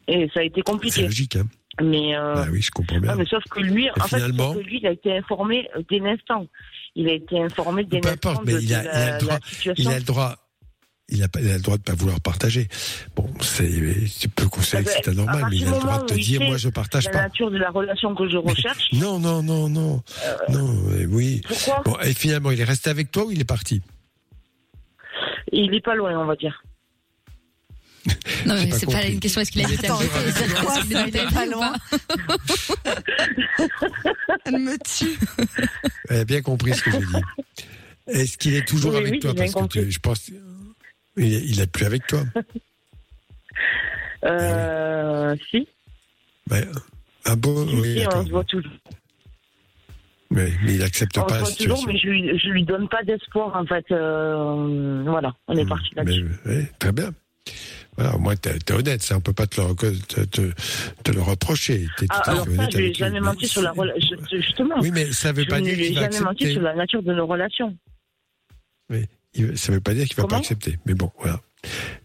Et ça a été c'est compliqué. logique hein. Mais euh, Bah oui, je comprends bien. non, mais sauf que lui, en fait, finalement- que lui, il a été informé euh, dès l'instant. Il a été informé dès Peu l'instant importe, de, mais il a, il la, le droit, la situation. il a le droit. Il a, il le droit de pas vouloir partager. Bon, c'est, tu peux considérer que Ah c'est ben, anormal, mais il a le droit de te il dire, moi je partage la pas. nature de la relation que je recherche. Non, non, non, non, non, euh, oui. Pourquoi? Bon, et finalement, il est resté avec toi ou il est parti? Il est pas loin, on va dire. Non, pas c'est pas compris. une question, est-ce qu'il a été Attends, c'est quoi, ça, il pas loin [laughs] Elle me tue. Elle a bien compris ce que j'ai dit. Est-ce qu'il est toujours Oui, avec oui, toi? Parce que tu- je pense, il est, il est plus avec toi. Euh, si, Mais, ah bon, si, oui, si, on se voit toujours. Mais, mais il accepte On pas se la voit toujours, situation. mais je lui, je lui donne pas d'espoir, en fait. Euh, voilà, on est parti Mais, là-dessus. oui, très bien. Voilà, au moins t'es es honnête, ça, on peut pas te le, reco- te, te, te le reprocher. T'es tout Ah, à alors fait ça, honnête je lui ai jamais Mais menti sur la relation. Justement, Oui, mais ça veut je pas ne dire lui ai qu'il va jamais menti sur la nature de nos relations. Oui, il- ça veut pas dire qu'il va pas Comment? accepter. Mais bon, voilà.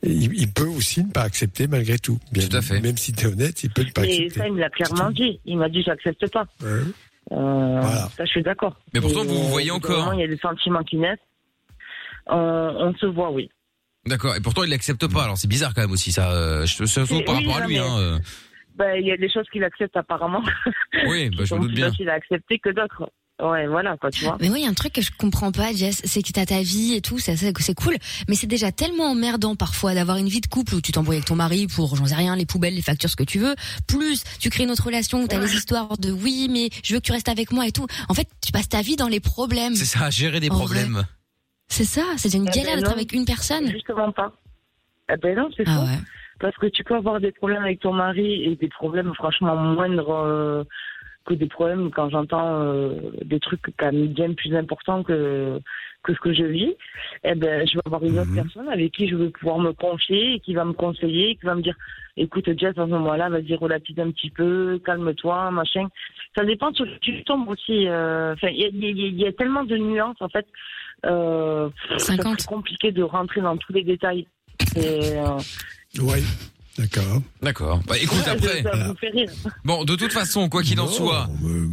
Il, il peut aussi ne pas accepter malgré tout. Bien, Tout à fait. Même si tu es honnête, il peut ne pas Et accepter. ça, il me l'a clairement dit. Il m'a dit, j'accepte pas. Ouais. Euh, Voilà. Ça, je suis d'accord. Mais pourtant, Et, vous vous voyez encore. moment, Il y a des sentiments qui naissent. Euh, on se voit, oui. D'accord. Et pourtant, il l'accepte pas. Alors, c'est bizarre quand même aussi, ça. euh, je- Surtout Oui, par oui, rapport à non, lui, mais- hein. euh. Ben, il y a des choses qu'il accepte apparemment. [laughs] Oui, bah, je me doute plus bien. faciles à accepter que d'autres. Ouais, voilà, quoi, tu vois. Mais moi, il y a un truc que je comprends pas, Jess, c'est que t'as ta vie et tout, c'est c'est c'est cool, mais c'est déjà tellement emmerdant parfois d'avoir une vie de couple où tu t'embrouilles avec ton mari pour, j'en sais rien, les poubelles, les factures, ce que tu veux. Plus, tu crées une autre relation où t'as les histoires de oui, mais je veux que tu restes avec moi et tout. En fait, tu passes ta vie dans les problèmes. C'est ça, gérer des En problèmes. C'est ça, c'est une galère ben d'être non. avec une personne. Justement pas. Eh ben non, c'est Ah ouais. Parce que tu peux avoir des problèmes avec ton mari et des problèmes franchement moindres euh, que des problèmes quand j'entends euh, des trucs quand même bien plus importants que que ce que je vis. Eh ben, je vais avoir une autre Mhm. personne avec qui je vais pouvoir me confier et qui va me conseiller, et qui va me dire, écoute Jess, à ce moment-là, vas-y relative un petit peu, calme-toi, machin. Ça dépend sur tu tombes aussi. euh, y y il y a tellement de nuances en fait. Euh, ça 50. serait compliqué de rentrer dans tous les détails. Et, euh, Oui, d'accord. D'accord. Bah, écoute, après. ça vous fait rire. Bon, de toute façon, quoi qu'il en Non, soit, euh,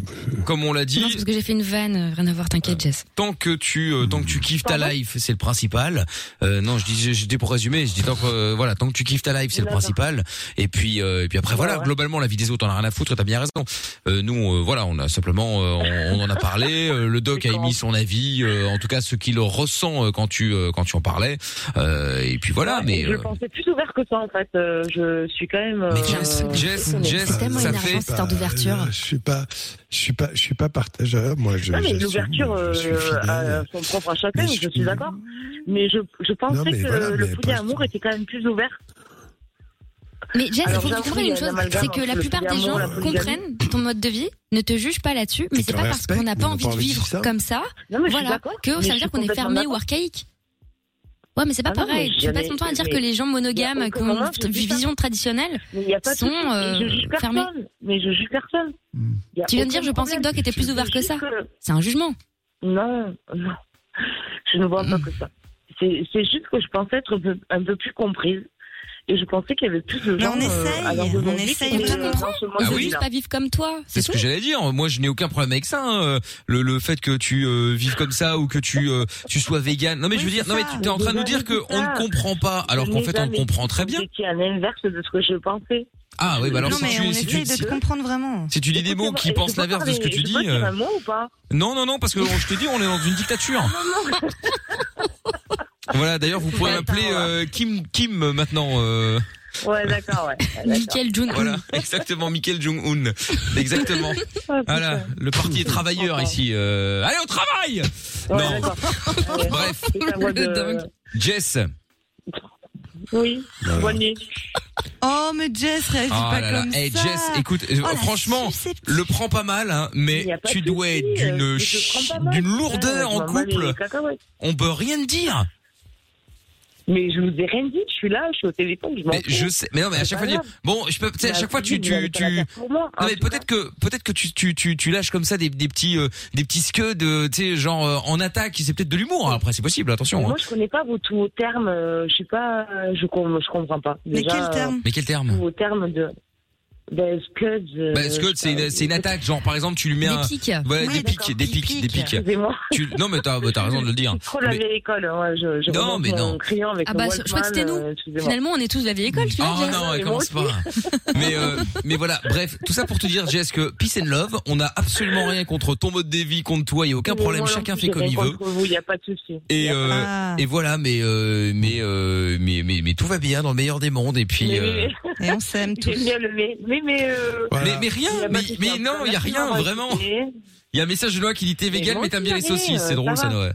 comme on l'a Non, c'est dit, parce que j'ai fait une vanne, euh, rien à voir, t'inquiète, Jess. tant que tu euh, tant que tu kiffes ta life, c'est le principal. Euh, non, je dis j'étais pour résumer, je dis tant que euh, voilà, tant que tu kiffes ta life, c'est le principal. Et puis euh, et puis après voilà, ouais. globalement la vie des autres, on a rien à foutre, t'as bien raison. Euh, nous euh, voilà, on a simplement euh, on, on en a parlé, euh, le doc a émis son avis, euh, en tout cas ce qu'il ressent euh, quand tu euh, quand tu en parlais. Euh, et puis voilà, mais je euh, pensais plus ouvert que ça en fait. Euh, je suis quand même. Mais euh, Jess, Jess, étonnée. Jess, C'est tellement ça énervant, fait cette heure d'ouverture. euh, Je suis pas, je suis pas, je suis pas partageur. Moi, je. Non mais l'ouverture euh, a son propre à chacun, Mais je, suis d'accord. Mais je, je pensais Non, mais que voilà, le poulet amour était quand même plus ouvert. Mais Jess, il faut y une chose, c'est que la plupart des gens comprennent ton mode de vie, ne te jugent pas là-dessus, mais c'est pas parce qu'on n'a pas envie de vivre comme ça, voilà, que ça veut dire qu'on est fermé ou archaïque. Ouais, mais c'est pas Ah non, pareil. Tu passes ton temps à dire mais- que les gens monogames, qui ont une vision traditionnelle, Mais il y a pas de sont, euh, je juge personne. fermés. Mais je juge personne. Hmm. Tu viens de dire, je pensais que. Doc était plus ouvert que ça. C'est un jugement. Non, non. Je ne vois pas que ça. C'est c'est juste que je pensais être un peu, un peu plus comprise. Et je pensais qu'il y avait plus de Mais gens on euh, essaye, à l'heure on essaye ce mode Ah oui Juste pas vivre comme toi. C'est C'est ce que j'allais dire. Moi, je n'ai aucun problème avec ça. hein. Euh, Le, le fait que tu euh, vives comme ça ou que tu euh, tu sois vegan. Non mais Oui, je veux dire, c'est non mais tu es en train de nous dire Mais que on ne comprend pas, alors qu'en fait on comprend très bien. étiez à l'inverse de ce que je pensais. Ah oui, bah alors non, si mais tu on si tu de si, te comprendre vraiment. si tu dis des mots qui pensent l'inverse de ce que tu dis. euh, un mot ou pas Non non non parce que je te dis on est dans une dictature. [laughs] Voilà, d'ailleurs vous pourrez Ouais, m'appeler euh, Kim Kim maintenant euh, Ouais, d'accord, ouais. [laughs] Michael Jun. Voilà, exactement, Michael Jong-un. Exactement. [laughs] Ah. Voilà, le parti est travailleur ici. euh, Allez, au travail Ouais, Non, [laughs] bref, de- Jess. Oui, Voilà. bonne nuit. Oh, mais Jess, réagis Oh pas là là. comme Eh, ça. Jess, écoute, euh, Oh, franchement, le prends pas mal, hein, mais tu dois être d'une euh, d'une lourdeur en couple. On peut rien dire. Mais je vous ai rien dit, je suis là, je suis au téléphone, je m'en Mais je sais, mais non, mais à chaque fois, dire- bon, je peux, tu sais, à Bah, chaque fois, tu, tu, tu, moi, non, hein, mais peut-être que, peut-être que tu, tu, tu, tu lâches comme ça des, des petits, euh, des petits scuds, euh, tu sais, genre euh, en attaque, c'est peut-être de l'humour. hein, Après, c'est possible, attention. Moi, hein. je connais pas vos tous vos termes, euh, je sais pas, je, je comprends pas. Mais quel terme? Mais quel terme? Vos termes de. Scuds. euh, Bah, Scud, c'est une, c'est une attaque, genre par exemple, tu lui mets Des un, pics. ouais, Oui, des pics, des pics, des pics. Tu, non, mais t'as, bah, t'as raison de le dire. C'est trop la vieille école. Ouais, je, je Non, mais non. avec Ah bah, je crois que c'était nous. Euh. Finalement, on est tous de la vieille école, tu vois. Oh Jess non, elle commence pas. Mais euh, mais voilà, bref, tout ça pour te dire, Jess, que peace and love, on n'a absolument rien contre ton mode de vie, contre toi, il y a aucun Mais problème, chacun fait comme il veut. contre vous, il y a pas de souci. Et a euh, Ah. voilà, mais euh, mais euh, mais tout va bien dans le meilleur des mondes et puis. Euh, Et on s'aime [laughs] tous. Mais. Euh, Mais, mais rien, mais, non, il y a rien, vraiment. Il y a un message de Noah qui dit t'es Mais vegan mais t'aimes bien les saucisses, c'est euh, drôle ça. Noah.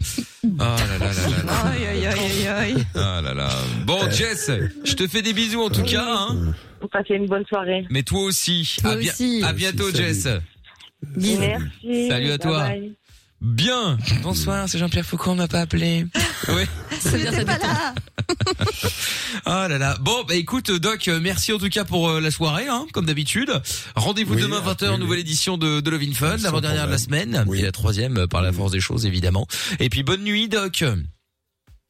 Ah là là là là là. Aïe, aïe, aïe, aïe, aïe. Ah là là. Bon Jess, je te fais des bisous en tout cas. Hein. Vous passez une bonne soirée. Mais toi aussi. Toi à, bien- aussi. à bientôt. Jess. Merci. Salut à toi. Bye bye. Bien. Bonsoir, c'est Jean-Pierre Foucault, on m'a pas appelé. [laughs] Oui. C'est bien, ça Pas là. [laughs] Ah là là. Bon, bah écoute, Doc, merci en tout cas pour euh, la soirée, hein, comme d'habitude. Rendez-vous Oui, demain ah, 20h, oui, nouvelle édition de, de Love in Fun, l'avant-dernière de la semaine, Oui. et la troisième euh, par la force des choses, évidemment. Et puis bonne nuit, Doc.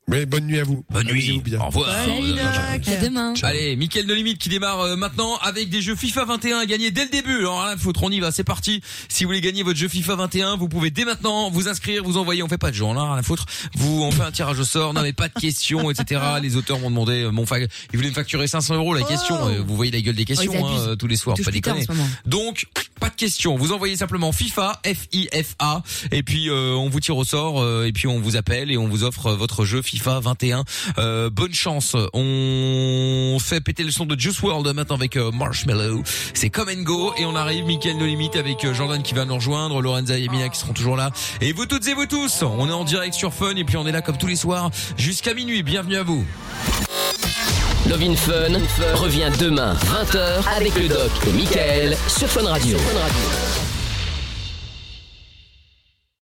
Mais bonne nuit à vous. Bonne nuit. Bien. Au revoir. Salut, Doc. À demain. Allez, Mickaël No Limite qui démarre euh, maintenant avec des jeux FIFA 21 à gagner dès le début. Alors rien à foutre, on y va, c'est parti. Si vous voulez gagner votre jeu FIFA 21, vous pouvez dès maintenant vous inscrire, vous envoyer, on fait pas de jeu, on a rien à foutre. Vous, on fait un tirage au sort, non mais pas de questions, etc. [laughs] Les auteurs m'ont demandé, euh, mon fa... ils voulaient me facturer 500 euros la question. Oh. euh, vous voyez la gueule des questions Oh, ils hein, tous les soirs, pas déconner. Donc, pas de questions. Vous envoyez simplement FIFA, F-I-F-A, et puis euh, on vous tire au sort, euh, et puis on vous appelle et on vous offre euh, votre jeu FIFA 21. Euh, bonne chance. On fait péter le son de Juice World maintenant avec Marshmallow. C'est Come and Go, et on arrive, Mickaël No Limite avec Jordan qui va nous rejoindre, Lorenza et Emina qui seront toujours là. Et vous toutes et vous tous, on est en direct sur Fun, et puis on est là comme tous les soirs jusqu'à minuit. Bienvenue à vous. Love in Fun revient demain 20h avec le doc et Michael sur Fun Radio.